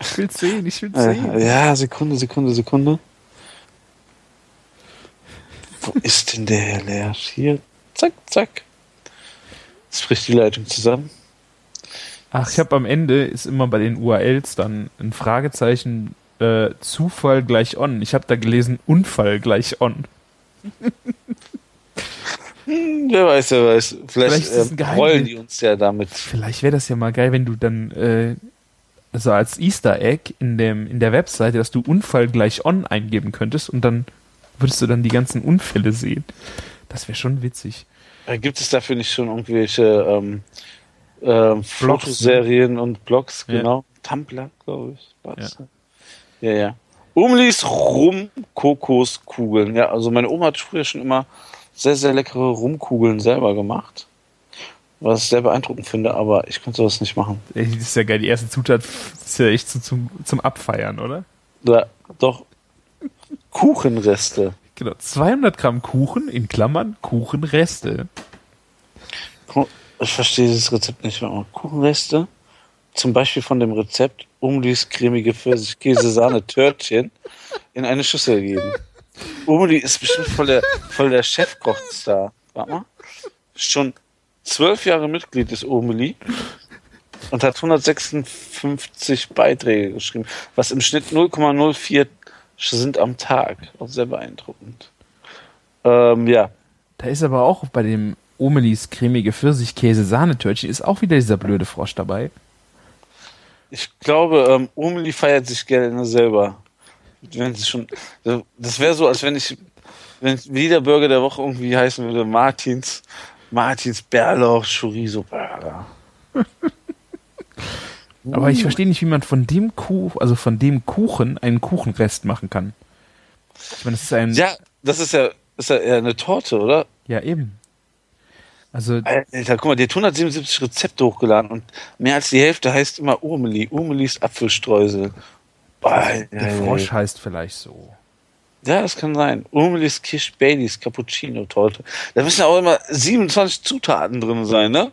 Ich will sehen, ich will Äh, sehen. ja, Sekunde, Sekunde, Sekunde. Wo ist denn der Herr Lersch? Hier, zack, zack. Jetzt bricht die Leitung zusammen. Ach, ich habe am Ende ist immer bei den URLs dann ein Fragezeichen äh, Zufall gleich on. Ich habe da gelesen Unfall gleich on. Hm, wer weiß, wer weiß. Vielleicht, Vielleicht äh, rollen die uns ja damit. Vielleicht wäre das ja mal geil, wenn du dann äh, also als Easter Egg in dem in der Webseite, dass du Unfall gleich on eingeben könntest und dann würdest du dann die ganzen Unfälle sehen. Das wäre schon witzig. Äh, Gibt es dafür nicht schon irgendwelche ähm, ähm, Fotoserien und Blogs? Ja. Genau. Tumblr, glaube ich. war's. Ja, ja. Umlis Rum-Kokoskugeln. Ja, also meine Oma hat früher schon immer sehr, sehr leckere Rumkugeln selber gemacht. Was ich sehr beeindruckend finde, aber ich könnte sowas nicht machen. Das ist ja geil. Die erste Zutat ist ja echt so zum, zum Abfeiern, oder? Ja, doch. Kuchenreste. Genau. 200 Gramm Kuchen in Klammern Kuchenreste. Ich verstehe dieses Rezept nicht mehr. Kuchenreste, zum Beispiel von dem Rezept Umlis cremige Pfirsich-Käse-Sahne-Törtchen in eine Schüssel geben. Umli ist bestimmt voll der, voll der Chefkochstar. Warte mal. Schon zwölf Jahre Mitglied des Umli und hat 156 Beiträge geschrieben, was im Schnitt 0,04 sind am Tag. Auch sehr beeindruckend. Ähm, ja, Da ist aber auch bei dem Omelis cremige Pfirsichkäse-Sahnetörtchen ist auch wieder dieser blöde Frosch dabei. Ich glaube, ähm, Umli feiert sich gerne selber. Wenn sie schon, das wäre so, als wenn ich, wenn jeder Burger der Woche irgendwie heißen würde, Martins, Martins Bärlauch Chorizo Burger. Aber ich verstehe nicht, wie man von dem Kuchen, also von dem Kuchen einen Kuchenrest machen kann. Ich meine, das ist ein. Ja, das ist ja, ist ja eher eine Torte, oder? Ja, eben. Also, Alter, guck mal, die hat 177 Rezepte hochgeladen und mehr als die Hälfte heißt immer Urmeli. Urmelis Apfelstreusel. Alter, der Frosch heißt vielleicht so. Ja, das kann sein. Urmelis Kirsch Baileys Cappuccino Torte. Da müssen auch immer 27 Zutaten drin sein, ne?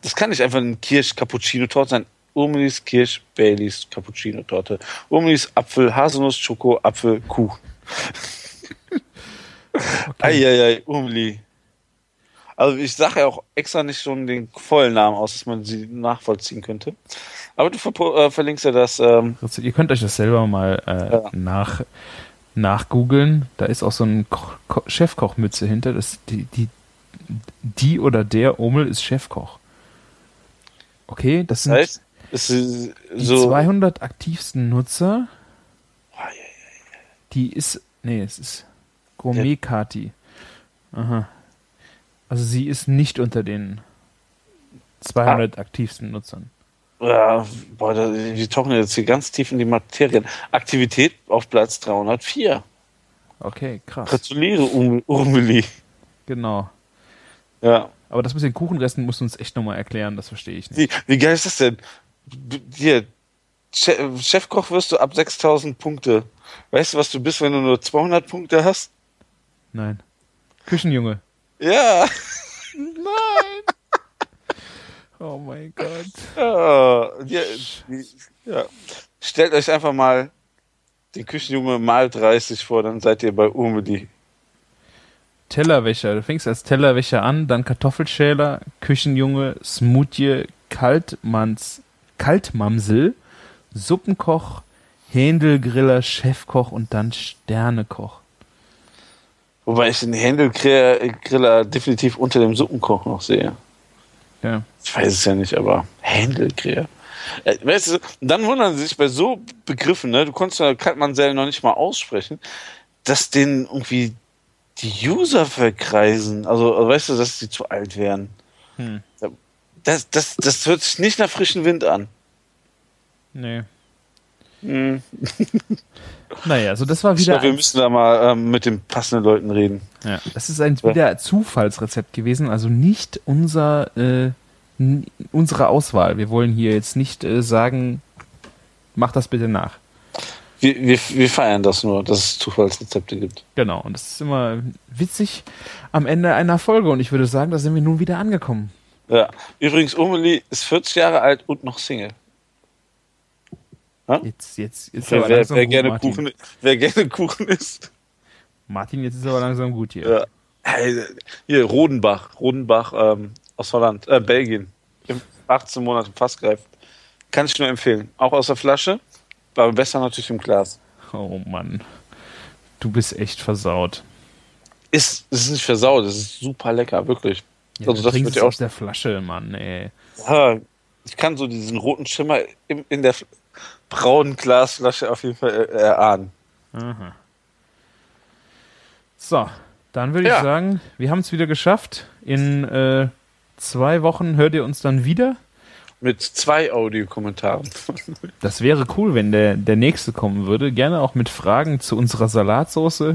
Das kann nicht einfach ein Kirsch Cappuccino Torte sein. Urmelis Kirsch Baileys Cappuccino Torte. Urmelis Apfel Haselnuss Schoko Apfel Kuchen. Eieiei, Urmeli. Also ich sage ja auch extra nicht schon den vollen Namen aus, dass man sie nachvollziehen könnte. Aber du verpo- äh, verlinkst ja das. Ähm, Also, Ihr könnt euch das selber mal äh, Ja. nach nachgoogeln. Da ist auch so ein Ko Ko Chefkochmütze hinter. Das, die, die, die oder der Omel ist Chefkoch. Okay, das sind heißt, die so. 200 aktivsten Nutzer. Die ist, nee, es ist Gourmet Kati. Aha. Also sie ist nicht unter den 200 aktivsten Nutzern. Ja, boah, da, wir tauchen jetzt hier ganz tief in die Materien. Aktivität auf Platz 304. Okay, krass. Gratuliere, Urmeli. Genau. Ja. Aber das mit den Kuchenresten musst du uns echt nochmal erklären, das verstehe ich nicht. Wie, wie geil ist das denn? Hier, Che- Chefkoch wirst du ab 6000 Punkte. Weißt du, was du bist, wenn du nur 200 Punkte hast? Nein. Küchenjunge. Ja. Nein! Oh mein Gott. Ja, ja, ja. Stellt euch einfach mal den Küchenjunge mal 30 vor, dann seid ihr bei Umeli. Tellerwäscher. Du fängst als Tellerwäscher an, dann Kartoffelschäler, Küchenjunge, Smoothie, Kaltmanns, Kaltmamsel, Suppenkoch, Händelgriller, Chefkoch und dann Sternekoch. Wobei ich den Händelgriller definitiv unter dem Suppenkoch noch sehe. Ja. Ich weiß es ja nicht, aber Händelgriller. Äh, weißt du, dann wundern sie sich bei so Begriffen, ne? Du konntest ja Kaltmannsell noch nicht mal aussprechen, dass den irgendwie die User verkreisen. Also, also weißt du, dass sie zu alt wären. Hm. Das, das, das hört sich nicht nach frischem Wind an. Nee. Hm. Naja, also das war Ich wieder. glaube, wir müssen da mal ähm, mit den passenden Leuten reden. Ja, das ist ein wieder Zufallsrezept gewesen, also nicht unser äh, unsere Auswahl. Wir wollen hier jetzt nicht äh, sagen, mach das bitte nach. Wir, wir, wir feiern das nur, dass es Zufallsrezepte gibt. Genau, und das ist immer witzig am Ende einer Folge und ich würde sagen, da sind wir nun wieder angekommen. Ja. Übrigens, Umeli ist 40 Jahre alt und noch Single. Jetzt, jetzt ist Wer, aber wer, langsam wer, gut, gerne Martin. Kuchen, wer gerne Kuchen isst. Martin, jetzt ist aber langsam gut hier. Ja. Hey, Hier, Rodenbach. Rodenbach ähm, aus Holland, äh, Belgien. Im 18 Monate fast greift. Kann ich nur empfehlen. Auch aus der Flasche, aber besser natürlich im Glas. Oh Mann, du bist echt versaut. Ist, ist nicht versaut, es ist super lecker, wirklich. Ja, Also das wird ja auch- aus der Flasche, Mann, ey. Ja, ich kann so diesen roten Schimmer im, in der braunen Glasflasche auf jeden Fall äh, erahnen. Aha. So, dann würde Ja. ich sagen, wir haben es wieder geschafft. In äh, zwei Wochen hört ihr uns dann wieder. Mit zwei Audiokommentaren. Das wäre cool, wenn der, der nächste kommen würde. Gerne auch mit Fragen zu unserer Salatsauce,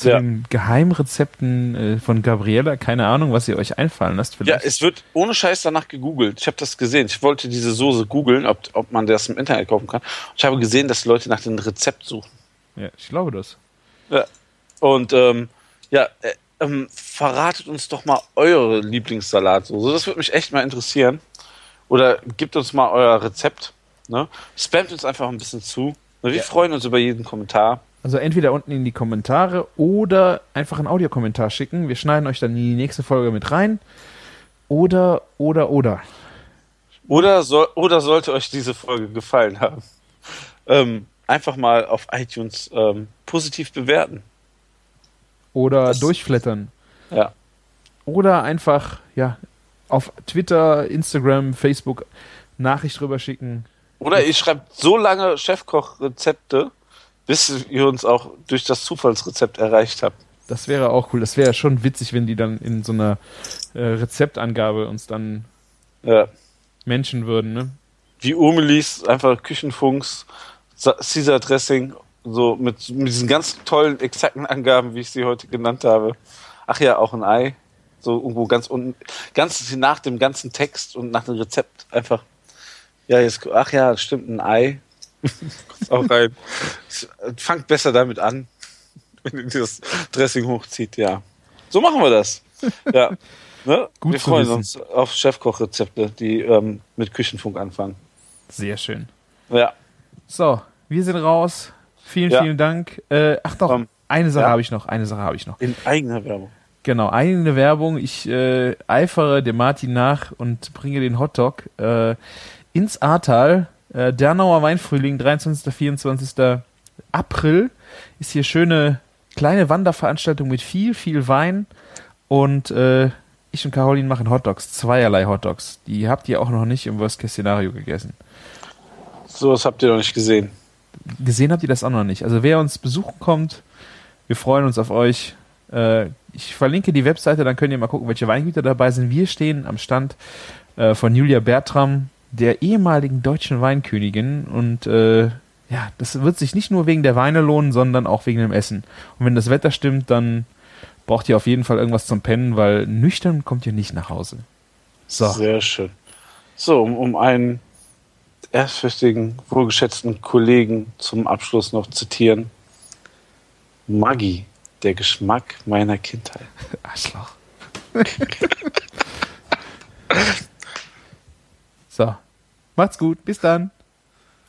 zu Ja. den Geheimrezepten äh, von Gabriella. Keine Ahnung, was ihr euch einfallen lasst. Ja, Vielleicht. es wird ohne Scheiß danach gegoogelt. Ich habe das gesehen. Ich wollte diese Soße googeln, ob, ob man das im Internet kaufen kann. Ich habe gesehen, dass Leute nach dem Rezept suchen. ja, ich glaube das. Ja. Und ähm, ja, äh, ähm, verratet uns doch mal eure Lieblingssalatsauce. Das würde mich echt mal interessieren. Oder gebt uns mal euer Rezept. Ne? Spamt uns einfach ein bisschen zu. Wir Ja. freuen uns über jeden Kommentar. Also entweder unten in die Kommentare oder einfach einen Audiokommentar schicken. Wir schneiden euch dann in die nächste Folge mit rein. Oder, oder, oder. Oder, soll, oder sollte euch diese Folge gefallen haben, ähm, einfach mal auf iTunes ähm, positiv bewerten. Oder Das- durchflattern. Ja. Oder einfach, ja, auf Twitter, Instagram, Facebook Nachricht drüber schicken. Oder ihr schreibt so lange Chefkoch-Rezepte, bis ihr uns auch durch das Zufallsrezept erreicht habt. Das wäre auch cool. Das wäre schon witzig, wenn die dann in so einer äh, Rezeptangabe uns dann Ja. Menschen würden, ne? Wie Umelis, einfach Küchenfunks, Sa- Caesar Dressing, so mit, mit diesen ganz tollen, exakten Angaben, wie ich sie heute genannt habe. Ach ja, auch ein Ei. So irgendwo ganz unten, ganz nach dem ganzen Text und nach dem Rezept einfach. Ja, jetzt, ach ja, stimmt, ein Ei. Auch rein. Fangt besser damit an, wenn ihr das Dressing hochzieht, ja. So machen wir das. Ja. Ne? Gut wir freuen wissen. uns auf Chefkochrezepte, die ähm, mit Küchenfunk anfangen. Sehr schön. Ja. So, wir sind raus. Vielen, Ja. vielen Dank. Äh, ach doch, Ähm, eine Sache ja. habe ich noch. Eine Sache habe ich noch. In eigener Werbung. Genau, eine Werbung. Ich äh, eifere dem Martin nach und bringe den Hotdog äh, ins Ahrtal. Äh, Dernauer Weinfrühling, 23. 24. April ist hier schöne kleine Wanderveranstaltung mit viel, viel Wein. Und äh, ich und Caroline machen Hotdogs, zweierlei Hotdogs. Die habt ihr auch noch nicht im Worst-Case-Szenario gegessen. So was habt ihr noch nicht gesehen. Gesehen habt ihr das auch noch nicht. Also wer uns besuchen kommt, wir freuen uns auf euch. Äh, ich verlinke die Webseite, dann könnt ihr mal gucken, welche Weingüter dabei sind. Wir stehen am Stand äh, von Julia Bertram, der ehemaligen deutschen Weinkönigin. Und äh, ja, das wird sich nicht nur wegen der Weine lohnen, sondern auch wegen dem Essen. Und wenn das Wetter stimmt, dann braucht ihr auf jeden Fall irgendwas zum Pennen, weil nüchtern kommt ihr nicht nach Hause. So, Sehr schön. So, um, um einen ehrfürchtigen, wohlgeschätzten Kollegen zum Abschluss noch zitieren. Maggi, der Geschmack meiner Kindheit. Arschloch. Macht's gut. Bis dann.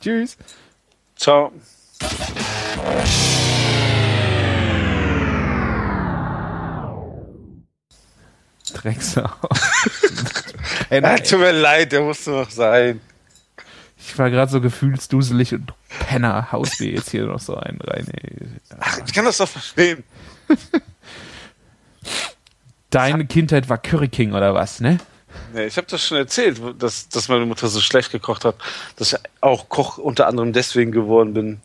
Tschüss. Ciao. Drecksau. Ja, tut mir leid, der musste noch sein. Ich war gerade so gefühlsduselig und Penner, haust dir jetzt hier noch so einen rein. Ey. Ach, ich kann das doch verstehen. Deine Kindheit war Curry King oder was, ne? Nee, ich habe das schon erzählt, dass, dass meine Mutter so schlecht gekocht hat, dass ich auch Koch unter anderem deswegen geworden bin,